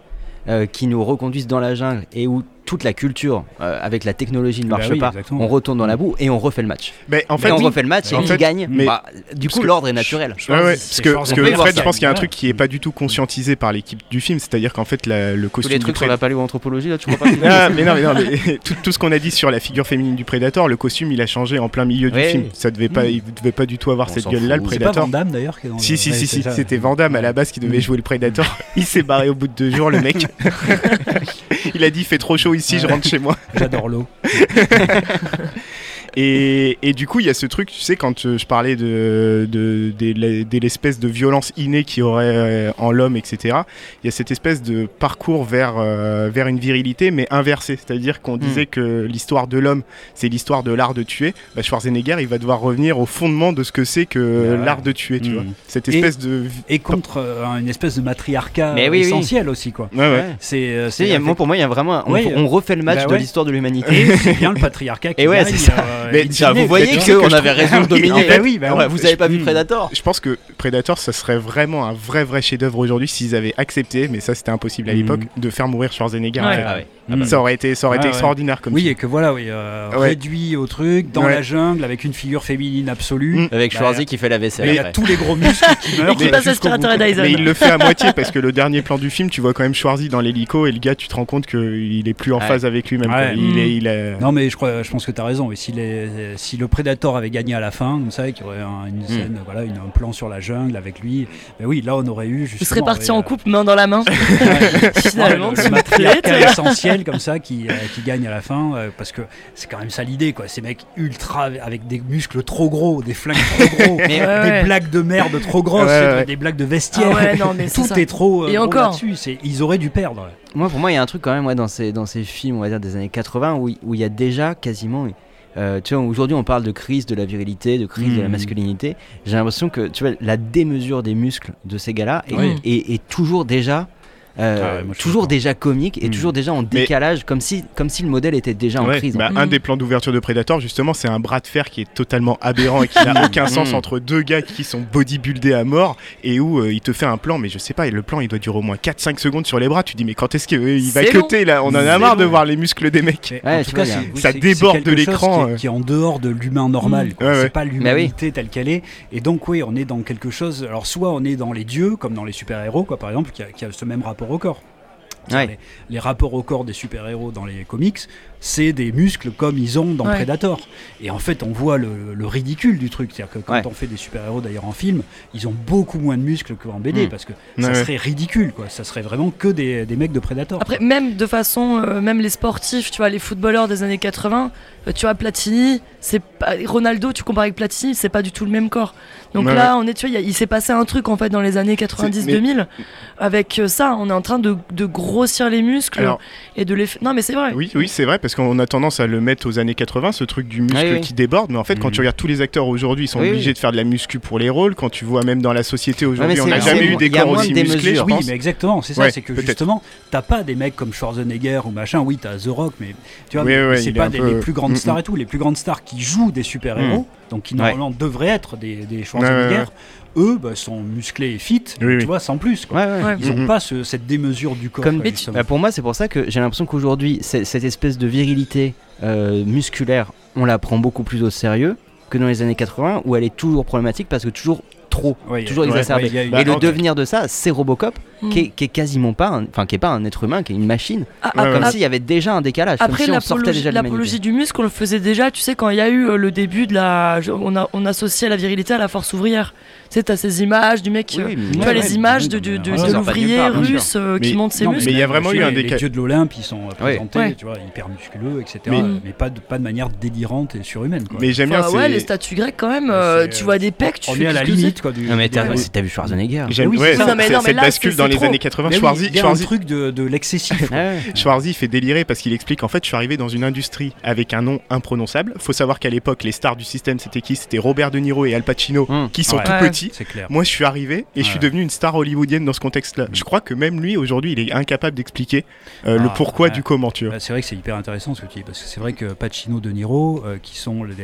D: euh, qui nous reconduisent dans la jungle et où toute la culture euh, avec la technologie ne
C: Bah
D: marche
C: oui,
D: pas,
C: exactement.
D: on retourne dans la boue et on refait le match.
B: Mais en
D: Et
B: fait,
D: on
B: oui.
D: refait le match et
B: En
D: qui
B: fait,
D: gagne.
B: mais-
D: bah, du coup, l'ordre est naturel.
B: Ouais, ouais,
C: C'est
B: parce que, parce
D: On
B: Fred,
D: voir
B: je pense qu'il y a un truc qui est pas du tout conscientisé par l'équipe du film, c'est-à-dire qu'en fait la- le
D: Tous
B: costume
D: les
B: du
D: trucs sur la paléoanthropologie, là, tu crois pas
B: Ah, mais non, mais non, mais tout, tout ce qu'on a dit sur la figure féminine du Predator, le costume il a changé en plein milieu du film. Ça devait pas,
C: Mm.
B: il devait pas du tout avoir
D: On
B: cette gueule-là, le Predator.
C: Damme d'ailleurs
B: Si, si, si, c'était Van Damme à la base qui devait jouer le Predator. Il s'est barré au bout de deux jours, le mec. il a dit il fait trop chaud ici, je rentre chez moi.
C: J'adore l'eau.
B: Et, et du coup, il y a ce truc, tu sais, quand euh, je parlais de, de, de, de- de l'espèce de violence innée qu'il y aurait euh, en l'homme, etc., il y a cette espèce de parcours vers, euh, vers une virilité, mais inversée. C'est-à-dire qu'on disait que l'histoire de l'homme, c'est l'histoire de l'art de tuer. Bah, Schwarzenegger, il va devoir revenir au fondement de ce que c'est que
C: ouais.
B: l'art de tuer, tu
C: Mm.
B: vois. Cette
C: Et-
B: espèce de.
C: Et contre euh, une espèce de matriarcat
D: Mais oui, oui.
C: essentiel aussi quoi.
B: Ouais, ouais.
C: C'est euh,
D: pour moi, il y a vraiment. un- on,
C: Ouais.
D: on refait le match
C: Bah
D: de l'histoire de l'humanité.
C: Et c'est bien le patriarcat qui
D: Et ouais,
C: gagne,
D: c'est ça.
C: euh,
B: Mais tiens,
D: vous voyez qu'on avait raison de dominer.
B: en fait,
C: oui, bah
D: Ouais, vous avez pas vu
C: Mm.
D: Predator
B: Je pense que Predator, ça serait vraiment un vrai, vrai chef-d'œuvre aujourd'hui s'ils avaient accepté, mais ça c'était impossible à
C: Mhm.
B: l'époque, de faire mourir Schwarzenegger. en
A: Ouais.
B: fait.
D: Ah ouais.
C: Mm.
B: Ça aurait été, ça aurait
C: Ouais,
B: été
C: ouais.
B: extraordinaire comme
C: Oui,
B: film.
C: et que voilà, oui, euh,
B: Ouais.
C: réduit au truc, dans
B: Ouais.
C: la jungle, avec une figure féminine absolue.
B: Mm.
D: Avec
C: Bah,
D: Schwarzy qui fait la
C: Et
D: vaisselle.
C: Il y a tous les gros muscles qui meurent.
A: Et qui
C: mais
A: passe
C: jusqu'au
A: aspirateur
C: bout,
A: et
C: quoi.
A: Dyson.
B: Mais il le fait à moitié parce que le dernier plan du film, tu vois quand même Schwarzy dans l'hélico et le gars, tu te rends compte qu'il est plus en
D: Ouais.
B: phase avec lui-même.
C: Ouais.
B: Il,
A: Mm.
B: est, il est-
C: Non, mais je, crois, je pense que tu as raison. Et si, les, si le Predator avait gagné à la fin, comme ça, qu'il y aurait un, une scène, voilà, une- un plan sur la jungle avec lui, ben oui, là, on aurait eu
A: Vous
C: justement.
A: serez parti
C: ouais,
A: en
C: euh,
A: couple, main dans la main.
C: ouais,
A: Finalement,
C: le,
A: tu
C: comme ça qui, euh, qui gagne à la fin euh, parce que c'est quand même ça l'idée quoi ces mecs ultra avec des muscles trop gros des flingues trop gros
D: Mais-
C: des
A: Ouais,
C: blagues de merde trop grosses
B: Ouais,
C: des blagues de vestiaire
A: Ah non, mais
C: tout
A: ça.
C: est trop euh,
A: Et encore.
C: C'est- ils auraient dû perdre
D: Moi, pour moi, il y a un truc quand même dans, ces, dans ces films, on va dire, des années 80, où il où il y a déjà quasiment. euh, tu vois, aujourd'hui, on parle de crise de la virilité, de crise de la
C: Mhm.
D: masculinité. J'ai l'impression que, tu vois, la démesure des muscles de ces gars-là est,
A: Oui.
D: est- est toujours déjà. Euh,
C: Ah ouais,
D: toujours déjà comique et
C: Mhm.
D: toujours déjà en décalage, comme, si, comme si le modèle était déjà en crise.
B: bah. Un
A: Mm.
B: des plans d'ouverture de Predator, justement, c'est un bras de fer qui est totalement aberrant et qui n'a aucun sens entre deux gars qui sont bodybuildés à mort et où euh, il te fait un plan, mais je sais pas, et le plan il doit durer au moins 4-5 secondes sur les bras. Tu dis, mais quand est-ce qu'il va
A: C'est
B: cutter là? On en a marre de voir les muscles des mecs.
D: Ouais,
C: en tout cas,
B: Ça déborde de l'écran,
C: qui, est-
B: euh.
C: qui est en dehors de l'humain normal. C'est pas l'humanité telle qu'elle est. Et donc, oui, on est dans quelque chose. Alors, soit on est dans les dieux, comme dans les super-héros, quoi, par exemple, qui a, qui a ce même rapport au corps. C'est-à-dire
D: Ouais.
C: Les, les rapports au corps des super-héros dans les comics, c'est des muscles comme ils ont dans
A: Ouais.
C: Predator. Et en fait, on voit le, le ridicule du truc. C'est-à-dire que quand
D: Ouais.
C: on fait des super-héros d'ailleurs en film, ils ont beaucoup moins de muscles qu'en BD
D: Mm.
C: parce que
B: Ouais,
C: ça serait ridicule, quoi. Ça serait vraiment que des, des mecs de Predator.
A: Après, même de façon, euh, même les sportifs, tu vois, les footballeurs des années 80, euh, tu vois, Platini, c'est pas, Ronaldo, tu compares avec Platini, c'est pas du tout le même corps. Donc
B: Ouais,
A: là, on est, tu vois, il y a- il s'est passé un truc en fait dans les années 90-2000 avec euh, ça. On est en train de, de grossir les muscles
B: Alors-
A: et de les. Non, mais c'est vrai.
B: Oui, oui, c'est vrai, parce qu'on a tendance à le mettre aux années 80, ce truc du muscle
D: oui.
B: qui déborde, mais en fait, quand
C: Mhm.
B: tu regardes tous les acteurs aujourd'hui, ils sont
D: Oui,
B: obligés
D: oui.
B: de faire de la muscu pour les rôles. Quand tu vois même dans la société aujourd'hui, on
D: c'est-
B: n'a jamais eu des corps aussi musclés, je.
C: Oui,
B: pense.
C: mais exactement, c'est ça,
B: Ouais,
C: c'est que justement, t'as pas des mecs comme Schwarzenegger ou machin, oui, t'as The Rock, mais tu vois,
B: Oui,
C: mais
B: ouais,
C: c'est pas
B: un
C: des,
B: peu-
C: les plus grandes
B: Mm,
C: stars
B: mm.
C: et tout, les plus grandes stars qui jouent des super-héros, donc qui normalement devraient être des, des Schwarzenegger,
B: Ouais, ouais,
C: eux bah, sont musclés et fit,
B: Oui,
C: tu
B: oui.
C: vois, sans plus. Quoi.
D: Ouais, ouais.
A: Ouais.
C: Ils ont
B: Mhm.
C: pas ce- cette démesure du corps.
D: Comme- tu-
C: justement.
D: Bah, pour moi, c'est pour ça que j'ai l'impression qu'aujourd'hui, c'est- cette espèce de virilité euh, musculaire, on la prend beaucoup plus au sérieux que dans les années 80, où elle est toujours problématique parce que toujours trop,
C: Ouais,
D: toujours
C: ouais,
D: exacerbée.
B: Bah,
D: Et le
B: en-
D: devenir de ça, c'est Robocop,
A: Mm.
D: qui, est, qui est quasiment pas, un- enfin qui est pas un être humain, qui est une machine,
A: Ah, ah,
D: comme
A: ah,
D: s'il y avait déjà un décalage, comme
A: Après,
D: si
A: l'apologie du muscle, on le faisait déjà, tu sais, quand il y a eu euh, le début de la. On, a, on associait la virilité à la force ouvrière. Tu sais, t'as ces images du mec.
D: Oui,
A: euh, tu
C: Ouais,
A: vois,
C: ouais,
A: les images de, de, de- de l'ouvrier
D: part,
A: russe euh, qui monte ses
C: Non,
A: muscles.
B: mais il y a vraiment eu un
C: les-
B: décal-
C: Les dieux de l'Olympe, ils sont présentés,
A: Ouais.
C: tu vois, hyper musculeux, etc.
B: Mais-
C: Mais, pas, de, pas de manière délirante et surhumaine. Quoi.
B: Mais j'aime bien,
A: ouais, les statues grecques, quand même, euh, tu vois des pecs, tu
C: On
A: fais
C: est à la limite quoi, du.
D: Non mais t'as vu Schwarzenegger
B: J'aime ouais, cette bascule
A: c'est-
B: dans les années 80.
C: Mais oui,
B: Schwarzy,
C: il y a
B: Schwarzy-
C: un truc de, de l'excessif.
B: Schwarzy fait délirer parce qu'il explique en fait je suis arrivé dans une industrie avec un nom imprononçable. Faut savoir qu'à l'époque les stars du système c'était qui? C'était Robert De Niro et Al Pacino
D: Hum.
B: qui sont
C: Ouais.
B: tout
A: Ouais.
B: petits.
C: C'est clair.
B: Moi je suis arrivé et je suis devenu une star hollywoodienne dans ce contexte-là. Je crois que même lui aujourd'hui il est incapable d'expliquer euh, le
C: Ah,
B: pourquoi
C: ouais.
B: du comment tu vois.
C: Bah, c'est vrai que c'est hyper intéressant ce que tu dis, parce que c'est vrai que Pacino, De Niro, euh, qui sont les.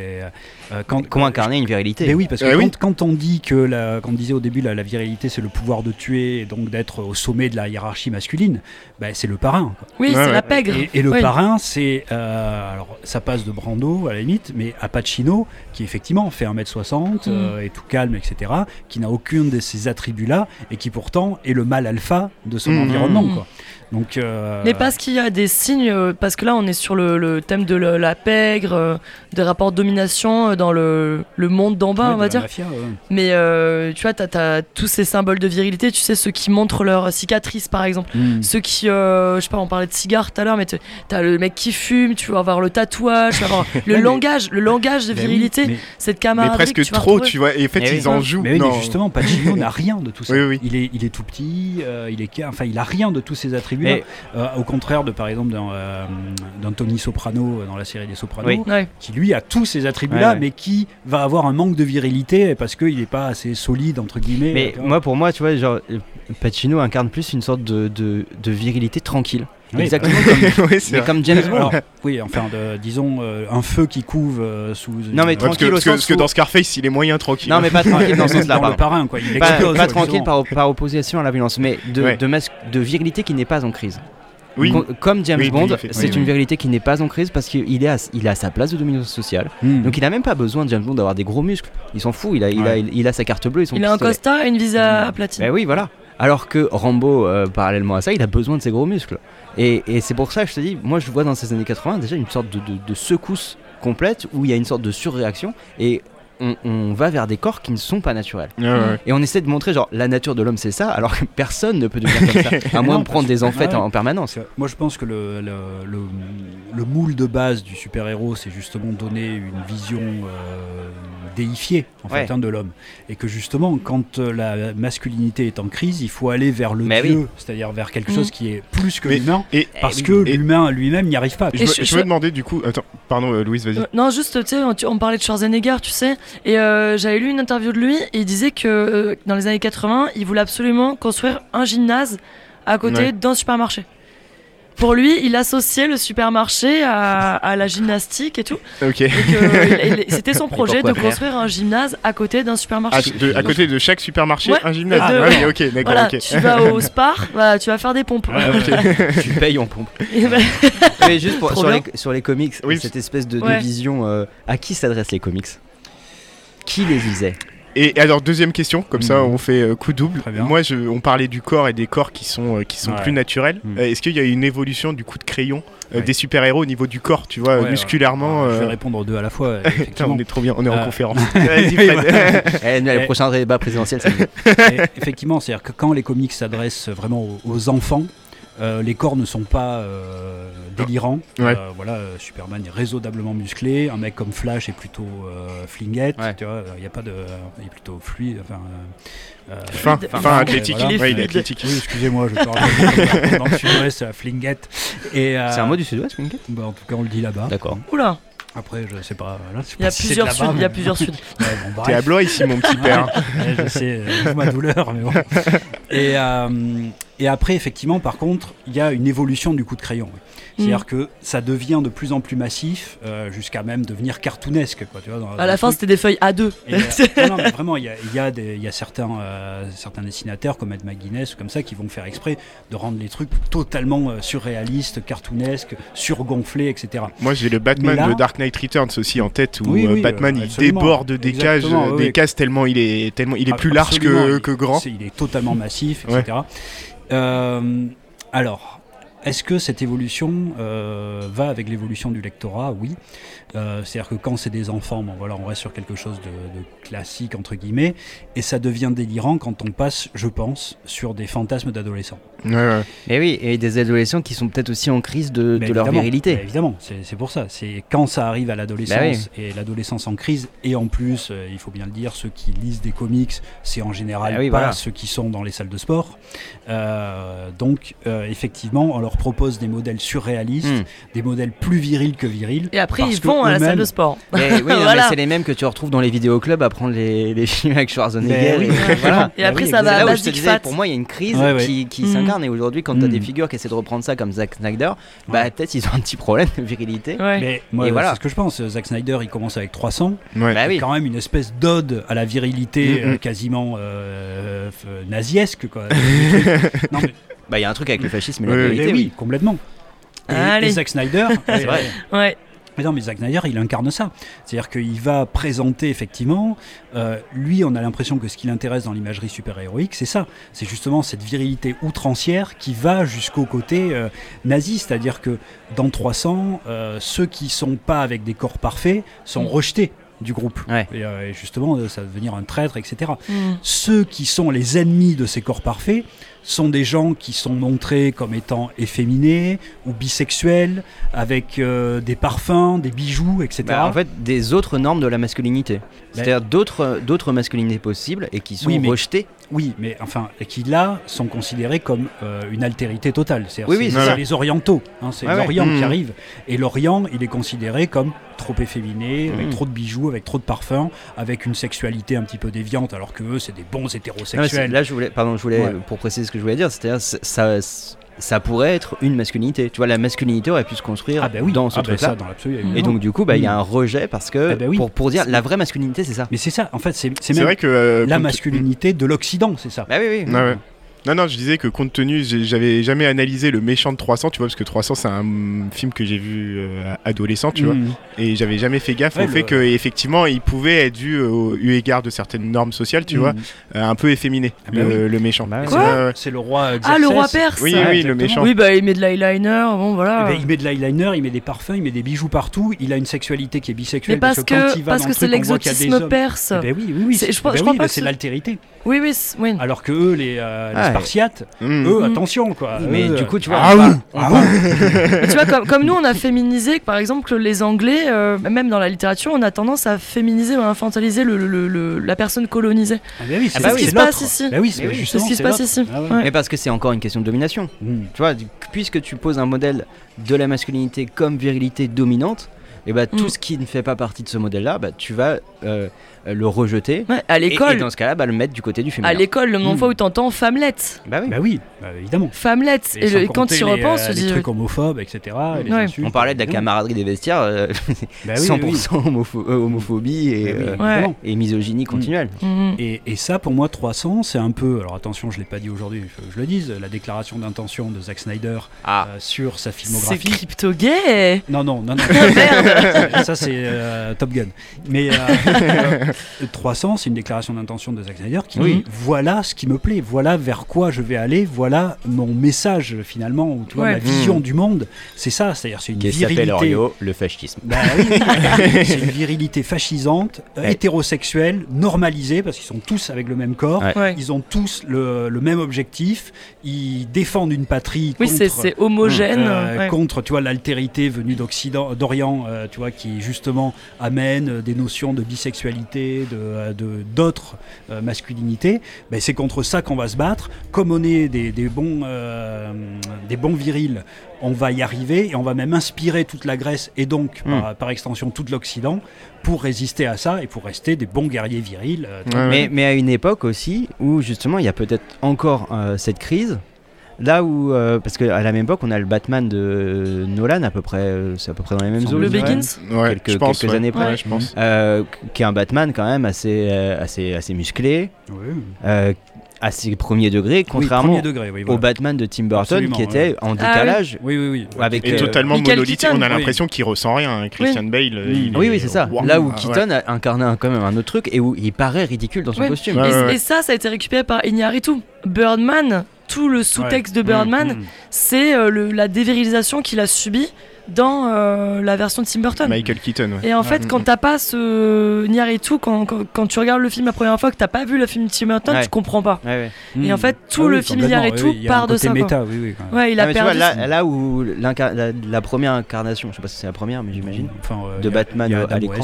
C: euh, quand,
D: Comment incarner une virilité
C: Mais oui, parce que
B: Eh
C: quand,
B: oui.
C: quand on dit que, la, quand on disait au début la, la virilité c'est le pouvoir de tuer et donc d'être au sommet de la hiérarchie masculine, bah, c'est le parrain. quoi.
A: Oui,
B: Ouais,
A: c'est
B: ouais.
A: la pègre.
C: Et, et le
A: Oui.
C: parrain, c'est. euh, alors, ça passe de Brando à la limite, mais à Pacino, qui effectivement fait 1m60, euh, est tout calme, etc., qui n'a aucun de ces attributs-là, et qui pourtant est le mal alpha de son
B: Mhm.
C: environnement.
A: Mhm.
C: Quoi. Donc, euh,
A: Mais parce qu'il y a des signes, parce que là on est sur le, le thème de le- la pègre, euh, des rapports de domination dans le, le monde d'en bas,
C: ouais,
A: on va dire.
C: mafia, ouais.
A: Mais euh, tu vois, t'as as tous ces symboles de virilité, tu sais, ceux qui montrent leur cicatrice par exemple.
C: Mhm.
A: Ceux qui, euh, je sais pas, on parlait de cigares tout à l'heure, mais tu- t'as le mec qui fume, tu vas avoir le tatouage, tu vas avoir le
C: mais-
A: langage, le langage de
C: Mais oui,
A: virilité,
C: mais-
A: cette
B: Mais
A: camaraderie
B: presque
A: que tu vas
B: trop, tu vois. Et en fait
D: oui.
B: ils en jouent.
C: Mais oui,
B: Non.
C: mais justement, Pacino n'a rien de tout ça.
B: Oui, oui.
C: Il, est, il est tout petit, euh, il est, enfin, il a rien de tous ces attributs-là.
D: Et-
C: Euh, au contraire de, par exemple, dans, euh, dans Tony Soprano, dans la série des Sopranos, qui lui a tous ces attributs-là,
D: Ouais, ouais.
C: mais qui va avoir un manque de virilité parce qu'il n'est pas assez solide, entre guillemets.
D: Mais moi, pour moi, tu vois, genre, euh, Pacino incarne plus une sorte de, de, de virilité tranquille.
C: Oui,
D: Exactement comme, mais comme James Bond.
C: Alors, oui, enfin, de- disons, euh, un feu qui couve euh, sous. une-
D: Non, mais
B: Ouais, parce, que,
D: tranquille au
B: parce que- parce que dans Scarface il est moyen tranquille.
D: Non, mais pas tranquille dans ce sens-là,
C: dans le
D: pardon.
C: parrain, quoi. Il
D: Pas,
C: explose,
D: pas
C: quoi,
D: tranquille par, par opposition à la violence, mais de,
B: Ouais.
D: de, mas- de virilité qui n'est pas en crise.
B: Oui.
D: Com- Comme James
B: Oui,
D: Bond, c'est
B: Oui,
D: une
B: oui.
D: virilité qui n'est pas en crise parce qu'il est à, il est à sa place de domination sociale.
C: Hmm.
D: Donc il a même pas besoin de James Bond d'avoir des gros muscles. Il s'en fout, il a, il, a, il, il a sa carte bleue son
A: Il a un
D: pistolet.
A: costard et une visa à platine.
D: Ben oui, voilà. Alors que Rambo, euh, parallèlement à ça, il a besoin de ses gros muscles. Et, c'est pour ça que je te dis, moi je vois dans ces années 80 déjà une sorte de secousse complète où il y a une sorte de surréaction et on, on va vers des corps qui ne sont pas naturels.
B: Ouais, ouais.
D: Et on essaie de montrer genre la nature de l'homme c'est ça, alors que personne ne peut devenir comme ça, à moins
C: Non,
D: de prendre des enfêtes
C: ouais.
D: en permanence.
C: Que Moi, je pense que le, le, le- le moule de base du super-héros, c'est justement donner une vision euh, déifiée en
D: Ouais.
C: fait, hein, de l'homme. Et que justement, quand euh, la masculinité est en crise, il faut aller vers le
D: Mais
C: dieu,
D: oui.
C: c'est-à-dire vers quelque
A: Mhm.
C: chose qui est plus que l'humain,
B: Et
C: parce
D: oui.
C: que
B: Et-
C: l'humain lui-même n'y arrive pas.
B: je,
A: Et je-
B: je
A: je-
B: me demandais du coup. Attends, pardon, euh, Louise, vas-y.
A: Euh, non, juste, tu sais, on, on parlait de Schwarzenegger, tu sais, et euh, j'avais lu une interview de lui, et il disait que euh, dans les années 80, il voulait absolument construire un gymnase à côté
B: Ouais.
A: d'un supermarché. Pour lui, il associait le supermarché à, à la gymnastique et tout.
B: Ok.
A: Il- c'était son projet de construire un gymnase à côté d'un
B: À,
A: supermarché.
B: de- à côté de chaque supermarché,
A: Ouais.
B: un gymnase.
A: Ah,
B: Ah,
A: ouais.
B: ok, d'accord,
A: Voilà, tu vas au Spar, bah, tu vas faire des pompes.
C: Ouais, ouais.
D: tu payes en pompe.
A: Bah,
D: Mais juste pour, sur, les, sur les comics,
B: Oui.
D: cette espèce de, de vision, euh, à qui s'adressent les comics? Qui les lisait
B: Et alors deuxième question, comme ça
C: Mhm.
B: on fait euh, coup double. Moi, je, on parlait du corps et des corps qui sont euh, qui sont
C: Ouais.
B: plus naturels.
C: Mhm.
B: Euh, Est-ce qu'il y a une évolution du coup de crayon euh,
C: Ouais.
B: des super héros au niveau du corps, tu vois,
C: Ouais,
B: musculairement
C: ouais. Je vais répondre aux deux à la fois.
B: on est trop bien, on est en conférence. Vas-y, Fred.
C: voilà.
D: Eh, nous. Le prochain débat présidentiel,
C: effectivement, c'est-à-dire que quand les comics s'adressent vraiment aux, aux enfants, euh, les corps ne sont pas euh, délirants.
B: Ouais.
C: Euh, voilà, Superman est raisonnablement musclé. Un mec comme Flash est plutôt euh, flinguette.
D: Ouais.
C: Tu vois, il n'y a pas de, il est plutôt fluide. Enfin, euh, euh,
B: fin, fin
A: Enfin,
B: athlétique.
C: voilà.
A: Il est
B: Ouais, il est
A: fluide.
B: athlétique.
C: oui, excusez-moi, je parle dans le sud-ouest, flinguette. Et, euh,
D: c'est un mot du sud-ouest, Winket
C: bah, en tout cas, on le dit là-bas.
D: D'accord.
A: Oula,
C: Après, je sais pas. Là, je sais
A: il y a
C: si
A: plusieurs
C: là-bas,
A: il y a plusieurs suds.
C: Ouais, bon.
B: T'es à Blois ici, mon petit père.
C: Ouais, je sais, euh, ma douleur, mais bon. Et, euh, et après, effectivement, par contre, il y a une évolution du coup de crayon. oui. C'est-à-dire
A: Mm.
C: que ça devient de plus en plus massif, euh, jusqu'à même devenir cartoonesque. Quoi, tu vois, dans- dans
A: À la fin, c'était des feuilles A2.
C: Et, euh, non, non, mais vraiment, il y a, il y a des- il y a certains, euh, certains dessinateurs comme Ed McGuinness ou comme ça qui vont faire exprès de rendre les trucs totalement euh, surréalistes, cartoonesques, surgonflés, etc.
B: Moi, j'ai le Batman
C: là-
B: de Dark Knight Returns aussi en tête où
C: Oui,
B: euh,
C: oui,
B: Batman
C: euh,
B: il déborde des
C: oui,
B: des cases tellement il est tellement il est plus large que,
C: il-
B: que grand.
C: Il est totalement massif,
B: Ouais.
C: Euh, alors, est-ce que cette évolution euh, va avec l'évolution du lectorat? Oui. Euh, C'est-à-dire que quand c'est des enfants, bon, voilà, on reste sur quelque chose de, de classique, entre guillemets, et ça devient délirant quand on passe, je pense, sur des fantasmes d'adolescents.
B: Ouais, ouais.
D: Et oui, et des adolescents qui sont peut-être aussi en crise de, leur
C: évidemment,
D: virilité.
C: mais évidemment, c'est pour ça. C'est quand ça arrive à l'adolescence
D: Bah
C: et l'adolescence en crise, et en plus, euh, il faut bien le dire, ceux qui lisent des comics, c'est en général
D: Bah oui,
C: pas
D: voilà.
C: ceux qui sont dans les salles de sport. Euh, donc, euh, effectivement, on leur propose des modèles surréalistes,
D: Hmm.
C: des modèles plus virils que virils.
A: Et après, ils vont à la salle de sport.
D: Mais oui, non, mais
A: Voilà.
D: c'est les mêmes que tu retrouves dans les vidéoclubs à prendre les, les films avec Schwarzenegger.
C: Mais oui.
D: et, voilà.
A: Et
C: Bah
A: après,
C: oui,
A: ça
D: C'est
A: va à Basic
D: disais,
A: Fat.
D: pour moi, il y a une crise
C: Ouais, ouais.
D: qui, qui
A: Mm.
D: s'incarne. Et aujourd'hui, quand tu as
C: Mm.
D: des figures qui essaient de reprendre ça comme Zack Snyder, bah
C: Ouais.
D: peut-être ils ont un petit problème de virilité.
A: Ouais.
C: Mais moi,
D: voilà.
C: c'est ce que je pense. Zack Snyder, il commence avec 300.
B: Ouais.
D: Bah oui.
C: quand même une espèce d'ode à la virilité
B: Mm,
C: euh, quasiment euh, f- naziesque. Quoi. non, mais,
D: Bah il y a un truc avec le fascisme et la
B: Ouais,
C: oui,
D: oui.
C: complètement. Et, et Zack Snyder,
D: C'est vrai.
A: Ouais.
C: Mais non, mais Zack Snyder, il incarne ça. C'est-à-dire qu'il va présenter effectivement, euh, lui, on a l'impression que ce qui l'intéresse dans l'imagerie super-héroïque, c'est ça. C'est justement cette virilité outrancière qui va jusqu'au côté euh, nazi. C'est-à-dire que dans 300, euh, ceux qui sont pas avec des corps parfaits sont
A: Mm.
C: rejetés du groupe.
D: Ouais.
C: Et, euh, et justement, ça va devenir un traître, etc.
A: Mm.
C: Ceux qui sont les ennemis de ces corps parfaits sont des gens qui sont montrés comme étant efféminés ou bisexuels, avec euh, des parfums, des bijoux, etc.
D: Bah, en fait, des autres normes de la masculinité. C'est-à-dire d'autres d'autres masculinités possibles et qui sont
C: Oui, mais-
D: rejetées.
C: Oui, mais enfin, qui là sont considérés comme euh, une altérité totale. C'est
D: Oui, oui,
C: les orientaux, hein, c'est l'Orient qui arrive. Et l'Orient, il est considéré comme trop efféminé, avec
D: Mhm.
C: trop de bijoux, avec trop de parfums, avec une sexualité un petit peu déviante, alors que eux, c'est des bons
D: c'est-
C: hétérosexuels.
D: là, je voulais, pardon, je voulais
C: Ouais.
D: pour préciser ce que je voulais dire, c'est-à-dire ça, ça pourrait être une masculinité. Tu vois, la masculinité aurait pu se construire
C: ah oui,
D: dans ce
C: ah ben
D: truc-là. et donc du coup, bah, il y a
C: Mhm.
D: un rejet parce que
C: Ah bah oui.
D: pour, pour dire la vraie masculinité, c'est ça.
C: Mais c'est ça, en fait, c'est même
B: vrai que euh,
C: la masculinité de l'Occident, c'est ça.
D: Bah oui, oui.
B: Ouais. Non, non, je disais que compte tenu, j'avais jamais analysé le méchant de 300, tu vois, parce que 300 c'est un mm, film que j'ai vu euh, adolescent, tu vois,
C: Mhm.
B: et j'avais jamais fait gaffe
C: Ouais,
B: au fait
C: le-
B: que effectivement il pouvait être dû au eu égard de certaines normes sociales, tu
C: Mhm.
B: vois, euh, un peu efféminé,
C: Ah bah
B: le, le méchant.
D: Bah.
C: C'est
A: Quoi
C: le- C'est le roi.
A: Ah, le roi perse
B: Oui, oui, le méchant.
A: Oui, bah il met de l'eyeliner, bon voilà.
C: Eh ben, il met de l'eyeliner, il met des parfums, il met des bijoux partout. Il a une sexualité qui est bisexuelle.
A: Mais parce
C: quand
A: que,
C: il va
A: parce
C: dans
A: que c'est l'exotisme perse.
C: Eh ben oui, oui, oui.
A: Je
C: eh
A: crois-
C: ben
A: pas que
C: c'est- l'altérité.
A: Oui, oui, c'est- oui.
C: Alors que eux, les, euh, les
D: Ah, ouais.
C: Spartiates, eux,
A: Mhm.
C: attention quoi.
D: Mais
C: Eux,
D: du coup, tu vois,
C: ah
D: on
C: oui,
D: parle-
C: ah.
A: Mais tu vois, comme, comme nous, on a féminisé, par exemple, que les Anglais, euh, même dans la littérature, on a tendance à féminiser ou à infantiliser le, le- le- la personne colonisée.
C: Ah ben oui,
D: Ah
C: c'est
D: bah
A: ce
D: oui,
A: qui
C: c'est
A: se passe
C: l'autre.
A: ici.
C: Bah oui, c'est
D: Mais oui,
A: C'est
C: justement,
A: ce qui se
C: c'est
A: passe
C: l'autre.
A: ici.
C: Ah ouais.
A: Ouais.
D: Mais parce que c'est encore une question de domination.
C: Mhm.
D: Tu vois, du- puisque tu poses un modèle de la masculinité comme virilité dominante, et bah, tout
A: Mm.
D: ce qui ne fait pas partie de ce modèle-là, bah, tu vas euh, euh, le rejeter.
A: Ouais, à
D: Et, et
A: l'école,
D: dans ce cas-là, bah, le mettre du côté du féminin.
A: à l'école, le nombre de
C: Mm.
A: fois où t'entends femmelette.
D: Bah oui.
C: Bah oui, bah évidemment.
A: Femmelette.
C: Et
A: Et, quand tu y repenses,
C: euh,
A: tu
C: les
A: dis.
C: trucs homophobes, etc. et les
A: Ouais.
C: insultes,
D: On parlait de la camaraderie des vestiaires, euh,
C: Bah oui,
D: 100% homopho- euh, homophobie et,
C: Bah oui,
D: euh,
A: Ouais.
C: évidemment.
D: et misogynie continuelle.
A: Mhm.
C: Et, et ça, pour moi, 300, c'est un peu. Alors attention, je l'ai pas dit aujourd'hui, il faut que je le dise. La déclaration d'intention de Zack Snyder
D: Ah,
C: euh, sur sa
A: C'est
C: filmographie.
A: crypto-gay.
C: Non, non, non, non.
A: Merde.
C: ça, c'est euh, Top Gun. Mais euh, euh, 300, c'est une déclaration d'intention de Zack Snyder qui
A: Oui.
C: dit voilà ce qui me plaît, voilà vers quoi je vais aller, voilà mon message finalement, ou tu vois,
A: Ouais.
C: ma vision du monde. C'est ça, c'est-à-dire c'est une
D: qui s'appelle
C: virilité.
D: Orio, le fascisme.
C: Bah oui, c'est une virilité fascisante, euh,
D: Ouais.
C: hétérosexuelle, normalisée, parce qu'ils sont tous avec le même corps.
D: Ouais.
C: Ils ont tous le, le même objectif. Ils défendent une patrie
A: Oui,
C: contre,
A: c'est c'est homogène.
C: euh,
A: ouais.
C: contre tu vois l'altérité venue d'Occident, d'Orient, euh, tu vois qui justement amène des notions de bisexualité, de euh, de- d'autres euh, masculinités. Ben, c'est contre ça qu'on va se battre. Comme on est des, des bons euh, des bons virils, on va y arriver et on va même inspirer toute la Grèce et donc
D: Hmm.
C: par, par extension tout l'Occident pour résister à ça et pour rester des bons guerriers virils. euh.
B: Ouais,
D: Mais, mais à une époque aussi où justement il y a peut-être encore euh, cette crise. Là où, euh, parce qu'à la même époque, on a le Batman de Nolan à peu près, euh, c'est à peu près dans les mêmes eaux.
A: Le. Begins
B: Ouais, je pense,
D: quelques
B: ouais.
D: années près.
B: Ouais, je pense.
D: Euh, qui est un Batman quand même assez, euh, assez, assez musclé,
C: Oui.
D: euh, assez premier degré,
C: Oui,
D: contrairement
C: premier degré, oui,
D: au. Batman de Tim Burton
C: Absolument,
D: qui était en
A: Ah oui.
D: décalage
C: Oui, oui, oui.
D: avec
B: Et
D: euh,
B: totalement monolithique,
A: Keaton.
B: on a
C: Oui.
B: l'impression qu'il ressent rien. hein. Christian Bale, il
D: Oui,
B: est-
D: oui, c'est ça.
B: Wow.
D: Là où
B: Ah,
D: Keaton a incarné quand même un autre truc et où il paraît ridicule dans son
A: Ouais.
D: costume.
B: Ouais,
A: et,
B: ouais, ouais.
A: et ça, ça a été récupéré par Iñárritu. Birdman, tout le sous-texte de Birdman,
C: Mm.
A: c'est euh, la dévirilisation qu'il a subie dans euh, la version de Tim Burton.
B: Michael Keaton, ouais.
A: Et en fait,
B: Ouais.
A: quand t'as pas ce Iñárritu, quand, quand, quand tu regardes le film la première fois, que t'as pas vu le film de Tim Burton,
D: Ouais.
A: tu comprends pas.
D: Ouais, ouais.
A: Et en fait, tout
C: Ah
A: le
C: oui,
A: film
C: oui, y a un
A: part de ça,
C: méta, oui, oui, quand même.
A: Ouais, il
D: Ah,
A: a
D: mais tu vois,
A: perdu.
D: là, là où la, la première incarnation, je sais pas si c'est la première, mais j'imagine.
C: Enfin, euh,
D: De
C: il y a-
D: Batman
C: il y a
D: à l'écran.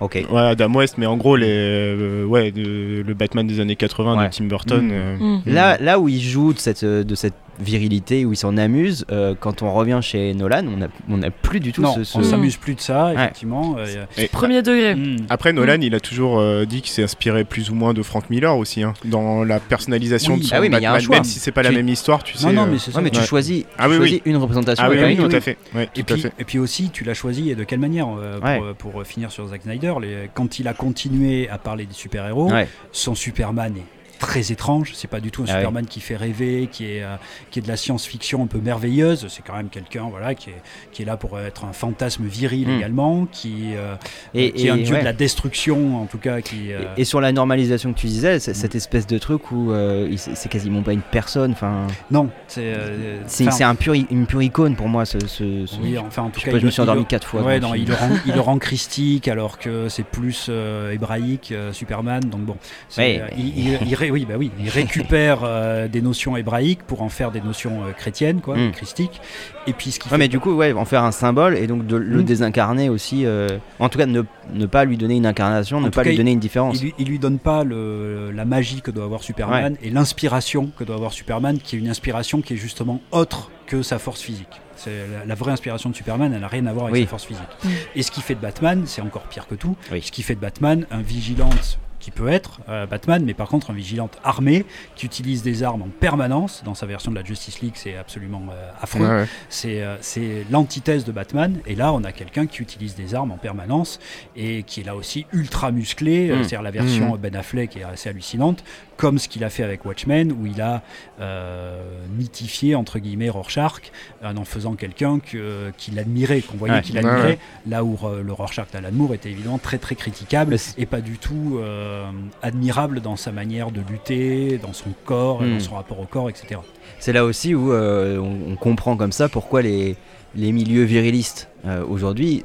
D: Ok.
B: Ouais, Adam West, mais en gros, les, euh, ouais, de- le Batman des années 80
D: Ouais.
B: de Tim Burton.
C: Mm.
B: euh,
A: Mm.
D: Là, là où il joue de cette, euh, de cette virilité, où il s'en amuse, euh, quand on revient chez Nolan, on n'a on a plus du tout
C: Non,
D: ce. ce-
C: on s'amuse plus de ça,
D: Ouais.
C: effectivement. euh,
B: et-
A: Premier degré.
C: mm.
B: Après, Nolan, il a toujours euh, dit qu'il s'est inspiré plus ou moins de Frank Miller aussi, hein, dans la personnalisation
C: Oui.
B: de son
D: Ah oui, mais il y a un
B: Batman,
D: choix.
B: même si c'est pas la même histoire, tu sais.
C: Non, non,
B: euh,
C: mais c'est ça.
D: Ouais, mais tu
B: Ouais.
D: choisis,
B: Ah
D: tu
B: oui,
D: choisis une représentation.
B: Ah oui, tout à fait. Ouais,
C: Et
B: tout
C: puis,
B: fait.
C: et puis aussi, tu l'as choisi et de quelle manière euh, pour, euh, euh, finir sur Zack Snyder, les- quand il a continué à parler des super-héros,
D: Ouais.
C: son Superman est très étrange. C'est pas du tout un
D: Ah.
C: Superman qui fait rêver, qui est, euh, qui est de la science-fiction un peu merveilleuse. C'est quand même quelqu'un voilà, qui, est, qui est là pour être un fantasme viril
D: Mm.
C: également, qui, euh,
D: Et,
C: qui est un dieu
D: ouais.
C: de la destruction, en tout cas. Qui, euh,
D: Et, et sur la normalisation que tu disais,
C: Mm.
D: c'est- cette espèce de truc où c'est quasiment pas une personne. Enfin,
C: non, c'est.
D: c'est un pur, une pure icône pour moi. Ce, ce- ce-
C: oui, enfin, en tout
D: je,
C: cas,
D: pas,
C: il
D: je me suis endormi quatre fois.
C: Ouais, non, il le, rend, il le rend christique alors que c'est plus hébraïque, Superman. Donc bon, c'est-
D: Ouais.
C: il, il- il oui, bah oui, il récupère euh, des notions hébraïques pour en faire des notions euh, chrétiennes, quoi,
D: Mm.
C: christiques. Et puis ce qui
D: Ouais, mais du coup, ouais, en faire un symbole et donc de le
C: Mm.
D: désincarner aussi. euh, en tout cas, ne, ne pas lui donner une incarnation,
C: En
D: ne pas
C: cas,
D: lui donner une différence.
C: il lui, il lui donne pas le, la magie que doit avoir Superman et l'inspiration que doit avoir Superman, qui est une inspiration qui est justement autre que sa force physique. C'est la, la vraie inspiration de Superman, elle n'a rien à voir avec
D: Oui.
C: sa force physique. Et ce qui fait de Batman, c'est encore pire que tout.
D: Oui.
C: Ce qui fait de Batman un vigilante qui peut être euh, Batman, mais par contre un vigilante armé qui utilise des armes en permanence. Dans sa version de la Justice League, c'est absolument euh, affreux.
B: Ouais, ouais.
C: C'est euh, c'est l'antithèse de Batman. Et là, on a quelqu'un qui utilise des armes en permanence et qui est là aussi ultra musclé.
D: Mm.
C: C'est-à-dire la version
B: Mm.
C: Ben Affleck est assez hallucinante, comme ce qu'il a fait avec Watchmen, où il a euh, mythifié entre guillemets Rorschach en en faisant quelqu'un que- qu'il admirait, qu'on voyait
D: Ouais.
C: qu'il admirait.
B: ouais.
C: Là où le Rorschach d'Alan Moore était évidemment très très critiquable et pas du tout euh, admirable dans sa manière de lutter, dans son corps, dans son rapport au corps, etc.
D: C'est là aussi où euh, on, on comprend comme ça pourquoi les, les milieux virilistes aujourd'hui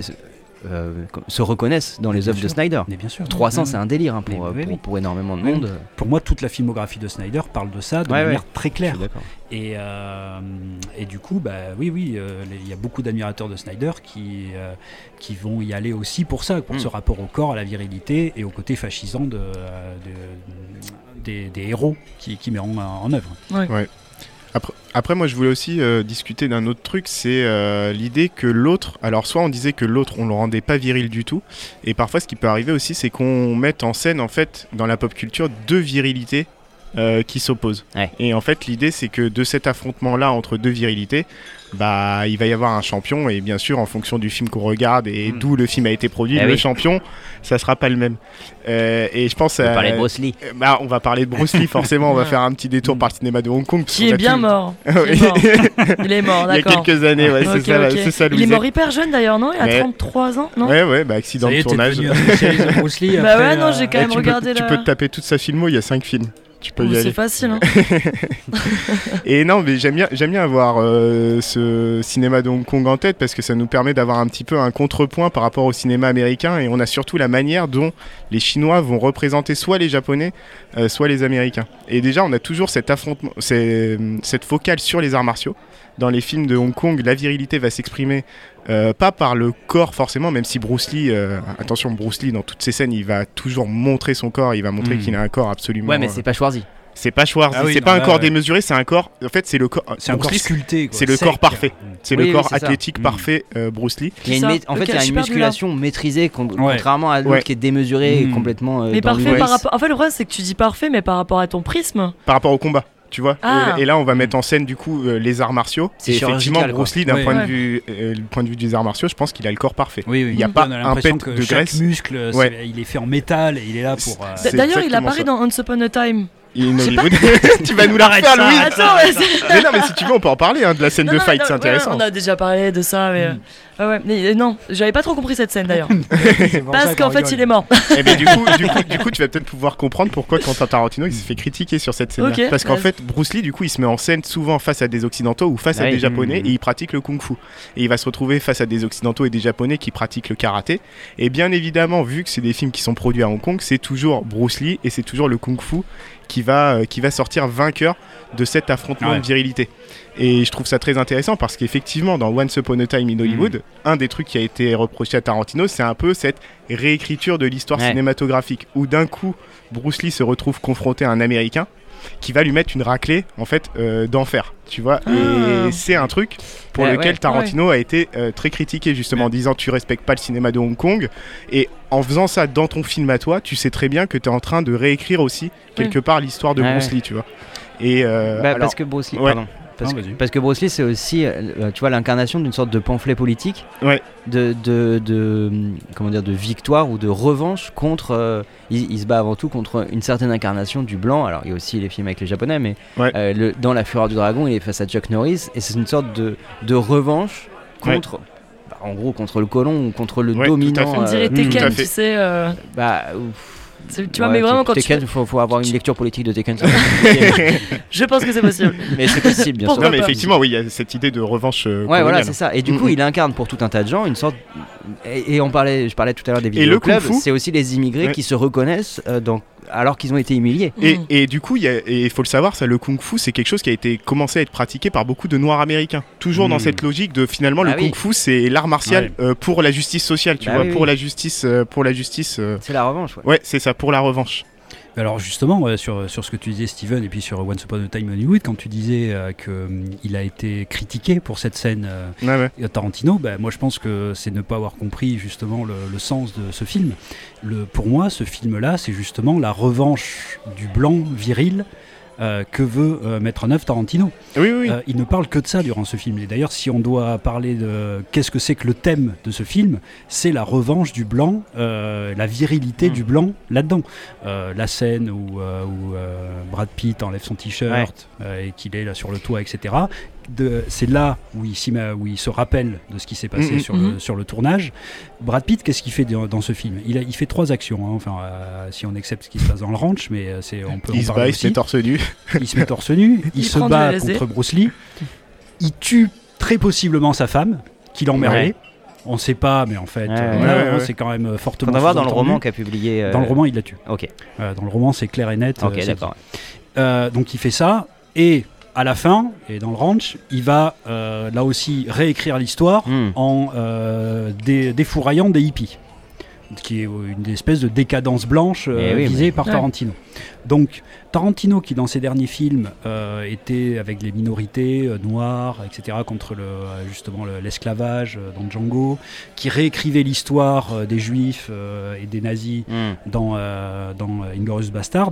D: se- euh, se reconnaissent dans les œuvres de. Snyder.
C: Mais bien sûr.
D: 300,
C: Ouais,
D: c'est un délire hein, pour,
C: Mais oui,
D: pour,
C: oui.
D: pour énormément de
C: Oui.
D: monde.
C: Pour moi, toute la filmographie de Snyder parle de ça de
D: Ouais,
C: manière
D: ouais.
C: très claire. Et, euh, et du coup, bah, oui, oui, euh, il y a beaucoup d'admirateurs de Snyder qui, euh, qui vont y aller aussi pour ça, pour
D: Mm.
C: ce rapport au corps, à la virilité et au côté fascisant de, de- des, des héros qui, qui met en, en œuvre.
B: Après, moi, je voulais aussi euh, discuter d'un autre truc, c'est euh, l'idée que l'autre. Alors, soit on disait que l'autre, on le rendait pas viril du tout, et parfois, ce qui peut arriver aussi, c'est qu'on mette en scène, en fait, dans la pop culture, deux virilités euh, qui s'opposent.
D: Ouais.
B: Et en fait, l'idée, c'est que de cet affrontement-là entre deux virilités, bah, il va y avoir un champion, et bien sûr, en fonction du film qu'on regarde et
C: Mm.
B: d'où le film a été produit,
D: Eh
B: le
D: oui.
B: champion, ça sera pas le même. Euh, et je pense
D: On
B: à.
D: parlait de Bruce Lee.
B: Euh, Bah, on va parler de Bruce Lee, forcément. On va faire un petit détour par le cinéma de Hong Kong.
A: Qui est
B: a
A: bien
B: tout-
A: mort. Est. Il est mort,
B: Il y a
A: d'accord.
B: quelques années, ouais, c'est ça, ça,
A: Il est mort hyper jeune d'ailleurs, non? Il a
B: Mais-
A: 33 ans, non?
B: Ouais, ouais, bah accident
C: Ça y
B: de tournage.
C: Bruce Lee
A: Bah ouais, non, j'ai quand
B: Eh,
A: même regardé
B: tu peux te taper toute sa filmo, il y a 5 films. Tu peux
A: Oh,
B: y
A: C'est facile. Hein.
B: Et non, mais j'aime bien, j'aime bien avoir euh, ce cinéma de Hong Kong en tête parce que ça nous permet d'avoir un petit peu un contrepoint par rapport au cinéma américain et on a surtout la manière dont les Chinois vont représenter soit les Japonais, euh, soit les Américains. Et déjà, on a toujours cet affrontement, cette focale sur les arts martiaux. Dans les films de Hong Kong, la virilité va s'exprimer euh, pas par le corps forcément, même si Bruce Lee, euh, attention, Bruce Lee dans toutes ses scènes, il va toujours montrer son corps, il va montrer
C: Mm.
B: qu'il a un corps absolument.
D: Ouais, mais
B: euh,
D: c'est pas Schwarzy.
B: c'est pas Schwarzy,
C: Ah oui,
B: c'est pas un
C: là,
B: corps
C: ouais.
B: démesuré, c'est un corps. En fait, c'est le corps.
C: C'est un
B: Bruce
C: corps
B: Lee,
C: sculpté.
B: c'est le corps parfait. C'est
D: Oui,
B: le
D: oui,
B: corps
D: c'est ça.
B: athlétique
C: Mm.
B: parfait, euh, Bruce Lee.
D: Il y a une
A: ça.
D: en fait, il y a une musculation maîtrisée, con- contrairement à l'autre
B: Ouais.
D: qui est démesuré
C: Mm.
D: complètement. euh,
A: Mais
D: dans le
A: parfait par rapport. En fait, le problème, c'est que tu dis parfait, mais par rapport à ton prisme.
B: Par rapport au combat. Tu vois
A: Ah.
B: et, et là, on va mettre en scène du coup euh, les arts martiaux.
D: C'est
B: Et effectivement. Bruce Lee, d'un
C: Ouais.
B: point,
A: Ouais.
B: de vue, euh, du point de vue des arts martiaux, je pense qu'il a le corps parfait.
C: Oui, oui.
B: Il y a pas
C: a
B: un pet de
C: chaque
B: graisse.
C: muscle,
B: Ouais.
C: il est fait en métal et il est là pour. euh,
A: D'ailleurs, il apparaît
B: ça.
A: dans Once Upon a Time.
B: Il est tu vas nous la Louis.
A: Attends, mais
B: non, mais si tu veux, on peut en parler hein, de la scène
A: Non,
B: de
A: non,
B: fight, c'est
A: ouais,
B: intéressant.
A: on a déjà parlé de ça, mais. euh, ouais, ouais, mais euh, non, j'avais pas trop compris cette scène d'ailleurs. Parce qu'en fait, il est mort.
B: Eh ben, du, coup, du, coup, du coup, tu vas peut-être pouvoir comprendre pourquoi Quentin Tarantino il s'est fait critiquer sur cette scène Parce qu'en fait, Bruce Lee, du coup, il se met en scène souvent face à des Occidentaux ou face à des Japonais et il pratique le Kung Fu. Et il va se retrouver face à des Occidentaux et des Japonais qui pratiquent le karaté. Et bien évidemment, vu que c'est des films qui sont produits à Hong Kong, c'est toujours Bruce Lee et c'est toujours le Kung Fu qui va, euh, qui va sortir vainqueur de cet affrontement
C: Ouais.
B: de virilité. Et je trouve ça très intéressant parce qu'effectivement, dans Once Upon a Time in Hollywood, un des trucs qui a été reproché à Tarantino, c'est un peu cette réécriture de l'histoire
D: Ouais.
B: cinématographique où d'un coup, Bruce Lee se retrouve confronté à un Américain qui va lui mettre une raclée en fait euh, d'enfer, tu vois.
A: Ah.
B: Et c'est un truc pour
D: Ouais,
B: lequel
D: ouais.
B: Tarantino a été euh, très critiqué justement en disant tu respectes pas le cinéma de Hong Kong et en faisant ça dans ton film à toi, tu sais très bien que tu es en train de réécrire aussi quelque part l'histoire de
D: Ouais,
B: Bruce. Lee, tu vois. Et euh,
D: Bah,
B: alors-
D: parce que Bruce Lee,
B: ouais.
D: pardon. Parce,
C: Non,
D: que, parce que Bruce Lee, c'est aussi, euh, tu vois, l'incarnation d'une sorte de pamphlet politique,
B: Ouais.
D: de, de, de, comment dire, de victoire ou de revanche contre. euh, il, il se bat avant tout contre une certaine incarnation du blanc. Alors, il y a aussi les films avec les Japonais, mais
B: Ouais.
D: euh, le- dans La Fureur du Dragon, il est face à Chuck Norris, et c'est une sorte de, de revanche contre. bah, en gros, contre le colon ou contre le
B: Ouais, tout à
D: dominant.
A: On
B: Euh,
A: dirait Tekken, tu sais. euh,
D: bah, ouf.
A: Tu vois,
D: Ouais,
A: mais vraiment, quand tu.
D: Tekken,
A: fais-
D: faut, faut avoir une
A: tu-
D: lecture politique de Tekken.
A: Je pense que c'est possible.
D: mais c'est possible, bien sûr.
B: Non mais effectivement oui, il y a cette idée de revanche euh,
D: Ouais, voilà, c'est ça. Et du coup,
B: Mhm.
D: il incarne pour tout un tas de gens une sorte. Et, et on parlait, je parlais tout à l'heure des
B: Et le
D: vidéos clubs.
B: kung fu
D: C'est aussi les immigrés
B: Ouais.
D: qui se reconnaissent euh, dans... alors qu'ils ont été humiliés.
B: Et,
A: Mm.
B: et du coup, il faut le savoir, ça, le kung fu, c'est quelque chose qui a été commencé à être pratiqué par beaucoup de Noirs américains. Toujours dans
C: Mm.
B: cette logique de finalement le
D: Ah oui.
B: kung fu, c'est l'art martial euh, pour la justice sociale, tu
D: Bah
B: vois,
D: oui,
B: pour
D: oui.
B: la justice, euh, pour la justice. euh,
D: C'est la revanche, ouais.
B: Ouais, c'est ça, pour la revanche.
C: Alors justement, sur, sur ce que tu disais Steven, et puis sur Once Upon a Time in Hollywood, quand tu disais euh, qu'il a été critiqué pour cette scène euh,
B: Ouais, ouais.
C: Tarantino, bah, moi je pense que c'est ne pas avoir compris justement le, le sens de ce film. Le, pour moi, ce film-là, c'est justement la revanche du blanc viril que veut euh, mettre en œuvre Tarantino.
B: Oui, oui.
C: Euh, il ne parle que de ça durant ce film. Et d'ailleurs, si on doit parler de qu'est-ce que c'est que le thème de ce film, c'est la revanche du blanc, euh, la virilité
D: Mm.
C: du blanc là-dedans. Euh, la scène où, euh, où, euh, Brad Pitt enlève son t-shirt euh, et qu'il est là sur le toit, etc. De- C'est là où il, où se rappelle de ce qui s'est passé sur, le,
A: Mhm.
C: sur le tournage. Brad Pitt, qu'est-ce qu'il fait dans, dans ce film? Il, a- il fait trois actions, hein, enfin, euh, si on accepte ce qui se passe dans le ranch, mais euh, c'est, on peut en
B: Il se
C: parler
B: bat, il se met torse nu.
C: il se met torse nu, il,
A: Il
C: se bat contre Bruce Lee, il tue très possiblement sa femme, qui l'emmerdait.
D: Ouais.
C: On sait pas, mais en fait,
D: Ouais,
C: euh,
D: ouais,
C: voilà,
B: ouais, ouais.
C: c'est quand même fortement.
D: Faudra voir dans le roman qu'a publié. euh,
C: Dans le roman, il la tue.
D: Ok,
C: Euh, dans le roman, c'est clair et net. euh,
D: ok, d'accord.
C: Euh, donc il fait ça, et à la fin, et dans le ranch, il va euh, là aussi réécrire l'histoire
D: Hmm.
C: en euh, dé- défouraillant des hippies, qui est une espèce de décadence blanche euh,
D: Eh oui,
C: visée
D: mais-
C: par
A: Ouais.
C: Tarantino. Donc Tarantino, qui dans ses derniers films euh, était avec les minorités euh, noires, etc., contre le, euh, justement le- l'esclavage euh, dans Django, qui réécrivait l'histoire euh, des juifs euh, et des nazis
D: Hmm.
C: dans, euh, dans euh, Inglourious Bastard,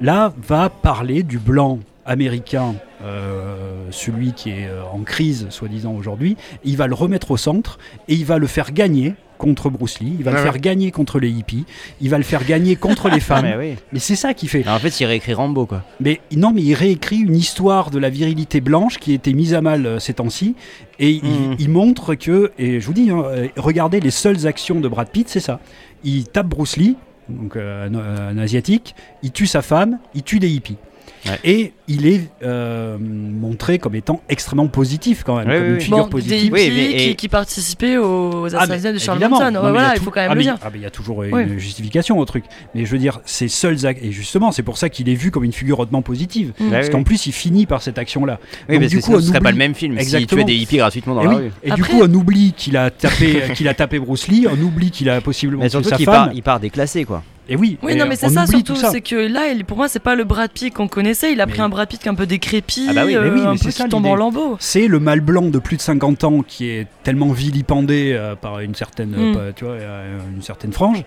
C: là va parler du blanc américain, euh, celui qui est euh, en crise soi-disant aujourd'hui, il va le remettre au centre et il va le faire gagner contre Bruce Lee, il va
B: Ouais,
C: le faire gagner contre les hippies, il va le faire gagner contre les
D: Ah,
C: femmes.
D: mais oui.
C: Mais c'est ça qu'il fait.
D: Alors, en fait, il réécrit Rambo, quoi.
C: Mais non, mais il réécrit une histoire de la virilité blanche qui été mise à mal euh, ces temps-ci. Et il,
D: Mhm.
C: il montre que, et je vous dis, hein, euh, regardez les seules actions de Brad Pitt, c'est ça. Il tape Bruce Lee, donc euh, un, un asiatique, il tue sa femme, il tue des hippies.
D: Ouais.
C: Et il est euh, montré comme étant extrêmement positif quand même,
D: Oui,
C: comme
D: oui,
C: une figure
A: Bon, des
C: positive.
A: hippies
D: Oui, mais-
A: qui,
D: et-
A: qui participaient aux
C: Ah,
A: assassinats de Charles. Manson.
C: Non,
A: voilà, il
C: tout-
A: faut quand même
C: ah,
A: le dire.
C: Ah, il y a toujours une
A: Oui.
C: justification au truc. Mais je veux dire, ces seuls actes, et justement, c'est pour ça qu'il est vu comme une figure hautement positive.
A: Mm.
C: Parce qu'en plus, il finit par cette action-là.
D: Oui,
C: Donc,
D: parce
C: du coup,
D: ce serait pas le même film s'il tuait des hippies gratuitement dans
C: Et,
D: la
C: oui.
D: rue.
C: et du
A: Après-
C: coup, on oublie qu'il a tapé, qu'il a tapé Bruce Lee, on oublie qu'il a possiblement
D: Mais
C: tué
D: surtout
C: sa
D: qu'il
C: femme.
D: il part déclassé, quoi.
C: Et oui,
A: Oui,
C: et
A: non, mais c'est ça surtout, c'est que là, pour moi, c'est pas le Brad Pitt qu'on connaissait. Il a
C: Mais-
A: pris un Brad Pitt qui est un peu décrépit,
D: Ah bah oui, mais
A: euh,
C: oui,
A: un
C: c'est
A: peu
C: ça,
A: qui tombe en lambeaux.
C: C'est le mâle blanc de plus de 50 ans qui est tellement vilipendé euh, par une certaine,
A: Mm.
C: euh, tu vois, euh, une certaine frange.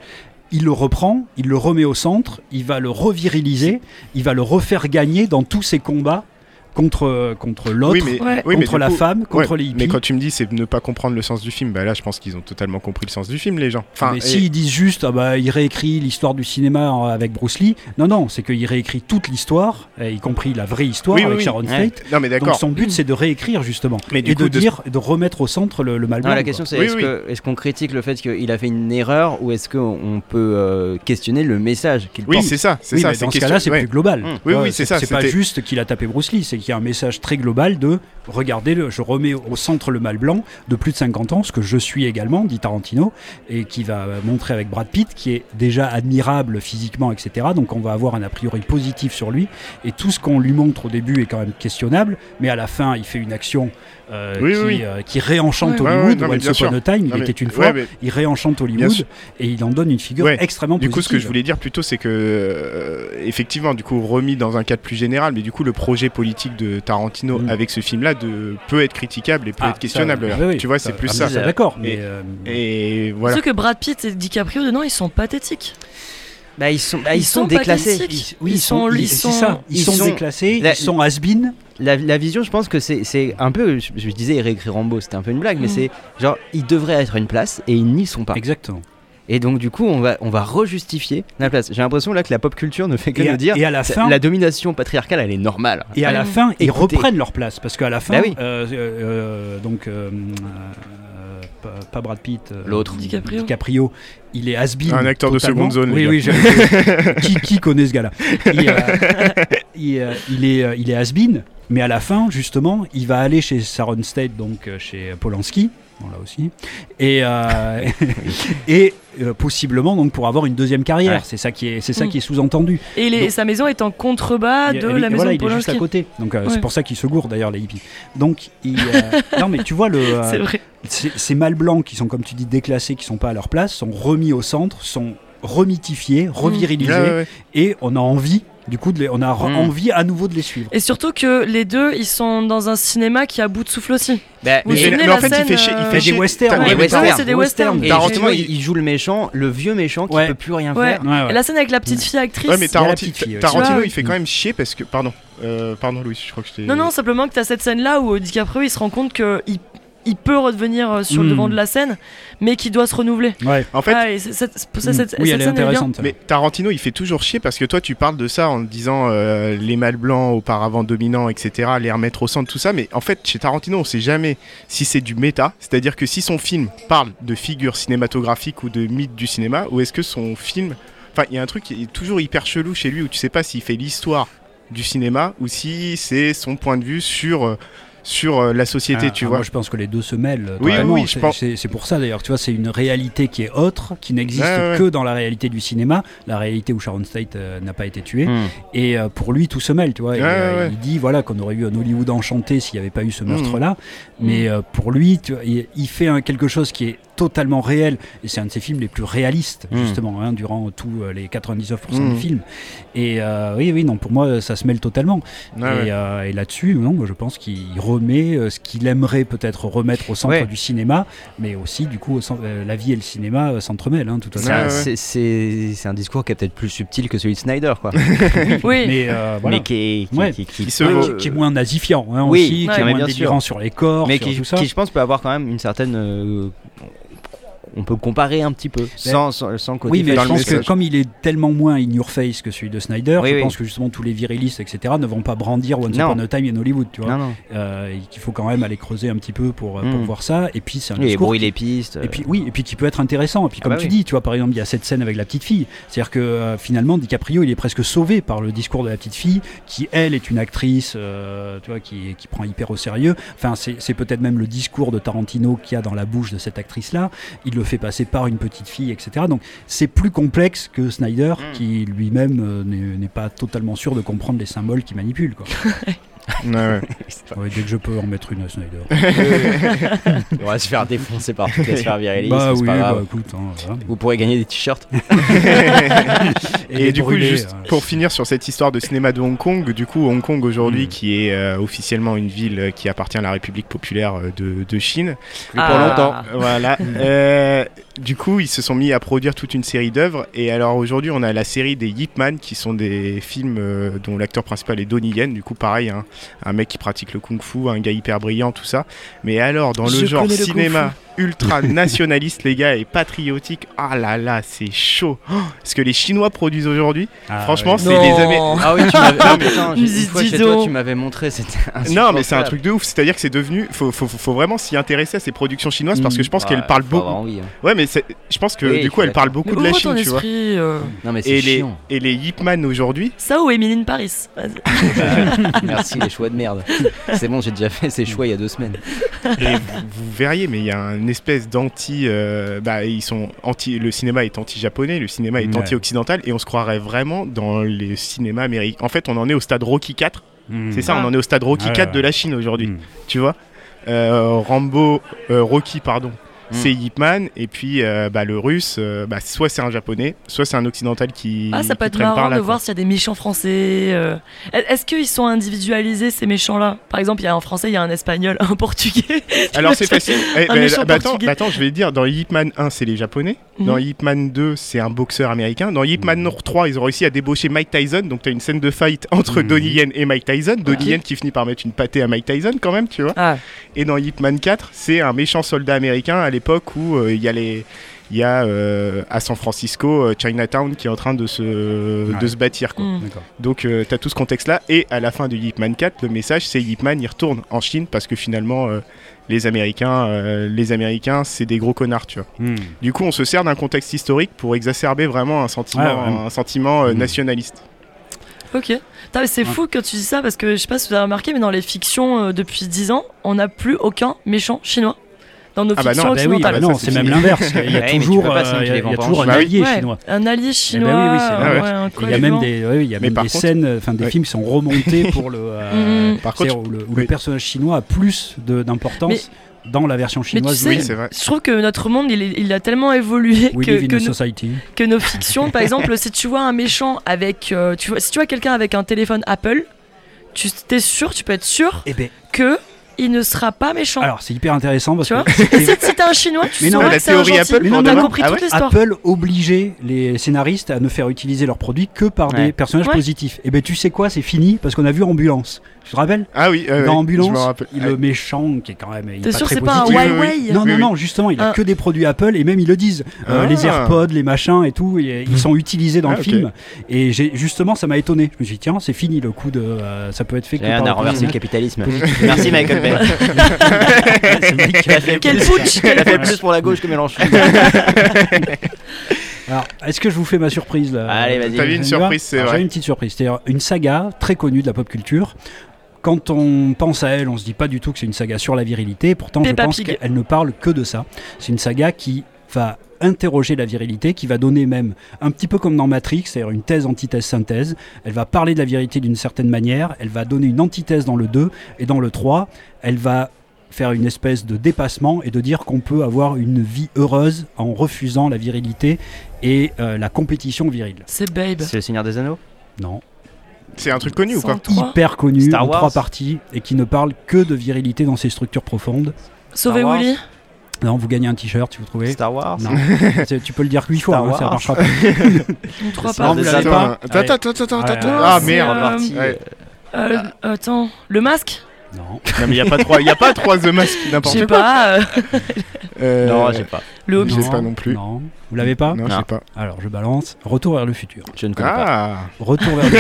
C: Il le reprend, il le remet au centre, il va le reviriliser, il va le refaire gagner dans tous ses combats contre, contre l'autre,
B: Oui, mais,
A: Ouais.
B: oui, mais
C: contre la
B: coup-
C: femme, contre
B: Ouais,
C: les hippies.
B: Mais quand tu me dis c'est ne pas comprendre le sens du film, bah là je pense qu'ils ont totalement compris le sens du film les gens. Enfin,
C: mais
B: et-
C: s'ils disent juste, ah bah, il réécrit l'histoire du cinéma euh, avec Bruce Lee, non, non, c'est qu'il réécrit toute l'histoire, euh, y compris la vraie histoire
B: Oui,
C: avec
B: oui.
C: Sharon. Tate.
B: non mais
C: Donc
B: d'accord.
C: son but, c'est de réécrire justement,
B: Mais
C: et
B: coup,
C: de dire, de remettre au centre le, le mal
D: Non,
C: blanc.
D: la question c'est
B: Oui,
D: est-ce
B: oui.
D: que- est-ce qu'on critique le fait qu'il a fait une erreur ou est-ce qu'on peut euh, questionner le message qu'il
B: Oui,
D: porte
B: c'est ça, c'est ça.
C: dans ce cas-là, c'est plus global. Tu
B: Oui, oui, c'est ça,
C: C'est pas juste qu'il a tapé Bruce Lee, c'est qu'il y a un message très global de regardez, je remets au centre le mal blanc de plus de 50 ans, ce que je suis également, dit Tarantino, et qui va montrer avec Brad Pitt, qui est déjà admirable physiquement, etc. Donc on va avoir un a priori positif sur lui, et tout ce qu'on lui montre au début est quand même questionnable, mais à la fin, il fait une action euh,
B: Oui,
C: qui,
B: oui.
C: euh, qui réenchante Hollywood.
B: ouais, non,
C: Once. Upon a Time,
B: Non,
C: il
B: mais-
C: était une
B: ouais,
C: fois,
B: mais-
C: il réenchante Hollywood, et il en donne une figure
B: Ouais.
C: extrêmement
B: Du
C: positive.
B: coup, ce que je voulais dire plutôt, c'est que, euh, effectivement, du coup, remis dans un cadre plus général, mais du coup, le projet politique de Tarantino
C: Mm.
B: avec ce film-là de, peut être critiquable et peut
C: Ah,
B: être questionnable.
C: ça, oui, oui,
B: tu vois, c'est plus
C: ah,
B: ça.
C: D'accord, mais
B: Et-
C: euh,
B: Et voilà.
A: Sauf que Brad Pitt et DiCaprio dedans, ils sont pathétiques.
D: Bah, ils sont, bah, ils
A: Ils
D: sont,
A: sont
D: déclassés.
C: oui,
A: Ils sont- ils
C: c'est
A: sont-
C: ça, ils,
D: ils
C: sont, déclassés,
D: La-
C: ils sont has-been.
D: La, la vision, je pense que c'est un peu. Je, je disais réécrire Rambo, c'était un peu une blague, mais
A: Mm.
D: c'est genre ils devraient être une place et ils n'y sont pas.
C: Exactement.
D: Et donc du coup, on va on va rejustifier la place. J'ai l'impression là que la pop culture ne fait que nous dire
C: et à la fin,
D: la domination patriarcale, elle est normale.
C: et à la
A: Ah,
C: fin, ils
D: écoutez.
C: reprennent leur place parce qu'à la fin,
D: Bah oui.
C: euh, euh, euh, donc euh, euh, pas, pas Brad Pitt, euh,
D: L'autre.
A: DiCaprio.
C: DiCaprio, il est has-been.
B: Un acteur de seconde zone,
C: Oui, oui. je- qui, qui connaît ce gars-là il, euh, il, euh, il est, euh, il est has-been, mais à la fin, justement, il va aller chez Sharon State, donc chez Polanski. Bon, là aussi, et, euh, et euh, possiblement donc pour avoir une deuxième carrière,
D: Ouais.
C: c'est ça qui est, c'est ça
A: Mm.
C: qui est sous-entendu.
A: Et il est-
C: Donc-
A: sa maison est en contrebas de
C: il-
A: la maison
C: voilà,
A: de
C: il est juste à
A: Polanski.
C: côté. Donc euh,
A: Ouais.
C: c'est pour ça qu'il se gourde d'ailleurs les hippies. Donc il, euh, non mais tu vois le
A: C'est vrai.
C: ces, mâles blancs qui sont comme tu dis déclassés, qui sont pas à leur place, sont remis au centre, sont remythifiés, revirilisés,
B: Ouais, ouais, ouais.
C: et on a envie, du coup, les- on a re-
D: Mm.
C: envie à nouveau de les suivre.
A: Et surtout que les deux, ils sont dans un cinéma qui a bout de souffle aussi.
D: Bah,
A: Vous
B: Mais, mais en
A: la
B: fait, il
A: scène,
B: fait chier. Il
A: euh,
B: fait
C: des
B: chier.
C: westerns,
B: T'as-
D: des
B: ouais, mais
D: westerns.
A: c'est des westerns.
D: Et
B: Tarantino, il-
D: joue le méchant, le vieux méchant qui
C: Ouais.
D: peut plus rien
A: Ouais.
D: faire.
C: Ouais, ouais.
A: Et la scène avec la petite fille actrice.
B: Ouais, mais
C: fille, ouais.
B: Tarantino,
A: vois,
B: il fait quand même chier parce que. Pardon. Euh, pardon, Louis, je crois que je t'ai.
A: Non, non, simplement que tu as cette scène-là où DiCaprio il se rend compte qu'il il peut revenir euh, sur le devant de la scène, mais qu'il doit se renouveler.
C: Ouais.
B: En fait,
A: Ah, et c'est- cette, cette- cette- cette
C: oui, elle est
A: scène, bien.
C: intéressante.
B: Mais Tarantino, il fait toujours chier parce que toi, tu parles de ça en disant euh, les mâles blancs auparavant dominants, etc., les remettre au centre, tout ça. Mais en fait, chez Tarantino, on sait jamais si c'est du méta, c'est-à-dire que si son film parle de figures cinématographiques ou de mythes du cinéma, ou est-ce que son film. Enfin, il y a un truc qui est toujours hyper chelou chez lui où tu sais pas s'il fait l'histoire du cinéma ou si c'est son point de vue sur, euh, sur euh, la société,
C: Ah,
B: tu
C: ah,
B: vois.
C: Moi, je pense que les deux se mêlent.
B: Oui, oui, je pense-
C: C'est c'est pour ça d'ailleurs. Tu vois, c'est une réalité qui est autre, qui n'existe
B: ouais.
C: que dans la réalité du cinéma, la réalité où Sharon Tate euh, n'a pas été tuée.
D: Hmm.
C: Et euh, pour lui, tout se mêle, tu vois. Et,
B: Ouais, ouais.
C: Il dit voilà qu'on aurait eu un Hollywood enchanté s'il n'y avait pas eu ce
B: Mhm.
C: meurtre-là. Mais pour lui, tu vois, il, il fait un- quelque chose qui est totalement réel. Et c'est un de ses films les plus réalistes,
D: Mhm.
C: justement, hein, durant tous euh, les 99%
B: Mhm.
C: du film. Et euh, oui, oui, non, pour moi, ça se mêle totalement.
B: Ouais,
C: et
B: ouais.
C: euh, et là-dessus, non, moi, je pense qu'il remet euh, ce qu'il aimerait peut-être remettre au centre
D: Ouais.
C: du cinéma, mais aussi, du coup, euh, la vie et le cinéma euh, s'entremêlent, hein, tout à.
B: Ouais, ouais.
D: c'est- C'est c'est un discours qui est peut-être plus subtil que celui de Snyder, quoi.
A: Oui,
C: Mais euh, voilà.
D: Mais qui est, qui,
C: Ouais.
D: qui- qui
B: Qui se
D: peut-
B: vaut.
C: qui, qui est moins nazifiant hein,
D: Oui,
C: aussi,
A: ouais,
C: qui est moins
D: sûr.
C: délirant sur les corps,
D: mais
C: sur
D: qui,
C: tout ça.
D: qui, je pense peut avoir quand même une certaine euh, on peut comparer un petit peu sans, sans, sans côté
C: Oui, mais je pense que comme il est tellement moins in your face que celui de Snyder,
D: Oui,
C: je
D: oui.
C: pense que justement tous les virilistes, etc., ne vont pas brandir Once
D: Non.
C: Upon a Time in Hollywood, tu vois.
D: non non
C: Euh, qu'il faut quand même aller creuser un petit peu pour, euh, pour
D: Mm.
C: voir ça. Et puis c'est un
D: et
C: discours
D: brouille
C: qui-
D: les pistes
C: Et puis oui, et puis qui peut être intéressant. Et puis
D: Ah
C: comme
D: bah
C: tu
D: oui.
C: dis, tu vois, par exemple, il y a cette scène avec la petite fille. C'est-à-dire que euh, finalement, DiCaprio, il est presque sauvé par le discours de la petite fille, qui elle est une actrice, euh, tu vois, qui, qui prend hyper au sérieux. Enfin, c'est c'est peut-être même le discours de Tarantino qu'il y a dans la bouche de cette actrice-là. Il le fait passer par une petite fille, etc. Donc c'est plus complexe que Snyder,
D: Mm.
C: qui lui-même euh, n'est n'est pas totalement sûr de comprendre les symboles qu'il manipule. Quoi.
B: Ouais, ouais.
C: Ouais, dès que je peux en mettre une à Snyder.
D: on va se faire défoncer par toutes les sphères virilistes
C: bah
D: c'est
C: oui,
D: pas grave.
C: bah écoute. hein, voilà.
D: vous pourrez gagner des t-shirts
C: Et,
B: du coup, juste
C: euh,
B: pour finir sur cette histoire de cinéma de Hong Kong, du coup, Hong Kong aujourd'hui,
C: Mm.
B: qui est euh, officiellement une ville euh, qui appartient à la République populaire euh, de, de Chine.
D: pour
A: Ah.
D: longtemps
B: Voilà. Euh, du coup, ils se sont mis à produire toute une série d'œuvres. Et alors aujourd'hui, on a la série des Yip Man, qui sont des films euh, dont l'acteur principal est Donnie Yen. Du coup, pareil, hein, un mec qui pratique le kung-fu, un gars hyper brillant, tout ça. Mais alors, dans le
A: Je
B: genre
A: le
B: cinéma ultra nationaliste, les gars, et patriotique, ah là là, c'est chaud. Oh, ce que les Chinois produisent aujourd'hui,
C: ah,
B: franchement, c'est les Américains.
D: ah oui tu m'avais ah, toi tu m'avais montré c'était
B: Non, mais c'est un truc de ouf. C'est-à-dire que c'est devenu. Faut, faut, faut- faut vraiment s'y intéresser à ces productions chinoises parce que
C: Mm.
B: je pense
D: Ouais,
B: qu'elles parlent beaucoup.
D: envie, hein.
B: Ouais, mais c'est- je pense que
D: Oui,
B: du coup, elles parlent beaucoup
A: mais
B: de la Chine, tu vois.
A: euh,
D: non mais c'est
B: Et les, et les Yip Man aujourd'hui,
A: Ça ou Emily in Paris Vas-y.
D: Merci les choix de merde c'est bon j'ai déjà fait ces choix il y a deux semaines
B: et vous, vous verriez, mais il y a une espèce d'anti. euh, bah, ils sont anti. Le cinéma est anti-japonais, le cinéma est
C: Ouais.
B: anti-occidental, et on se croirait vraiment dans les cinémas américains. En fait, on en est au stade Rocky 4.
C: Mm.
B: C'est ça,
A: Ah.
B: on en est au stade Rocky
C: Ouais,
B: 4 de
C: ouais.
B: la Chine aujourd'hui.
C: Mm.
B: Tu vois Euh, Rambo, euh, Rocky, pardon.
D: Mm.
B: C'est Yip Man et puis euh, bah, le russe, euh, bah, soit c'est un japonais, soit c'est un occidental qui,
A: Ah, ça peut être
B: par
A: marrant
B: là.
A: de
B: quoi.
A: voir s'il y a des méchants français. euh. Est-ce qu'ils sont individualisés ces méchants-là? Par exemple, il y a un français, il y a un espagnol, un portugais.
B: Alors c'est facile. Eh,
A: Un
B: bah, bah, attends, bah, je vais dire, dans Yip Man 1, c'est les japonais. Dans
A: Mhm.
B: Yip Man 2, c'est un boxeur américain. Dans Yip Man 3, ils ont réussi à débaucher Mike Tyson. Donc tu as une scène de fight entre
C: Mhm.
B: Donnie Yen et Mike Tyson. Donnie. Yen qui finit par mettre une pâtée à Mike Tyson quand même, tu vois.
A: Ah,
B: Et dans Yip Man 4, c'est un méchant soldat américain à l'époque où euh, il y a les il y a euh, à San Francisco euh, Chinatown qui est en train de se, de se bâtir. Quoi.
C: D'accord.
B: Donc tu as tout ce contexte-là. Et à la fin de Yip Man 4, le message c'est Yip Man il retourne en Chine parce que finalement euh, les Américains, euh, les Américains c'est des gros connards, tu vois.
C: Mm.
B: Du coup on se sert d'un contexte historique pour exacerber vraiment un sentiment,
C: Ouais, ouais.
B: un sentiment euh,
C: Mhm.
B: nationaliste.
A: Ok. C'est
C: Ouais.
A: fou que tu dis ça parce que je sais pas si vous avez remarqué, mais dans les fictions euh, depuis 10 ans, on n'a plus aucun méchant chinois. Dans nos
B: Ah bah
A: fictions
B: non,
C: Bah oui,
A: occidentales.
C: bah
B: bah
C: non, c'est même l'inverse. Il y a
D: Ouais,
C: toujours, euh, il y a- il y a toujours un allié
A: Ouais,
C: chinois.
A: Un allié
C: Eh ben oui,
A: chinois.
C: oui, c'est vrai.
A: ouais, un
C: Il y a même des, ouais, il y a même des
B: contre-
C: scènes, enfin des
B: Ouais.
C: films qui sont remontés pour le. euh,
A: Mhm.
B: Par contre,
C: où, le, où
B: oui.
C: le personnage chinois a plus d'importance dans la version
A: Mais tu
C: chinoise.
A: sais,
B: Oui, c'est vrai.
A: je trouve que notre monde, il, est- il a tellement évolué
C: We
A: que, nos- que nos fictions. Par exemple, si tu vois un méchant avec, euh, tu vois, si tu vois quelqu'un avec un téléphone Apple, tu es sûr, tu peux être sûr
C: Eh ben,
A: que il ne sera pas méchant.
C: alors c'est hyper intéressant parce
A: tu vois
C: que
A: Et si, t'es un chinois, tu
C: Mais non,
B: la
A: que c'est un
B: théorie
A: gentil.
B: Apple,
C: Mais
A: On
C: non,
A: a
C: non,
A: compris
B: Ah
A: toute
B: ouais
A: l'histoire.
C: Apple obligeait les scénaristes à ne faire utiliser leurs produits que par des personnages
A: Ouais.
C: positifs. Et ben tu sais quoi, c'est fini parce qu'on a vu Ambulance. Tu te rappelles
B: Ah oui, euh,
C: Dans Ambulance, il- le méchant qui est quand même il est
A: T'es
C: pas
A: sûr
C: très
A: c'est pas un. Huawei
C: Non, non, non, justement, il a
A: Ah.
C: que des produits Apple et même ils le disent. Euh,
B: Ah.
C: les AirPods, les machins et tout, et ils sont utilisés dans
B: Ah,
C: le film. Et j'ai- justement, ça m'a étonné. Je me suis dit, tiens, c'est fini le coup de. euh, ça peut être fait que
D: on a renversé le capitalisme. Merci Michael
C: Fait-
A: Quel putsch
D: Il a
A: quel
D: fait plus pour la gauche que Mélenchon.
C: Alors, est-ce que je vous fais ma surprise là
D: Allez, vas-y.
B: T'as vu une surprise, c'est vrai.
C: J'ai une petite surprise. C'est une saga très connue de la pop culture. Quand on pense à elle, on se dit pas du tout que c'est une saga sur la virilité. Pourtant,
A: Peppa
C: je pense
A: Pig.
C: qu'elle ne parle que de ça. C'est une saga qui va interroger la virilité, qui va donner même un petit peu comme dans Matrix, c'est-à-dire une thèse, antithèse, synthèse. Elle va parler de la virilité d'une certaine manière. Elle va donner une antithèse dans le 2 et dans le 3, elle va faire une espèce de dépassement et de dire qu'on peut avoir une vie heureuse en refusant la virilité et euh, la compétition virile.
A: C'est Babe.
D: C'est le Seigneur des Anneaux?
C: Non.
B: C'est un truc connu ou pas
A: 103.
C: hyper connu
D: Star
C: en trois parties et qui ne parle que de virilité dans ses structures profondes.
D: Wars.
A: Willy.
C: Non, vous gagnez un t-shirt si vous trouvez.
D: Star Wars
C: Non, tu peux le dire huit fois,
D: Star
C: hein, ça marchera pas. L'avez
D: Anneaux.
C: pas
B: Attends, attends, attends, attends,
C: Ouais,
B: attends.
C: ouais.
B: Ah merde.
A: euh,
B: Ouais.
A: Euh, attends, le masque?
C: Non.
B: Non mais il y a pas trois, il y a pas trois The Mask
A: Je
B: n'importe
A: sais
B: quoi.
A: pas. euh,
B: Euh,
D: Non, j'ai pas.
A: le Hobbit.
B: Je sais pas non plus.
C: Non. Vous l'avez pas?
B: Non, je
D: Non.
B: sais pas.
C: Alors je balance. Retour vers le futur.
D: Je ne connais pas.
B: Ah.
C: Retour vers le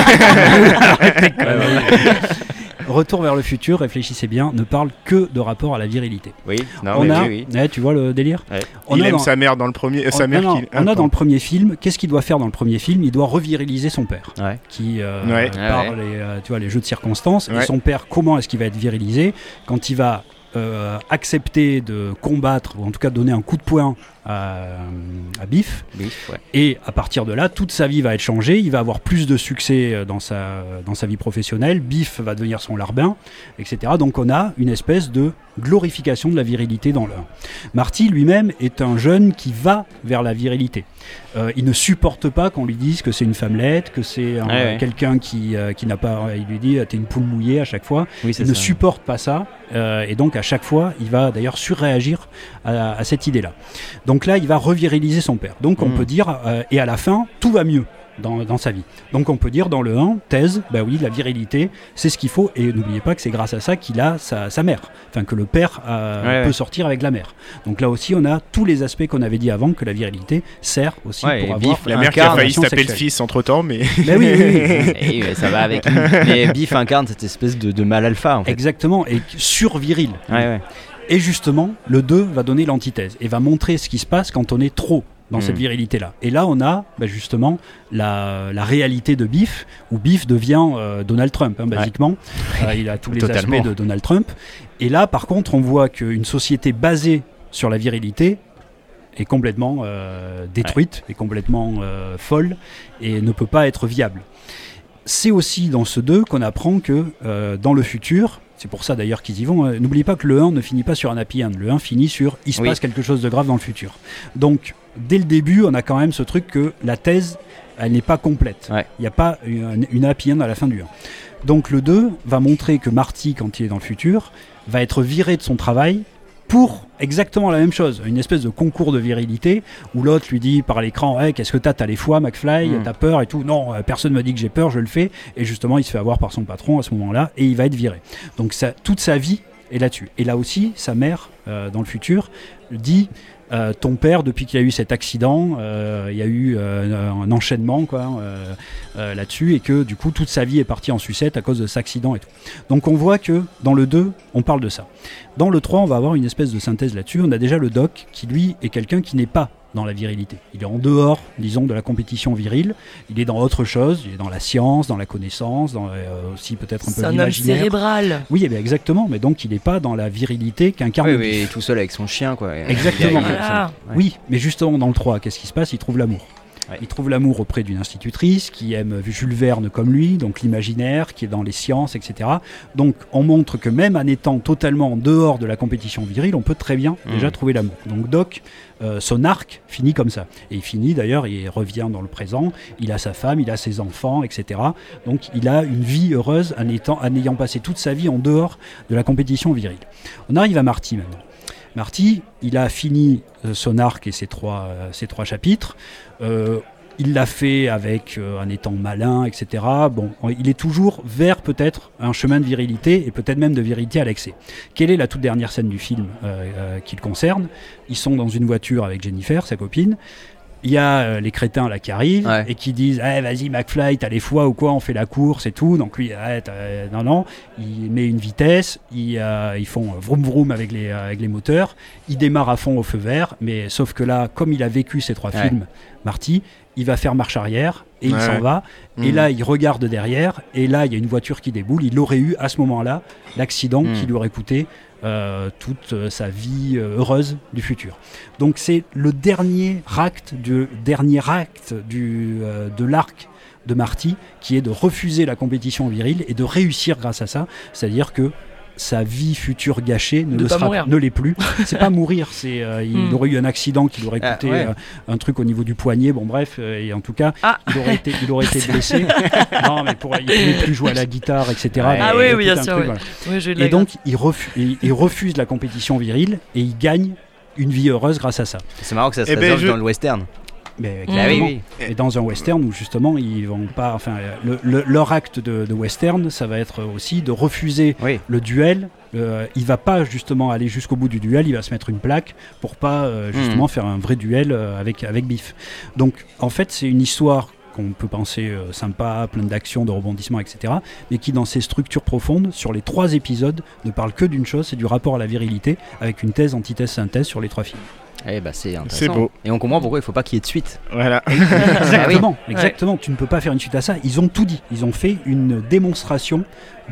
C: Retour vers le futur, réfléchissez bien, ne parle que de rapport à la virilité.
D: Oui, non,
C: on
D: mais
C: a,
D: oui, oui.
C: Ouais, tu vois le délire
D: Ouais.
C: On
B: il aime
C: dans-
B: sa mère dans le premier, euh, sa
C: on,
B: mère
C: non,
B: qui.
C: non,
B: Ah,
C: on a dans
B: pardon.
C: le premier film, qu'est-ce qu'il doit faire dans le premier film? Il doit reviriliser son père,
D: Ouais.
C: qui euh,
B: Ouais.
C: par
D: Ouais, ouais.
C: les, euh, tu vois, les jeux de circonstances. Et son père, comment est-ce qu'il va être virilisé? Quand il va euh, accepter de combattre, ou en tout cas donner un coup de poing à, à Biff,
D: Biff, ouais.
C: et à partir de là, toute sa vie va être changée. Il va avoir plus de succès euh, dans sa, dans sa vie professionnelle. Biff va devenir son larbin, etc. Donc on a une espèce de glorification de la virilité dans 1. Marty lui-même est un jeune qui va vers la virilité. Euh, il ne supporte pas qu'on lui dise que c'est une femmelette, que c'est un-
D: Ouais, ouais.
C: quelqu'un qui, euh, qui n'a pas. Il lui dit t'es une poule mouillée à chaque fois.
D: Oui,
C: Il ne
D: ça.
C: supporte pas ça. euh, et donc à chaque fois, il va d'ailleurs surréagir à, à cette idée-là. Donc là, il va reviriliser son père. Donc on
D: Mm.
C: peut dire, euh, et à la fin, tout va mieux. Dans, dans sa vie. Donc on peut dire dans le 1, thèse, bah oui, la virilité, c'est ce qu'il faut, et n'oubliez pas que c'est grâce à ça qu'il a sa, sa mère, enfin que le père euh,
D: Ouais,
C: peut
D: ouais.
C: sortir avec la mère. Donc là aussi, on a tous les aspects qu'on avait dit avant, que la virilité sert aussi
D: Ouais,
C: pour avoir...
B: La mère qui a failli se taper le fils entre temps, mais.
C: Mais oui, oui, oui.
D: Et oui, ça va avec. Mais Biff incarne cette espèce de, de mal alpha en fait.
C: Exactement, et sur-viril.
D: Ouais, ouais.
C: Et justement, le 2 va donner l'antithèse et va montrer ce qui se passe quand on est trop dans cette virilité-là. Et là, on a bah, justement la, la réalité de Biff, où Biff devient euh, Donald Trump, hein, basiquement. Euh, il a tous les
D: Totalement.
C: aspects de Donald Trump. Et là, par contre, on voit qu'une société basée sur la virilité est complètement euh, détruite, est complètement folle et ne peut pas être viable. C'est aussi dans ce 2 qu'on apprend que dans le futur, c'est pour ça d'ailleurs qu'ils y vont, euh, n'oubliez pas que le 1 ne finit pas sur un happy end, le 1 finit sur il se
D: Oui.
C: passe quelque chose de grave dans le futur. Donc dès le début, on a quand même ce truc que la thèse, elle n'est pas complète. Il
D: Ouais.
C: n'y a pas une, une happy end à la fin du 1. Donc le 2 va montrer que Marty, quand il est dans le futur, va être viré de son travail pour exactement la même chose, une espèce de concours de virilité où l'autre lui dit par l'écran hey, qu'est-ce que t'as? T'as les foies McFly
D: Mm.
C: t'as peur et tout non euh, personne me dit que j'ai peur je le fais. Et justement il se fait avoir par son patron à ce moment-là et il va être viré. Donc ça, toute sa vie est là-dessus. Et là aussi sa mère euh, dans le futur dit euh, ton père, depuis qu'il y a eu cet accident, euh, il y a eu euh, un enchaînement quoi, là-dessus, et que du coup toute sa vie est partie en sucette à cause de cet accident et tout. Donc on voit que dans le 2, on parle de ça. Dans le 3, on va avoir une espèce de synthèse là-dessus. On a déjà le doc qui, lui, est quelqu'un qui n'est pas dans la virilité. Il est en dehors, disons, de la compétition virile. Il est dans autre chose. Il est dans la science, dans la connaissance, dans euh, aussi peut-être un peu
A: C'est un homme
C: l'imaginaire.
A: cérébral.
C: Oui, eh bien, exactement. Mais donc, il n'est pas dans la virilité qu'incarne
D: Oui, tout seul avec son chien quoi.
C: Exactement.
D: Il a- il a-
A: Voilà.
D: Ouais.
C: Oui, mais justement, dans le 3, qu'est-ce qui se passe? Il trouve l'amour.
D: Ouais.
C: Il trouve l'amour auprès d'une institutrice qui aime Jules Verne comme lui, donc l'imaginaire, qui est dans les sciences, etc. Donc on montre que même en étant totalement en dehors de la compétition virile, on peut très bien
D: Mhm.
C: déjà trouver l'amour. Donc Doc, euh, son arc finit comme ça. Et il finit d'ailleurs, il revient dans le présent, il a sa femme, il a ses enfants, etc. Donc il a une vie heureuse en, étant, en ayant passé toute sa vie en dehors de la compétition virile. On arrive à Marty maintenant. Marty, il a fini euh, son arc et ses trois, euh, trois chapitres. Euh, il l'a fait avec en étant malin, etc. Bon, il est toujours vers peut-être un chemin de virilité et peut-être même de virilité à l'excès. Quelle est la toute dernière scène du film euh, qui le concerne? Ils sont dans une voiture avec Jennifer, sa copine. Il y a euh, les crétins là qui arrivent
D: Ouais.
C: et qui disent Eh, vas-y McFly t'as les foies ou quoi on fait la course et tout donc lui ah, t'as- non non il met une vitesse ils, euh, ils font vroom vroom avec les, euh, avec les moteurs il démarre à fond au feu vert mais sauf que là comme il a vécu ces trois
D: Ouais.
C: films Marty il va faire marche arrière et il
B: Ouais.
C: s'en va et
B: Mhm.
C: là il regarde derrière et là il y a une voiture qui déboule il aurait eu à ce moment là l'accident
D: Mhm.
C: qui lui aurait coûté euh, toute euh, sa vie euh, heureuse du futur. Donc c'est le dernier acte, du, dernier acte du, de l'arc de Marty qui est de refuser la compétition virile et de réussir grâce à ça. C'est-à-dire que sa vie future gâchée ne
A: De
C: le
A: pas
C: sera-
A: mourir.
C: ne l'est plus. C'est pas mourir, c'est euh, il
A: Hmm.
C: aurait eu un accident qui lui aurait
D: Ah,
C: coûté
D: ouais.
C: euh, un truc au niveau du poignet. Bon bref, euh, et en tout cas,
A: Ah.
C: il aurait été, il aurait été blessé. non, mais pour, il pouvait plus jouer à la guitare, etc.
D: Ah
C: Donc,
A: oui, bien sûr,
C: truc,
A: oui.
C: voilà.
A: Oui,
C: Et donc, il, refu- il- il refuse la compétition virile et il gagne une vie heureuse grâce à ça.
D: C'est marrant que ça se
B: Eh ben, je-
D: dans le western.
C: Mais
D: oui, oui.
C: Et dans un western où justement ils vont pas, enfin, le- le- leur acte de, de western, ça va être aussi de refuser
D: Oui.
C: le duel. Euh, il va pas justement aller jusqu'au bout du duel, il va se mettre une plaque pour pas euh, justement faire un vrai duel euh, avec avec Biff. Donc en fait c'est une histoire qu'on peut penser euh, sympa, pleine d'action, de rebondissements, etc. Mais qui dans ses structures profondes, sur les trois épisodes, ne parle que d'une chose, c'est du rapport à la virilité, avec une thèse, antithèse, synthèse sur les trois films.
D: Eh bah c'est intéressant.
B: C'est beau.
D: Et on comprend pourquoi il faut pas qu'il y ait de suite.
B: Voilà.
C: Exactement, exactement. Tu ne peux pas faire une suite à ça. Ils ont tout dit. Ils ont fait une démonstration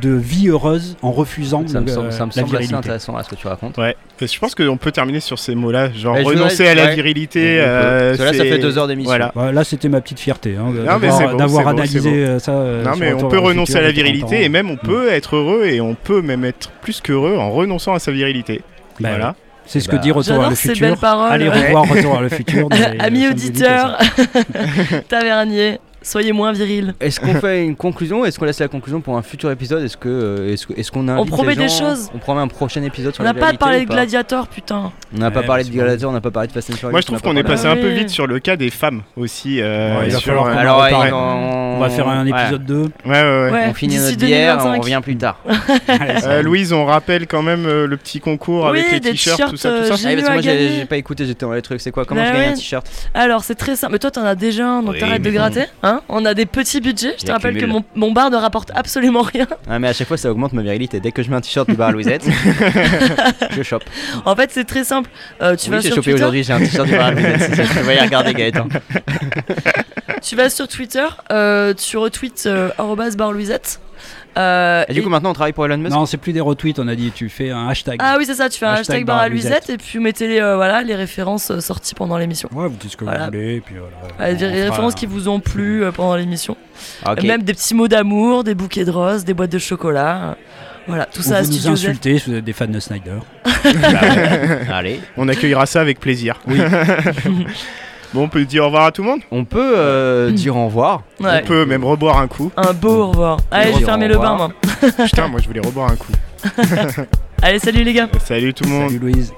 C: de vie heureuse en refusant
D: Ça me
C: le-
D: semble, ça me
C: la
D: semble assez intéressant à ce que tu racontes.
B: Ouais. Je pense qu'on peut terminer sur ces mots-là, genre renoncer
D: voudrais-
B: à la
D: ouais.
B: virilité. Euh,
D: Parce que là, ça fait deux heures d'émission.
B: Voilà.
C: Bah, là, c'était ma petite fierté hein, de-
B: Non, mais
C: d'avoir
B: beau, beau,
C: analysé euh, ça. euh,
B: Non mais
C: Retour
B: on peut renoncer
C: futur
B: à la
C: depuis 30
B: virilité
C: ans.
B: et même on peut être heureux et on peut même être plus qu'heureux en renonçant à sa virilité.
C: Bah,
B: voilà.
C: C'est ce
D: Bah,
C: que dit Retour vers le futur. Allez revoir Retour vers le futur. euh,
A: Amis
C: samedis,
A: auditeurs, tavernier, soyez moins viril.
D: Est-ce qu'on fait une conclusion Est-ce qu'on laisse la conclusion pour un futur épisode? Est-ce que euh, est-ce est-ce qu'on invite
A: promet
D: les
A: des choses.
D: On promet un prochain épisode sur
A: On n'a pas parlé de Gladiator, putain.
D: On n'a pas parlé de Gladiator, on n'a pas parlé de Fast and Furious.
B: Moi je
D: on
B: trouve qu'on est passé un peu vite sur le cas des femmes aussi. euh,
C: Ouais, il va
B: sur,
C: falloir qu'on en
D: Alors, ouais,
C: On va faire un épisode 2.
B: Ouais ouais ouais.
A: Ouais,
D: On finit notre bière, on
A: 2025.
D: revient plus tard.
B: Euh, Louise, on rappelle quand même euh, le petit concours
A: Oui,
B: avec les t-shirts, tout ça, tout
A: t-shirts,
B: ça.
A: J'ai
D: Ah, parce que
A: à
D: moi j'ai pas écouté, j'étais dans les trucs. C'est quoi? Comment
A: Bah
D: je gagne un t-shirt?
A: Alors, c'est très simple. Mais toi, t'en as déjà un, donc
B: Oui,
A: t'arrêtes de gratter. Hein On a des petits budgets. Je te rappelle que mon, mon bar ne rapporte absolument rien.
D: Ah, mais à chaque fois ça augmente ma virilité. Dès que je mets un t-shirt du bar Louisette, je chope.
A: En fait, c'est très simple. Euh, tu
D: oui,
A: vas sur
D: chopé
A: Twitter.
D: aujourd'hui, j'ai un t-shirt du bar Louisette. ça. Je vais y regarder Gaëtan.
A: Tu vas sur Twitter. euh, tu retweets euh, arrobase barlouisette. Euh,
D: Et du coup, maintenant on travaille pour Elon Musk
C: Non, c'est plus des retweets, on a dit. Tu fais un hashtag.
A: Ah oui, c'est ça, tu fais un
C: Hashtag
A: hashtag bar à. Luisette et puis vous mettez les, euh, voilà, les références euh, sorties pendant l'émission.
C: Ouais, vous dites ce que
A: Voilà.
C: vous voulez. et Puis voilà.
A: Les
C: fera
A: références
C: un-
A: qui vous ont plu euh, pendant l'émission.
D: Ah.
A: Même des petits mots d'amour, des bouquets de roses, des boîtes de chocolat. Voilà, tout
C: Ou
A: ça à
C: vous nous insultez si vous êtes des fans de Snyder.
D: Allez.
B: On accueillera ça avec plaisir.
C: Oui.
B: bon, on peut dire au revoir à tout le monde.
D: On peut euh, dire au revoir.
A: Ouais.
B: On peut même reboire un coup.
A: Un beau au revoir. Allez, je vais
D: Au
A: fermer le bain, moi.
B: Putain, moi je voulais reboire un coup.
A: Allez, salut les gars.
B: Salut tout le monde.
C: Salut Louise.